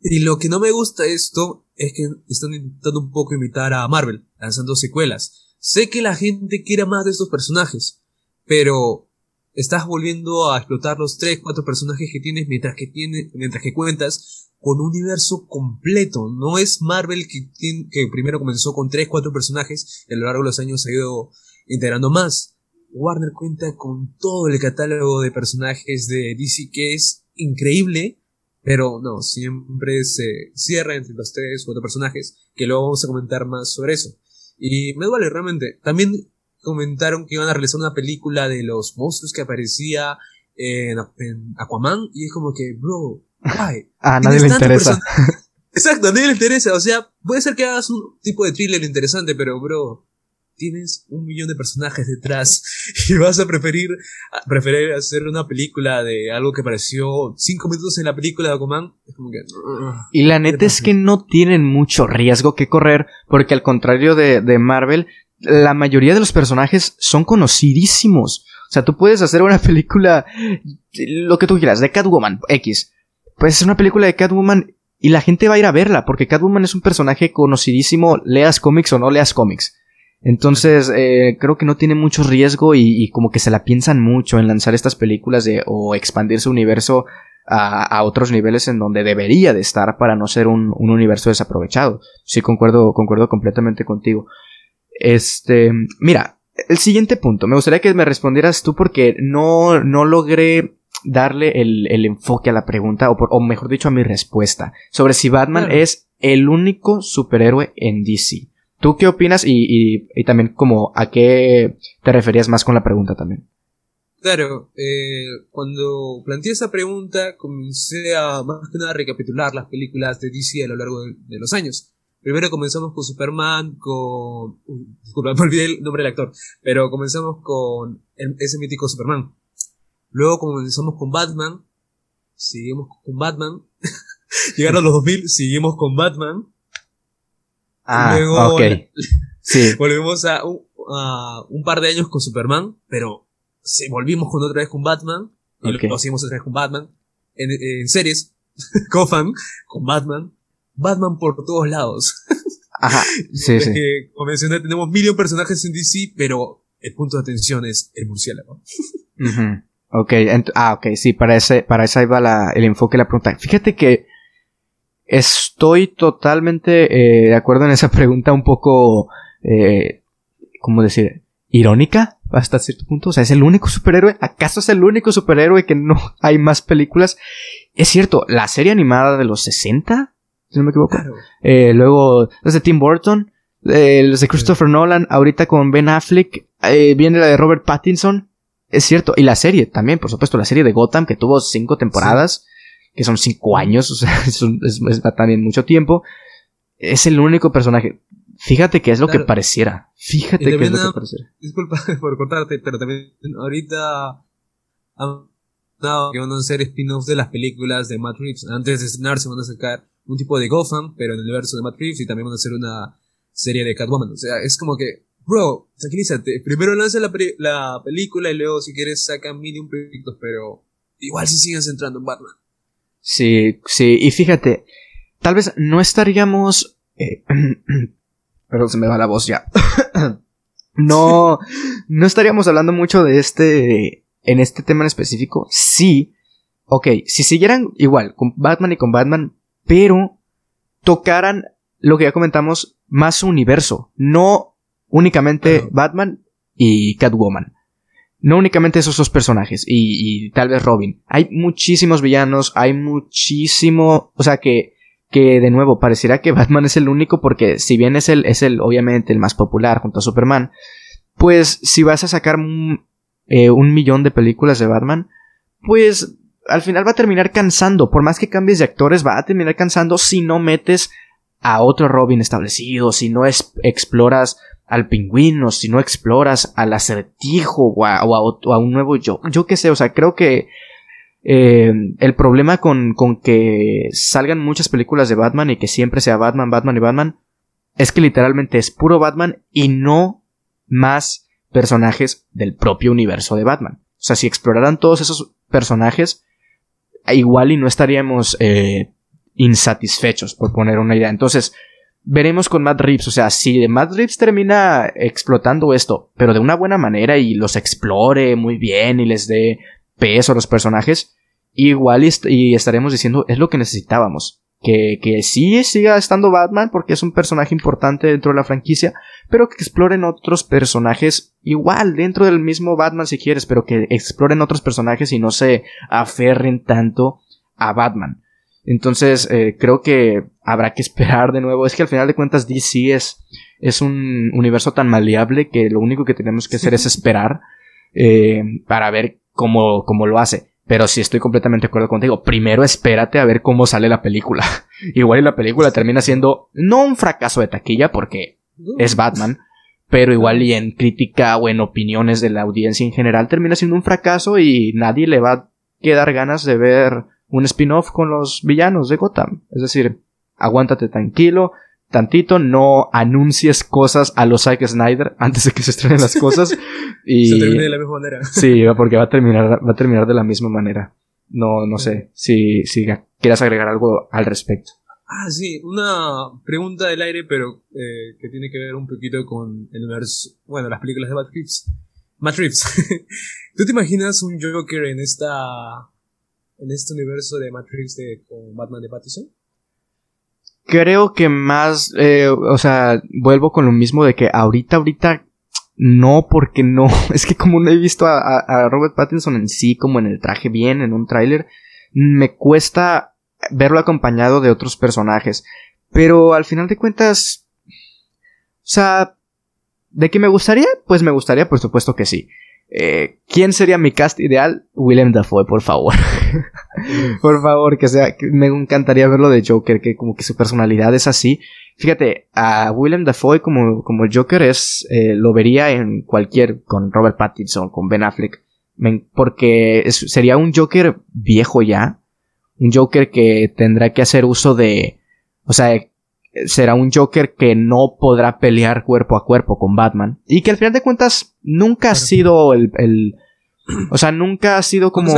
Y lo que no me gusta esto es que están intentando un poco imitar a Marvel, lanzando secuelas. Sé que la gente quiere más de estos personajes, pero estás volviendo a explotar los 3, 4 personajes que tienes mientras que, mientras que cuentas con un universo completo. No es Marvel que, que primero comenzó con 3, 4 personajes y a lo largo de los años ha ido integrando más. Warner cuenta con todo el catálogo de personajes de DC que es increíble, pero no, siempre se cierra entre los 3, 4 personajes, que luego vamos a comentar más sobre eso. Y me duele realmente. También comentaron que iban a realizar una película de los monstruos que aparecía en, en Aquaman y es como que, bro, a nadie le interesa. Exacto, a nadie le interesa. O sea, puede ser que hagas un tipo de thriller interesante, pero bro, tienes un millón de personajes detrás y vas a preferir, preferir hacer una película de algo que pareció cinco minutos en la película de Aquaman. Es como que... Y la neta es que no tienen mucho riesgo que correr, porque al contrario de, de Marvel, la mayoría de los personajes son conocidísimos. O sea, tú puedes hacer una película, lo que tú quieras, de Catwoman, X pues es una película de Catwoman y la gente va a ir a verla, porque Catwoman es un personaje conocidísimo, leas cómics o no leas cómics. Entonces, eh, creo que no tiene mucho riesgo y, como que se la piensan mucho en lanzar estas películas de, o expandir su universo a, otros niveles en donde debería de estar para no ser un, un, universo desaprovechado. Sí, concuerdo, concuerdo completamente contigo. Este, mira, el siguiente punto, me gustaría que me respondieras tú porque no, no logré darle el, enfoque a la pregunta, o, mejor dicho, a mi respuesta, sobre si Batman es el único superhéroe en DC. ¿Tú qué opinas? Y, también como a qué te referías más con la pregunta también. Claro, eh, cuando planteé esa pregunta comencé a más que nada recapitular las películas de DC a lo largo de, los años. Primero comenzamos con Superman, con... disculpa, me olvidé el nombre del actor, pero comenzamos con ese mítico Superman. Luego comenzamos con Batman. Seguimos con Batman. Llegaron los 2000, seguimos con Batman. Ah, Luego ok. Sí. volvimos a un, par de años con Superman, pero volvimos con otra vez con Batman. Y lo, seguimos otra vez con Batman. En, series, Cofan, con Batman. Batman por todos lados. Ajá, sí, sí. Que, como mencioné, tenemos mil personajes en DC, pero el punto de atención es el murciélago. Ok, ah, ok, sí, para ese, para esa iba la, el enfoque de la pregunta. Fíjate que estoy totalmente eh, de acuerdo en esa pregunta un poco, eh, ¿cómo decir? Irónica hasta cierto punto. O sea, ¿es el único superhéroe? ¿Acaso es el único superhéroe que no hay más películas? Es cierto, la serie animada de los 60, si no me equivoco. Eh, luego, desde Tim Burton, Eh, los de Christopher Nolan, ahorita con Ben Affleck, eh, viene la de Robert Pattinson, es cierto, y la serie también, por supuesto, la serie de Gotham, que tuvo cinco temporadas, que son cinco años, o sea, es, es, también mucho tiempo, es el único personaje. Fíjate que es lo que pareciera. Fíjate que es lo que pareciera. Disculpa por cortarte, pero también ahorita que van a hacer spin-offs de las películas de Matt Reeves. Antes de estrenarse van a sacar un tipo de Gotham, pero en el universo de Matt Reeves, y también van a hacer una serie de Catwoman. O sea, es como que, bro, tranquilízate. Primero lanza la, la película y luego, si quieres, sacan un proyectos, pero igual si siguen centrando en Batman. Sí, sí, y fíjate, tal vez no estaríamos. Eh, perdón, se me va la voz ya. no, no estaríamos hablando mucho de este en este tema en específico, sí, ok, si siguieran igual con Batman y con Batman, pero tocaran lo que ya comentamos, más universo, no únicamente Batman y Catwoman. No únicamente esos dos personajes y, y, tal vez Robin. Hay muchísimos villanos, hay muchísimo, o sea que que de nuevo pareciera que Batman es el único porque si bien es el es el obviamente el más popular junto a Superman, pues si vas a sacar eh, un millón de películas de Batman, pues al final va a terminar cansando. Por más que cambies de actores, va a terminar cansando si no metes a otro Robin establecido, si no exploras al pingüino, si no exploras al acertijo o a, un nuevo yo. Yo qué sé, o sea, creo que eh, el problema con, con que salgan muchas películas de Batman y que siempre sea Batman, Batman y Batman es que literalmente es puro Batman y no más personajes del propio universo de Batman. O sea, si exploraran todos esos personajes, igual y no estaríamos eh, insatisfechos, por poner una idea. Entonces, veremos con Matt Reeves. O sea, si Matt Reeves termina explotando esto, pero de una buena manera y los explore muy bien y les dé peso a los personajes, igual y estaremos diciendo es lo que necesitábamos que, que sí siga estando Batman porque es un personaje importante dentro de la franquicia, pero que exploren otros personajes igual dentro del mismo Batman si quieres, pero que exploren otros personajes y no se aferren tanto a Batman. Entonces eh, creo que habrá que esperar de nuevo. Es que al final de cuentas DC es, es un universo tan maleable que lo único que tenemos que hacer es esperar eh, para ver cómo, cómo lo hace. Pero sí estoy completamente de acuerdo contigo. Primero espérate a ver cómo sale la película. igual y la película termina siendo no un fracaso de taquilla porque es Batman, pero igual y en crítica o en opiniones de la audiencia en general termina siendo un fracaso y nadie le va a quedar ganas de ver un spin-off con los villanos de Gotham. Es decir, aguántate tranquilo, tantito, no anuncies cosas a los Zack Snyder antes de que se estrenen las cosas. y se termine de la misma manera. sí, porque va a terminar, va a terminar de la misma manera. No, no sé si, si quieras agregar algo al respecto. Ah, sí, una pregunta del aire, pero eh, que tiene que ver un poquito con el universo, bueno, las películas de Matt Reeves. Matt Reeves. ¿Tú te imaginas un Joker en esta, en este universo de Reeves de, con Batman de Pattinson? creo que más, eh, o sea, vuelvo con lo mismo de que ahorita, ahorita no, porque no, es que como no he visto a, Robert Pattinson en sí, como en el traje bien, en un tráiler, me cuesta verlo acompañado de otros personajes. Pero al final de cuentas, o sea, ¿de qué me gustaría? Pues me gustaría, por supuesto que sí. Eh, ¿Quién sería mi cast ideal? Willem Dafoe, por favor. por favor, que sea, me encantaría verlo de Joker, que como que su personalidad es así. Fíjate, a Willem Dafoe como, como Joker es, eh, lo vería en cualquier, con Robert Pattinson, con Ben Affleck, porque sería un Joker viejo ya, un Joker que tendrá que hacer uso de, o sea, será un Joker que no podrá pelear cuerpo a cuerpo con Batman. Y que al final de cuentas nunca ha sido el, el o sea, nunca ha sido como...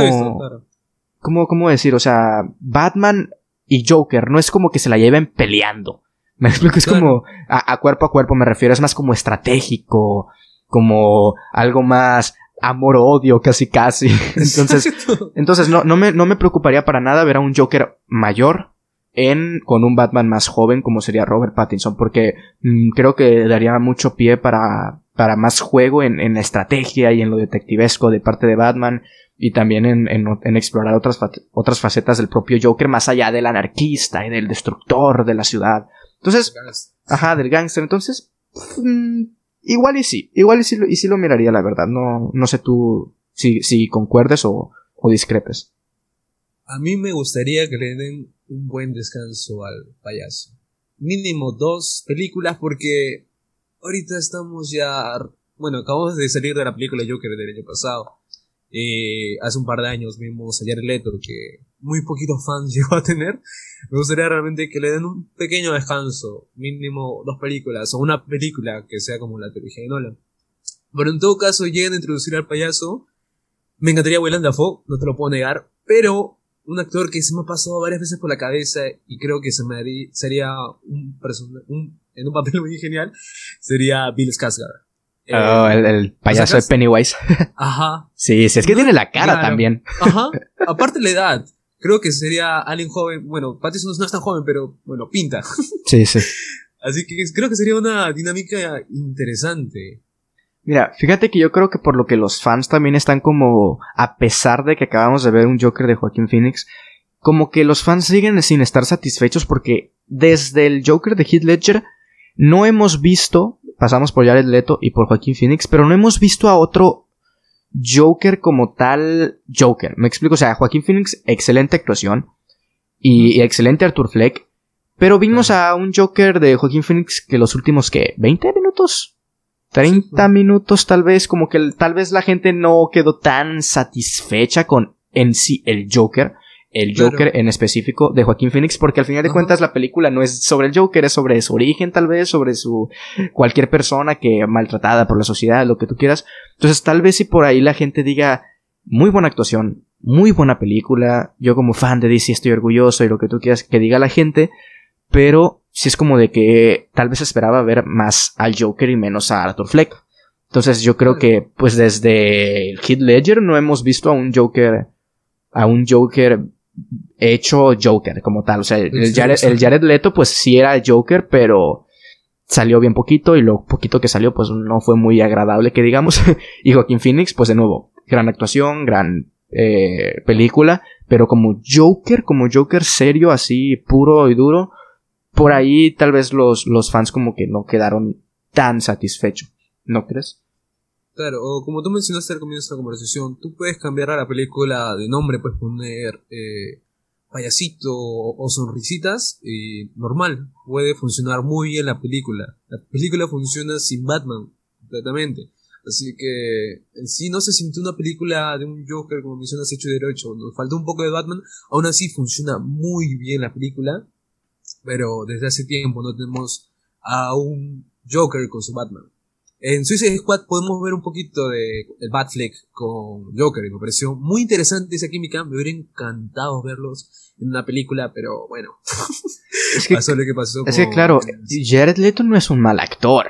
como, ¿Cómo decir? O sea, Batman y Joker no es como que se la lleven peleando. Me explico, es como a, cuerpo a cuerpo me refiero, es más como estratégico, como algo más amor-odio casi casi. Entonces, entonces no, no, me, no me preocuparía para nada ver a un Joker mayor en con un Batman más joven como sería Robert Pattinson porque mm, creo que daría mucho pie para para más juego en, en estrategia y en lo detectivesco de parte de Batman y también en, en, explorar otras, otras facetas del propio Joker más allá del anarquista y del destructor de la ciudad. Entonces, ajá, del gángster. Entonces, mm, igual y sí, igual y sí, y sí lo miraría, la verdad. No, no sé tú si, si concuerdes o, o discrepes. A mí me gustaría que le den un buen descanso al payaso. Mínimo dos películas porque ahorita estamos ya... Bueno, acabamos de salir de la película Joker del año pasado. Eh, hace un par de años vimos a Jared Leto que muy poquitos fans llegó a tener. Me gustaría realmente que le den un pequeño descanso, mínimo dos películas o una película que sea como la trilogía de Nolan. Pero en todo caso lleguen a introducir al payaso. Me encantaría Willem Dafoe, no te lo puedo negar, pero un actor que se me ha pasado varias veces por la cabeza y creo que se me haría, sería un, un, en un papel muy genial sería Bill Skarsgård. Oh, el, payaso de Pennywise. Ajá. sí, sí, es que tiene la cara también. Ajá. Aparte la edad. Creo que sería alguien joven. Bueno, Pattinson no es tan joven, pero bueno, pinta. Sí, sí. Así que creo que sería una dinámica interesante. Mira, fíjate que yo creo que por lo que los fans también están como, a pesar de que acabamos de ver un Joker de Joaquín Phoenix, como que los fans siguen sin estar satisfechos porque desde el Joker de Heath Ledger no hemos visto, pasamos por Jared Leto y por Joaquín Phoenix, pero no hemos visto a otro Joker como tal Joker. Me explico, o sea, Joaquín Phoenix, excelente actuación y, excelente Arthur Fleck, pero vimos a un Joker de Joaquín Phoenix que los últimos que 20 minutos 30 minutos tal vez, como que tal vez la gente no quedó tan satisfecha con en sí el Joker, el Joker en específico de Joaquín Phoenix, porque al final de cuentas la película no es sobre el Joker, es sobre su origen tal vez, sobre su cualquier persona que maltratada por la sociedad, lo que tú quieras. Entonces tal vez si por ahí la gente diga muy buena actuación, muy buena película, yo como fan de DC estoy orgulloso y lo que tú quieras que diga la gente, pero si es como de que tal vez esperaba ver más al Joker y menos a Arthur Fleck. Entonces yo creo que pues desde el Heath Ledger no hemos visto a un Joker a un Joker hecho Joker como tal. O sea, el Jared, Leto pues sí era Joker, pero salió bien poquito y lo poquito que salió pues no fue muy agradable que digamos. y Joaquin Phoenix pues de nuevo, gran actuación, gran eh, película, pero como Joker, como Joker serio así puro y duro, por ahí tal vez los, los fans como que no quedaron tan satisfechos, ¿no crees? Claro, o como tú mencionaste al comienzo de la conversación, tú puedes cambiar a la película de nombre, puedes poner eh, payasito o, sonrisitas, y normal, puede funcionar muy bien la película. La película funciona sin Batman, completamente. Así que en sí no se sintió una película de un Joker, como mencionas, hecho derecho. Nos faltó un poco de Batman, aún así funciona muy bien la película pero desde hace tiempo no tenemos a un Joker con su Batman. En Suicide Squad podemos ver un poquito de el Batfleck con Joker y me pareció muy interesante esa química. Me hubiera encantado verlos en una película, pero bueno. Es que, pasó lo que pasó. Es que claro, Jared Leto no es un mal actor.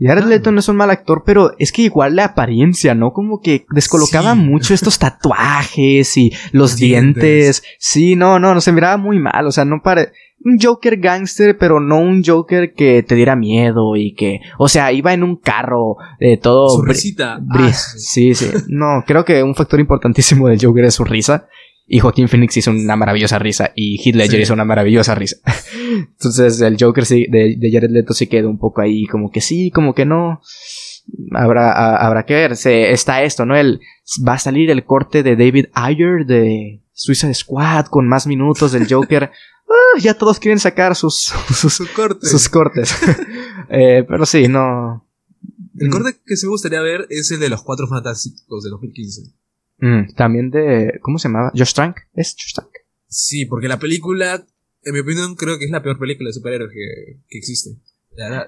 Jared Leto no es un mal actor, pero es que igual la apariencia, ¿no? Como que descolocaba mucho estos tatuajes y los dientes. Sí, no, no, no se miraba muy mal. O sea, no pare un Joker gangster, pero no un Joker que te diera miedo y que, o sea, iba en un carro eh, todo. Su risita. Ah, sí, sí. No, creo que un factor importantísimo del Joker es su risa. Y Joaquín Phoenix hizo una maravillosa risa. Y Heath Ledger hizo una maravillosa risa. Entonces el Joker sí, de, Jared Leto sí quedó un poco ahí, como que sí, como que no. Habrá, habrá que ver. Se, está esto, ¿no? El, va a salir el corte de David Ayer de Suicide Squad con más minutos del Joker. Ah, ya todos quieren sacar sus, sus, cortes. Sus cortes. Eh, pero sí, no. El corte que sí me gustaría ver es el de los Cuatro Fantásticos de 2015. Mm, también de. ¿Cómo se llamaba? Josh Trank. ¿Es Josh Trank? Sí, porque la película, en mi opinión, creo que es la peor película de superhéroes que, que existe.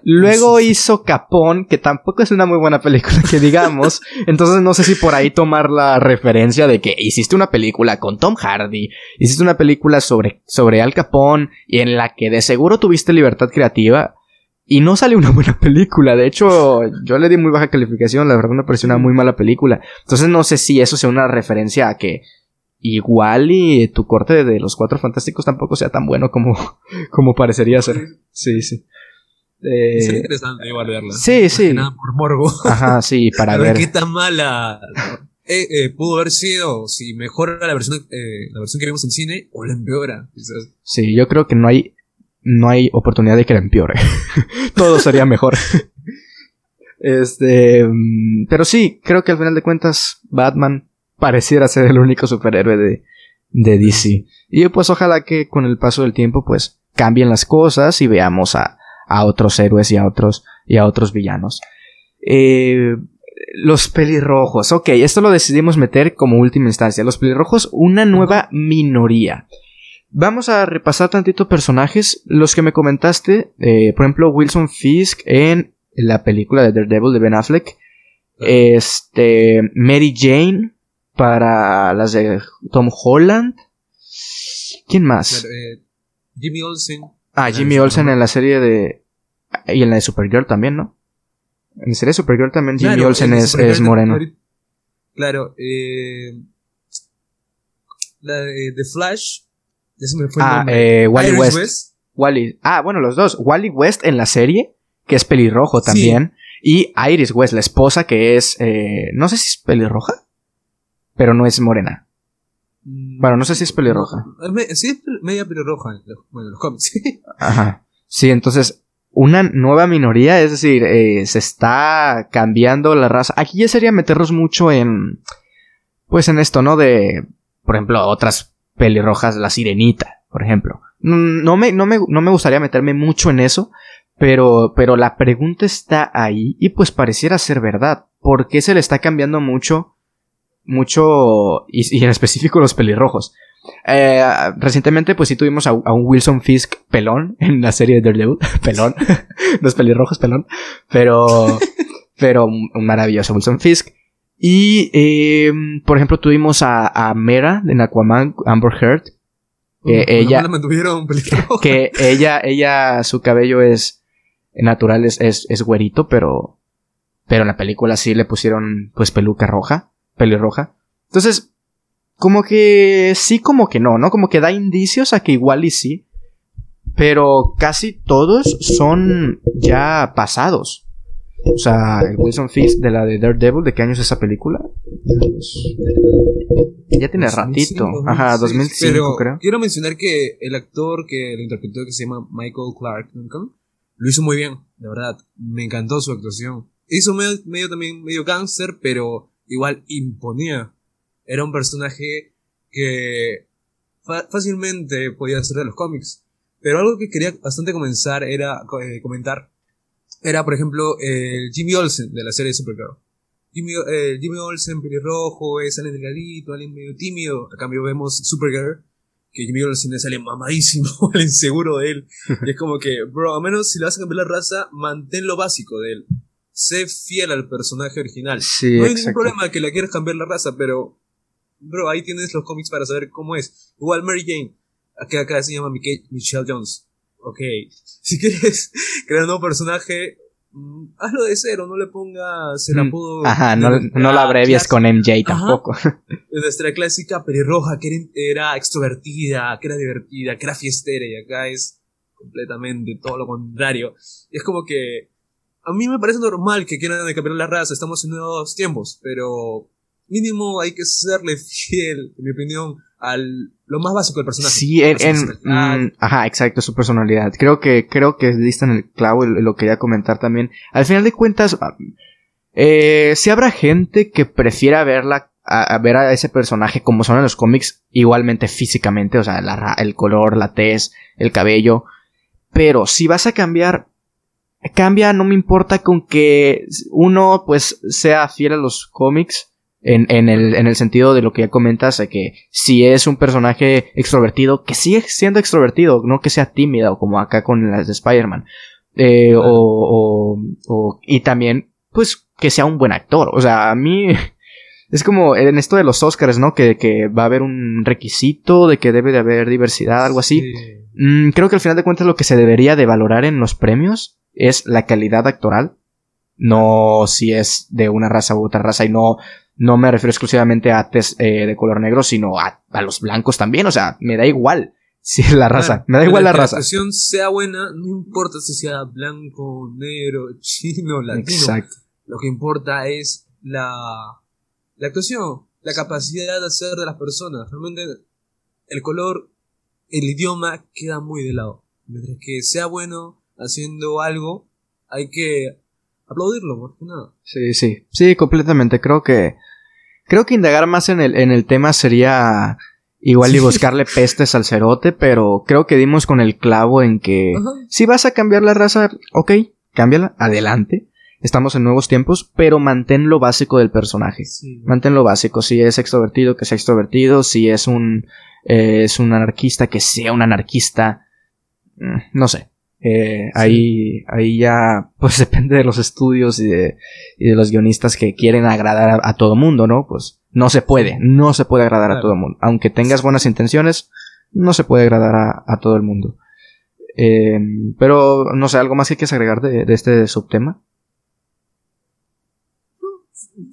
Luego hizo Capón, que tampoco es una muy buena película que digamos. Entonces no sé si por ahí tomar la referencia de que hiciste una película con Tom Hardy, hiciste una película sobre, sobre Al Capón y en la que de seguro tuviste libertad creativa y no sale una buena película. De hecho, yo le di muy baja calificación, la verdad me pareció una muy mala película. Entonces no sé si eso sea una referencia a que igual y tu corte de los cuatro fantásticos tampoco sea tan bueno como, como parecería ser. Sí, sí. Eh, es interesante igual verla. Sí, sí. Nada por morbo. Ajá, sí, para ver. qué tan mala eh, eh, pudo haber sido si mejora la versión, eh, la versión que vimos en cine o la empeora. Sí, yo creo que no hay, no hay oportunidad de que la empeore. Todo sería mejor. Este, mm, pero sí, creo que al final de cuentas Batman pareciera ser el único superhéroe de, de DC. Y pues ojalá que con el paso del tiempo pues cambien las cosas y veamos a, a otros héroes y a otros, y a otros villanos. Eh, los pelirrojos. Ok, esto lo decidimos meter como última instancia. Los pelirrojos, una nueva minoría. Vamos a repasar tantito personajes. Los que me comentaste, eh, por ejemplo, Wilson Fisk en la película de Daredevil de Ben Affleck. Este, Mary Jane para las de Tom Holland. ¿Quién más? Eh, Jimmy Olsen. Ah, Jimmy Olsen en la serie de... Y en la de Supergirl también, ¿no? En la serie de Supergirl también Jimmy Olsen es, es, moreno. Claro, eh... La de The Flash. me fue ah, eh, Wally West. Wally. Ah, bueno, los dos. Wally West en la serie, que es pelirrojo también. Y Iris West, la esposa, que es... Eh, no sé si es pelirroja pero no es morena. Mm, bueno, no sé si es pelirroja. sí, es media pelirroja en los, bueno, los cómics. Ajá. Sí, entonces, una nueva minoría, es decir, eh, se está cambiando la raza. Aquí ya sería meternos mucho en. Pues en esto, ¿no? De. Por ejemplo, otras pelirrojas, la sirenita, por ejemplo. No me, no me, no me gustaría meterme mucho en eso, pero, pero la pregunta está ahí y pues pareciera ser verdad. ¿Por qué se le está cambiando mucho mucho, y, en específico los pelirrojos. Eh, recientemente, pues sí tuvimos a, un Wilson Fisk pelón en la serie de Daredevil. pelón. los pelirrojos pelón. Pero, pero un maravilloso Wilson Fisk. Y, eh, por ejemplo, tuvimos a, Mera en Aquaman, Amber Heard. Que ella, que ella, ella, su cabello es natural, es, es, es güerito, pero, pero en la película sí le pusieron, pues, peluca roja pelirroja. Entonces, como que sí, como que no, ¿no? Como que da indicios a que igual y sí. Pero casi todos son ya pasados. O sea, el Wilson Fisk de la de Daredevil, ¿de qué año es esa película? Ya tiene ratito. Ajá, 2005 creo. Quiero mencionar que el actor que lo interpretó, que se llama Michael Clark lo hizo muy bien, de verdad. Me encantó su actuación. Hizo medio, medio también, medio cáncer, pero igual imponía. Era un personaje que fácilmente podía ser de los cómics. Pero algo que quería bastante comenzar era eh, comentar era, por ejemplo, el Jimmy Olsen de la serie Supergirl. Jimmy, eh, Jimmy Olsen, pelirrojo, es alguien delgadito, alguien medio tímido. A cambio vemos Supergirl, que Jimmy Olsen es alguien mamadísimo, el inseguro de él. y es como que, bro, a menos si le vas a cambiar la raza, mantén lo básico de él sé fiel al personaje original. no hay ningún problema que la quieras cambiar la raza, pero, bro, ahí tienes los cómics para saber cómo es. Igual Mary Jane, que acá se llama Michelle Jones. Ok, si quieres crear un nuevo personaje, mm, hazlo de cero, no le pongas el mm, apodo. Ajá, no, no la abrevias con MJ tampoco. Nuestra clásica pelirroja que era extrovertida, que era divertida, que era fiestera, y acá es completamente todo lo contrario. es como que a mí me parece normal que quieran cambiar la raza, estamos en nuevos tiempos, pero mínimo hay que serle fiel, en mi opinión, al lo más básico del personaje. Sí, en, mm, ajá, exacto, su personalidad. Creo que creo que en el clavo y lo quería comentar también. Al final de cuentas, ah, eh, si habrá gente que prefiera verla a, ver a ese personaje como son en los cómics, igualmente físicamente, o sea, el color, la tez, el cabello. Pero si vas a cambiar cambia, no me importa con que uno pues sea fiel a los cómics. En, en, el, en el sentido de lo que ya comentas, de que si es un personaje extrovertido, que sigue siendo extrovertido, no que sea tímido, como acá con las de Spider-Man. Eh, o, o, y también, pues, que sea un buen actor. O sea, a mí, es como en esto de los Oscars, ¿no? Que, que va a haber un requisito de que debe de haber diversidad, algo así. Mm, creo que al final de cuentas lo que se debería de valorar en los premios es la calidad actoral, no si es de una raza u otra raza y no, no me refiero exclusivamente a test eh, de color negro, sino a, los blancos también, o sea, me da igual si es la raza, me da igual la, raza. La sea buena, no importa si sea blanco, negro, chino, latino. Exacto. Lo que importa es la, la actuación, la capacidad de hacer de las personas. Realmente el color, el idioma queda muy de lado. Mientras que sea bueno, haciendo algo, hay que aplaudirlo, más que nada. Sí, sí, sí, completamente. Creo que, creo que indagar más en el, en el tema sería igual y buscarle pestes al cerote, pero creo que dimos con el clavo en que si vas a cambiar la raza, ok, cámbiala, adelante. Estamos en nuevos tiempos, pero mantén lo básico del personaje. Mantén lo básico. Si es extrovertido, que sea extrovertido. Si es un, eh, es un anarquista, que sea un anarquista. Mm, no sé. Eh, ahí, ahí ya, pues depende de los estudios y de, y de los guionistas que quieren agradar a, todo mundo, ¿no? Pues no se puede, no se puede agradar a todo el mundo. Aunque tengas buenas intenciones, no se puede agradar a, todo el mundo. Eh, pero, no sé, ¿algo más que quieres agregar de, de este subtema?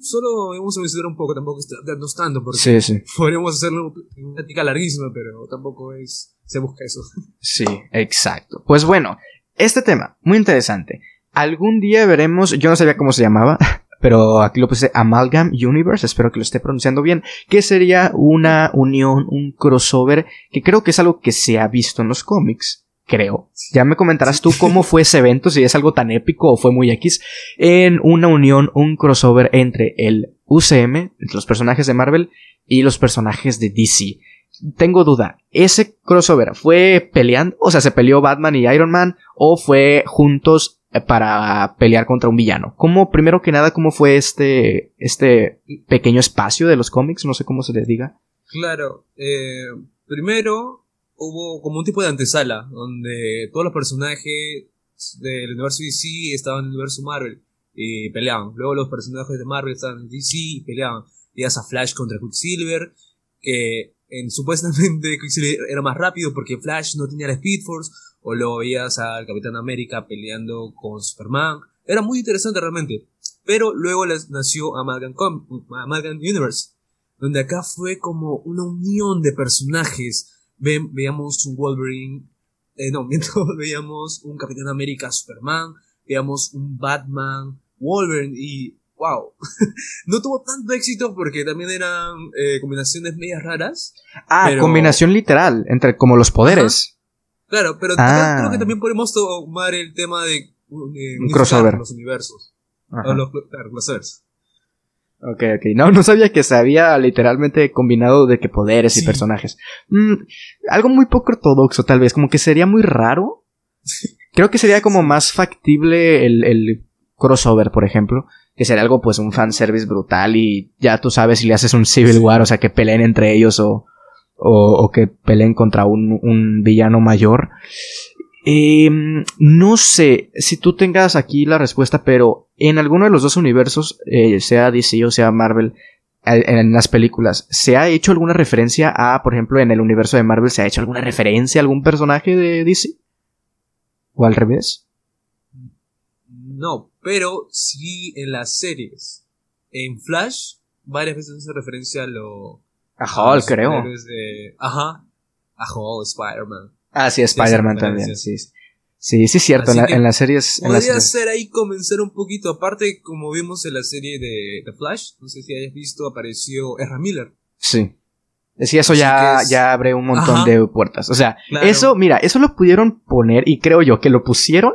Solo vamos a visitar un poco, tampoco darnos tanto, porque sí, sí. podríamos hacerlo una ética larguísima, pero tampoco es, se busca eso. Sí, exacto. Pues bueno, este tema, muy interesante. Algún día veremos, yo no sabía cómo se llamaba, pero aquí lo puse Amalgam Universe, espero que lo esté pronunciando bien, que sería una unión, un crossover, que creo que es algo que se ha visto en los cómics creo. Ya me comentarás tú cómo fue ese evento, si es algo tan épico o fue muy X, en una unión, un crossover entre el UCM, entre los personajes de Marvel y los personajes de DC. Tengo duda, ¿ese crossover fue peleando? O sea, ¿se peleó Batman y Iron Man? ¿O fue juntos eh, para pelear contra un villano? ¿Cómo, primero que nada, cómo fue este, este pequeño espacio de los cómics? No sé cómo se les diga. Claro, eh, primero hubo como un tipo de antesala, donde todos los personajes del universo DC estaban en el universo Marvel y peleaban. Luego los personajes de Marvel estaban en DC y peleaban. Veías a Flash contra Quicksilver, que en, supuestamente Quicksilver era más rápido porque Flash no tenía la Speed Force, o luego veías al Capitán América peleando con Superman. Era muy interesante realmente. Pero luego les nació Amalgam, Amalgam Universe, donde acá fue como una unión de personajes veíamos un Wolverine, eh, no, mientras veíamos un Capitán América Superman, veíamos un Batman Wolverine y wow, no tuvo tanto éxito porque también eran eh, combinaciones medias raras. Ah, combinación literal, entre como los poderes. Claro, pero ah. creo que también podemos tomar el tema de, un crossover. los universos. los, claro, Ok, ok. No, no sabía que se había literalmente combinado de que poderes y personajes. Mm, algo muy poco ortodoxo, tal vez. Como que sería muy raro. Creo que sería como más factible el, el crossover, por ejemplo. Que sería algo, pues, un fanservice brutal y ya tú sabes si le haces un Civil War, o sea, que peleen entre ellos o, o, o que peleen contra un, un villano mayor. Eh, no sé si tú tengas aquí la respuesta, pero en alguno de los dos universos, eh, sea DC o sea Marvel, en las películas, ¿se ha hecho alguna referencia a, por ejemplo, en el universo de Marvel, ¿se ha hecho alguna referencia a algún personaje de DC? ¿O al revés? No, pero sí en las series. En Flash, varias veces hace referencia a lo. A Hulk, creo. ajá. A Hulk, Spider-Man. Ah, sí, Spider-Man también, sí. Sí, sí, es cierto, en, la, las series... Podría ser ahí comenzar un poquito, aparte, como vimos en la serie de The Flash, no sé si hayas visto, apareció Ezra Miller. Sí. Sí, eso ya, ya abre un montón de puertas. O sea, eso, mira, eso lo pudieron poner, y creo yo que lo pusieron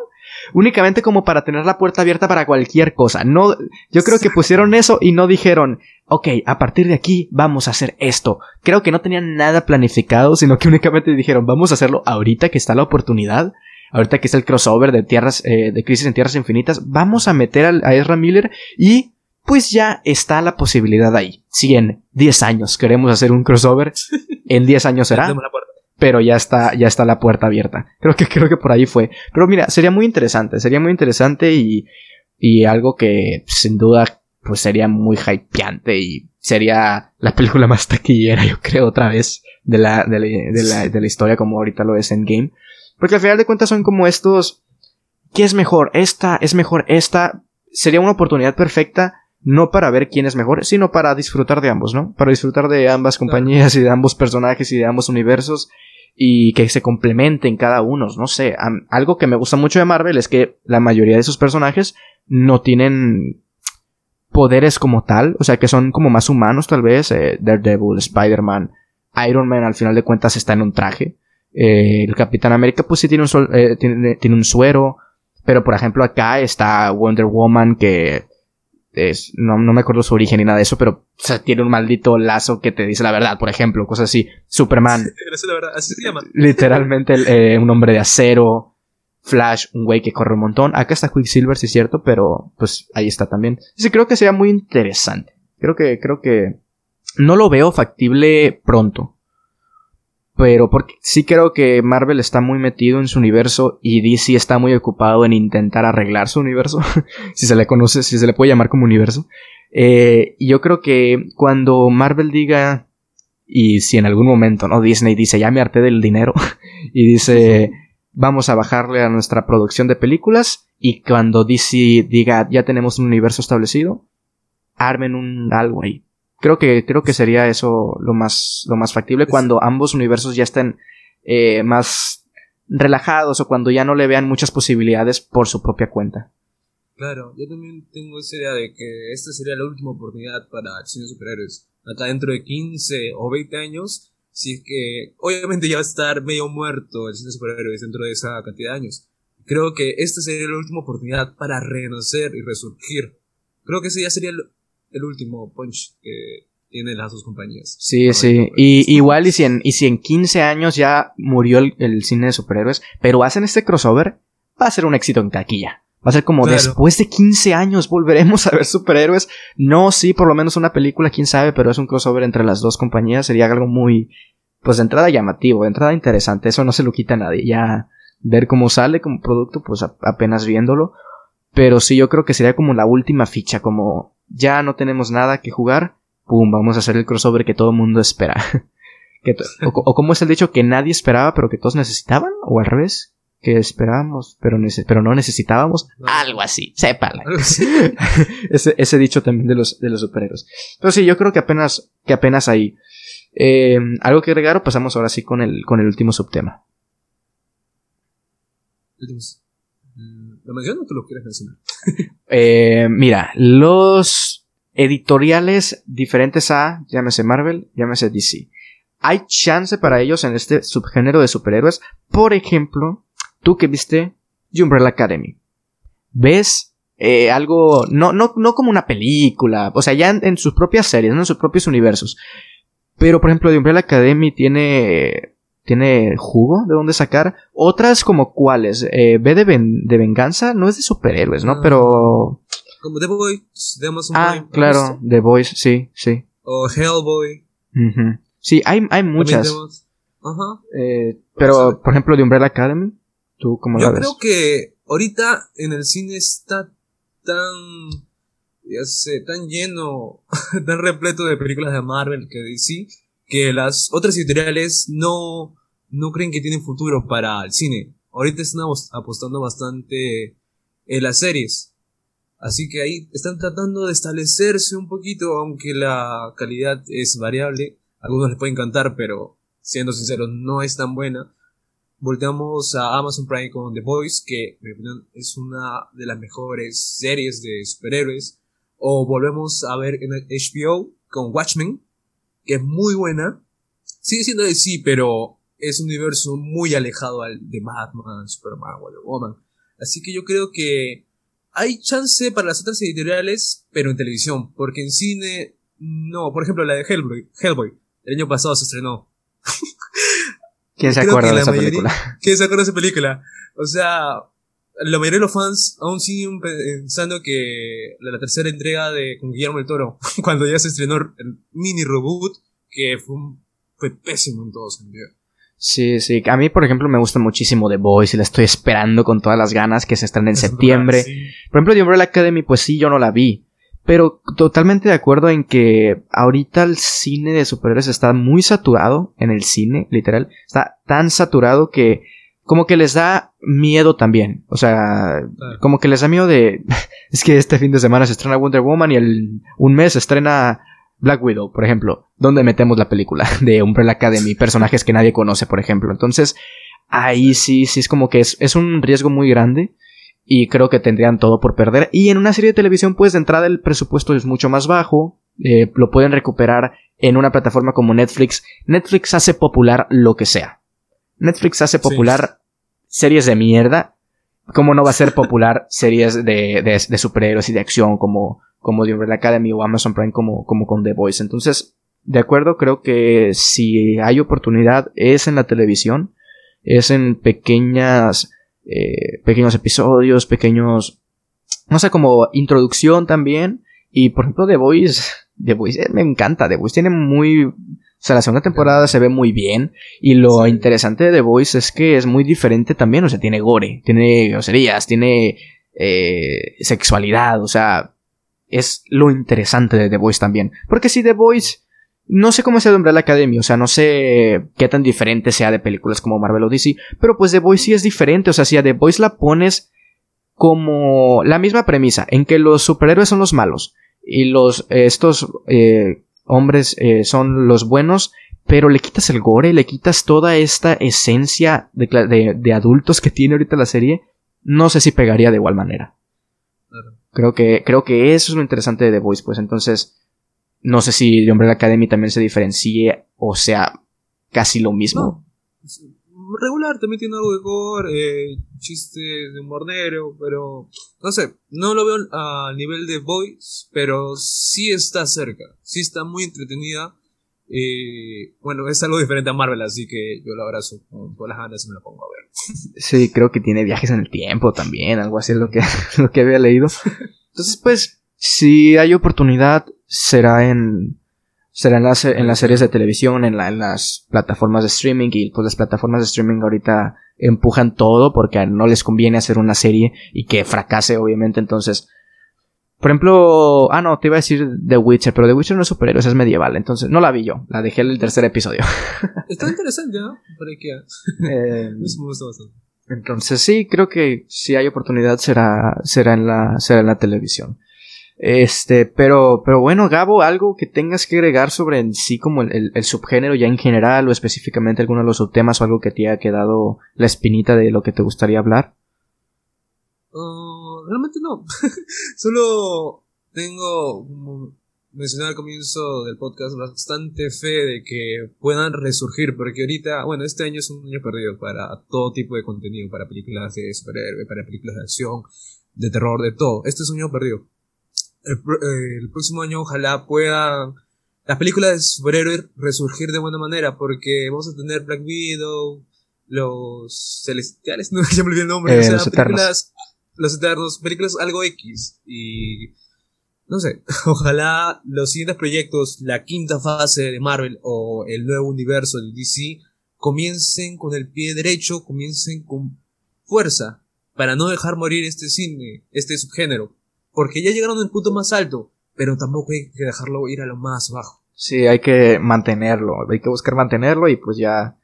únicamente como para tener la puerta abierta para cualquier cosa. No, yo creo que pusieron eso y no dijeron, ok, a partir de aquí vamos a hacer esto. Creo que no tenían nada planificado, sino que únicamente dijeron, vamos a hacerlo ahorita que está la oportunidad. Ahorita que está el crossover de tierras, eh, de Crisis en Tierras Infinitas, vamos a meter a Ezra Miller y pues ya está la posibilidad ahí. Si en 10 años queremos hacer un crossover, en 10 años será pero ya está, ya está la puerta abierta. Creo que, creo que por ahí fue. Pero mira, sería muy interesante, sería muy interesante y, y algo que sin duda pues sería muy hypeante y sería la película más taquillera, yo creo, otra vez de la, de la, de la, historia como ahorita lo es en Game. Porque al final de cuentas son como estos, ¿qué es mejor? Esta, es mejor esta. Sería una oportunidad perfecta no para ver quién es mejor, sino para disfrutar de ambos, ¿no? Para disfrutar de ambas compañías y de ambos personajes y de ambos universos y que se complementen cada uno, no sé, algo que me gusta mucho de Marvel es que la mayoría de sus personajes no tienen poderes como tal, o sea que son como más humanos tal vez, eh, Daredevil, Spider-Man, Iron Man al final de cuentas está en un traje, eh, el Capitán América pues sí tiene un, eh, tiene, tiene un suero, Pero por ejemplo acá está Wonder Woman que es, no, me acuerdo su origen ni nada de eso, pero tiene un maldito lazo que te dice la verdad, por ejemplo, cosas así. Superman. así se llama. Literalmente eh, un hombre de acero. Flash, un güey que corre un montón. Acá está Quicksilver, sí es cierto, pero pues ahí está también. Sí, creo que sería muy interesante. Creo que, creo que no lo veo factible pronto. Pero porque sí creo que Marvel está muy metido en su universo y DC está muy ocupado en intentar arreglar su universo. si se le conoce, si se le puede llamar como universo. Eh, y yo creo que cuando Marvel diga, y si en algún momento, ¿no? Disney dice, ya me harté del dinero, y dice, vamos a bajarle a nuestra producción de películas, y cuando DC diga, ya tenemos un universo establecido, armen un algo ahí. Creo que, creo que sería eso lo más, lo más factible cuando ambos universos ya estén eh, más relajados o cuando ya no le vean muchas posibilidades por su propia cuenta. Claro, yo también tengo esa idea de que esta sería la última oportunidad para el cine de superhéroes. Acá dentro de 15 o 20 años, si es que obviamente ya va a estar medio muerto el cine de superhéroes dentro de esa cantidad de años. Creo que esta sería la última oportunidad para renacer y resurgir. Creo que ese ya sería el último punch que tienen las dos compañías. Sí, sí. Y igual y si, en, y si en 15 años ya murió el, cine de superhéroes, pero hacen este crossover, va a ser un éxito en taquilla. Va a ser como después de 15 años volveremos a ver superhéroes. No, sí, por lo menos una película, quién sabe, pero es un crossover entre las dos compañías. Sería algo muy, pues de entrada llamativo, de entrada interesante. Eso no se lo quita a nadie. Ya ver cómo sale como producto, pues apenas viéndolo. Pero sí, yo creo que sería como la última ficha, como ya no tenemos nada que jugar, pum, vamos a hacer el crossover que todo el mundo espera. o, como es el dicho que nadie esperaba, pero que todos necesitaban, o al revés, que esperábamos, pero, pero no necesitábamos, algo así, sépala. ese, ese, dicho también de los, de los superhéroes. Pero sí, yo creo que apenas, que apenas ahí. Eh, algo que agregar o pasamos ahora sí con el, con el último subtema. ¿Lo menciono o tú lo quieres mencionar? Eh, mira, los editoriales diferentes a, llámese Marvel, llámese DC. Hay chance para ellos en este subgénero de superhéroes. Por ejemplo, tú que viste The Umbrella Academy. ¿Ves eh, algo, no, no, no como una película, o sea, ya en, sus propias series, en sus propios universos. Pero, por ejemplo, The Umbrella Academy tiene tiene jugo de dónde sacar. Otras como cuáles, eh, B de, de venganza, no es de superhéroes, ¿no? Pero... Como The Boys, de Amazon Ah, claro, The Boys, sí, sí. O Hellboy. Sí, hay, hay muchas. Ajá. Eh, pero, por ejemplo, de Umbrella Academy, ¿tú cómo la ves? Yo creo que ahorita en el cine está tan, ya sé, tan lleno, tan repleto de películas de Marvel que DC, que las otras editoriales no, no creen que tienen futuro para el cine. Ahorita están apostando bastante en las series. Así que ahí están tratando de establecerse un poquito, aunque la calidad es variable. algunos les puede encantar, pero siendo sinceros, no es tan buena. Volteamos a Amazon Prime con The Boys, que en mi opinión es una de las mejores series de superhéroes. O volvemos a ver en HBO con Watchmen, que es muy buena. Sigue siendo de sí, pero es un universo muy alejado al de Batman, Superman, Wonder Woman. Así que yo creo que hay chance para las otras editoriales, pero en televisión, porque en cine no. Por ejemplo, la de Hellboy, Hellboy el año pasado se estrenó. ¿Quién se acuerda de esa película? ¿Quién se acuerda de esa película? O sea, la mayoría de los fans aún siguen pensando que la, tercera entrega de con Guillermo del Toro, cuando ya se estrenó el mini reboot, que fue, fue pésimo en todo sentido. Sí, sí. A mí, por ejemplo, me gusta muchísimo The Boys y la estoy esperando con todas las ganas que se estrene en septiembre. Por ejemplo, The Umbrella Academy, pues sí, yo no la vi. Pero totalmente de acuerdo en que ahorita el cine de superhéroes está muy saturado en el cine, literal. Está tan saturado que como que les da miedo también. O sea, como que les da miedo de... es que este fin de semana se estrena Wonder Woman y el un mes se estrena Black Widow, por ejemplo, ¿dónde metemos la película de Umbrella Academy? Personajes que nadie conoce, por ejemplo. Entonces, ahí sí, sí es como que es, es un riesgo muy grande y creo que tendrían todo por perder. Y en una serie de televisión, pues de entrada el presupuesto es mucho más bajo, eh, lo pueden recuperar en una plataforma como Netflix. Netflix hace popular lo que sea. Netflix hace popular series de mierda cómo no va a ser popular series de, de, superhéroes y de acción como, como The Umbrella Academy o Amazon Prime como, como con The Voice. Entonces, de acuerdo, creo que si hay oportunidad es en la televisión, es en pequeñas, eh, pequeños episodios, pequeños, no sé, como introducción también. Y por ejemplo, The Voice, The Voice eh, me encanta, The Voice tiene muy, o sea, la segunda temporada se ve muy bien. Y lo interesante de The Voice es que es muy diferente también. O sea, tiene gore, tiene groserías, tiene eh, sexualidad. O sea, es lo interesante de The Voice también. Porque si The Voice. No sé cómo sea de Umbrella Academy, o sea, no sé qué tan diferente sea de películas como Marvel o DC, pero pues The Voice sí es diferente, o sea, si a The Voice la pones como la misma premisa, en que los superhéroes son los malos y los estos eh, hombres eh, son los buenos, pero le quitas el gore, le quitas toda esta esencia de, adultos que tiene ahorita la serie, no sé si pegaría de igual manera. Creo que, creo que eso es lo interesante de The Voice, pues entonces, no sé si The Umbrella Academy también se diferencie o sea casi lo mismo regular, también tiene algo de gore, eh, chistes de humor negro, pero no sé, no lo veo a nivel de Voice, pero sí está cerca, sí está muy entretenida. Eh, bueno, es algo diferente a Marvel, así que yo lo abrazo con las ganas y me la pongo a ver. Sí, creo que tiene viajes en el tiempo también, algo así es lo que, lo que había leído. Entonces, pues, si hay oportunidad, será en, será en las, en las series de televisión, en, las plataformas de streaming y pues las plataformas de streaming ahorita empujan todo porque no les conviene hacer una serie y que fracase obviamente entonces por ejemplo, ah no, te iba a decir The Witcher, pero The Witcher no es superhéroes, es medieval, entonces no la vi yo, la dejé en el tercer episodio. Está interesante, ¿no? Para que eh, me gusta bastante. Entonces sí, creo que si hay oportunidad será será en la será en la televisión. Este, pero, pero bueno, Gabo, algo que tengas que agregar sobre en sí como el, subgénero ya en general o específicamente alguno de los subtemas o algo que te haya quedado la espinita de lo que te gustaría hablar. Uh, realmente no. Solo tengo, como mencioné al comienzo del podcast, bastante fe de que puedan resurgir, porque ahorita, bueno, este año es un año perdido para todo tipo de contenido, para películas de superhéroe, para películas de acción, de terror, de todo. Este es un año perdido el, próximo año ojalá puedan las películas de superhéroes resurgir de buena manera, porque vamos a tener Black Widow, los celestiales, no se me olvidó el nombre, eh, los películas, los eternos, películas algo X, y no sé, ojalá los siguientes proyectos, la quinta fase de Marvel o el nuevo universo de DC, comiencen con el pie derecho, comiencen con fuerza, para no dejar morir este cine, este subgénero porque ya llegaron al punto más alto, pero tampoco hay que dejarlo ir a lo más bajo. Sí, hay que mantenerlo, hay que buscar mantenerlo y pues ya,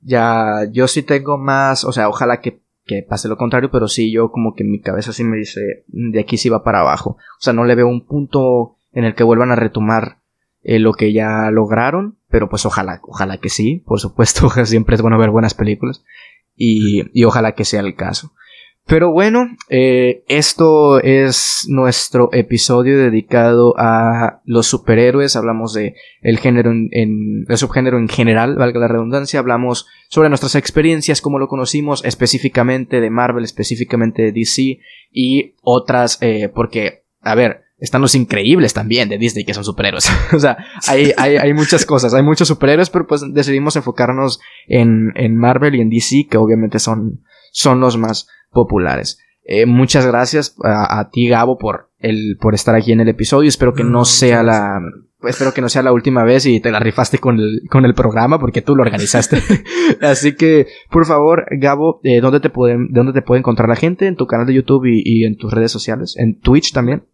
ya, yo sí tengo más, o sea, ojalá que, que pase lo contrario, pero sí, yo como que mi cabeza sí me dice, de aquí sí va para abajo. O sea, no le veo un punto en el que vuelvan a retomar eh, lo que ya lograron, pero pues ojalá, ojalá que sí, por supuesto, siempre es bueno ver buenas películas y, y ojalá que sea el caso. Pero bueno, eh, esto es nuestro episodio dedicado a los superhéroes. Hablamos de el género en, el subgénero en general, valga la redundancia. Hablamos sobre nuestras experiencias, cómo lo conocimos, específicamente de Marvel, específicamente de DC y otras, eh, porque, a ver, están los increíbles también de Disney que son superhéroes. o sea, hay, hay, hay, muchas cosas, hay muchos superhéroes, pero pues decidimos enfocarnos en, en Marvel y en DC, que obviamente son, son los más populares. Eh, muchas gracias a, ti, Gabo, por, el, por estar aquí en el episodio. Espero que no, sea la, espero que no sea la última vez y te la rifaste con el, con el programa porque tú lo organizaste. Así que, por favor, Gabo, eh, ¿dónde te pueden, ¿dónde te puede encontrar la gente? ¿En tu canal de YouTube y, en tus redes sociales? ¿En Twitch también?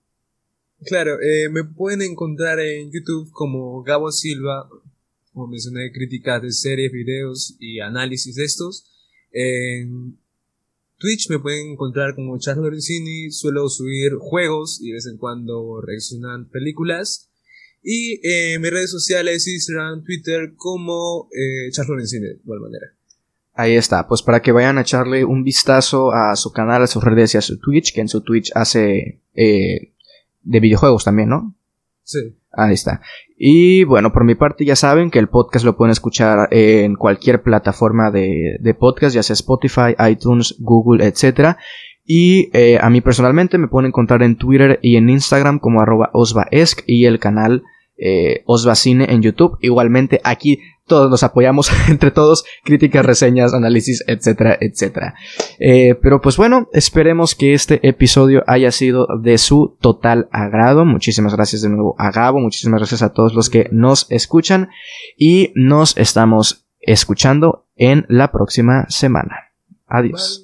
Claro, eh, me pueden encontrar en YouTube como Gabo Silva, como mencioné, críticas de series, videos y análisis de estos. En Twitch me pueden encontrar como Charles Lorenzini, suelo subir juegos y de vez en cuando reaccionan películas. Y en mis redes sociales, Instagram, Twitter, como eh, Charles Lorenzini, de igual manera. Ahí está, pues para que vayan a echarle un vistazo a su canal, a sus redes y a su Twitch, que en su Twitch hace eh, de videojuegos también, ¿no? Sí. Ahí está. Y bueno, por mi parte ya saben que el podcast lo pueden escuchar en cualquier plataforma de, de podcast, ya sea Spotify, iTunes, Google, etc. Y eh, a mí personalmente me pueden encontrar en Twitter y en Instagram como arroba osvaesc y el canal eh, en YouTube. Igualmente aquí todos nos apoyamos entre todos, críticas, reseñas, análisis, etcétera, etcétera. Eh, pero pues bueno, esperemos que este episodio haya sido de su total agrado. Muchísimas gracias de nuevo a Gabo, muchísimas gracias a todos los que nos escuchan y nos estamos escuchando en la próxima semana. Adiós.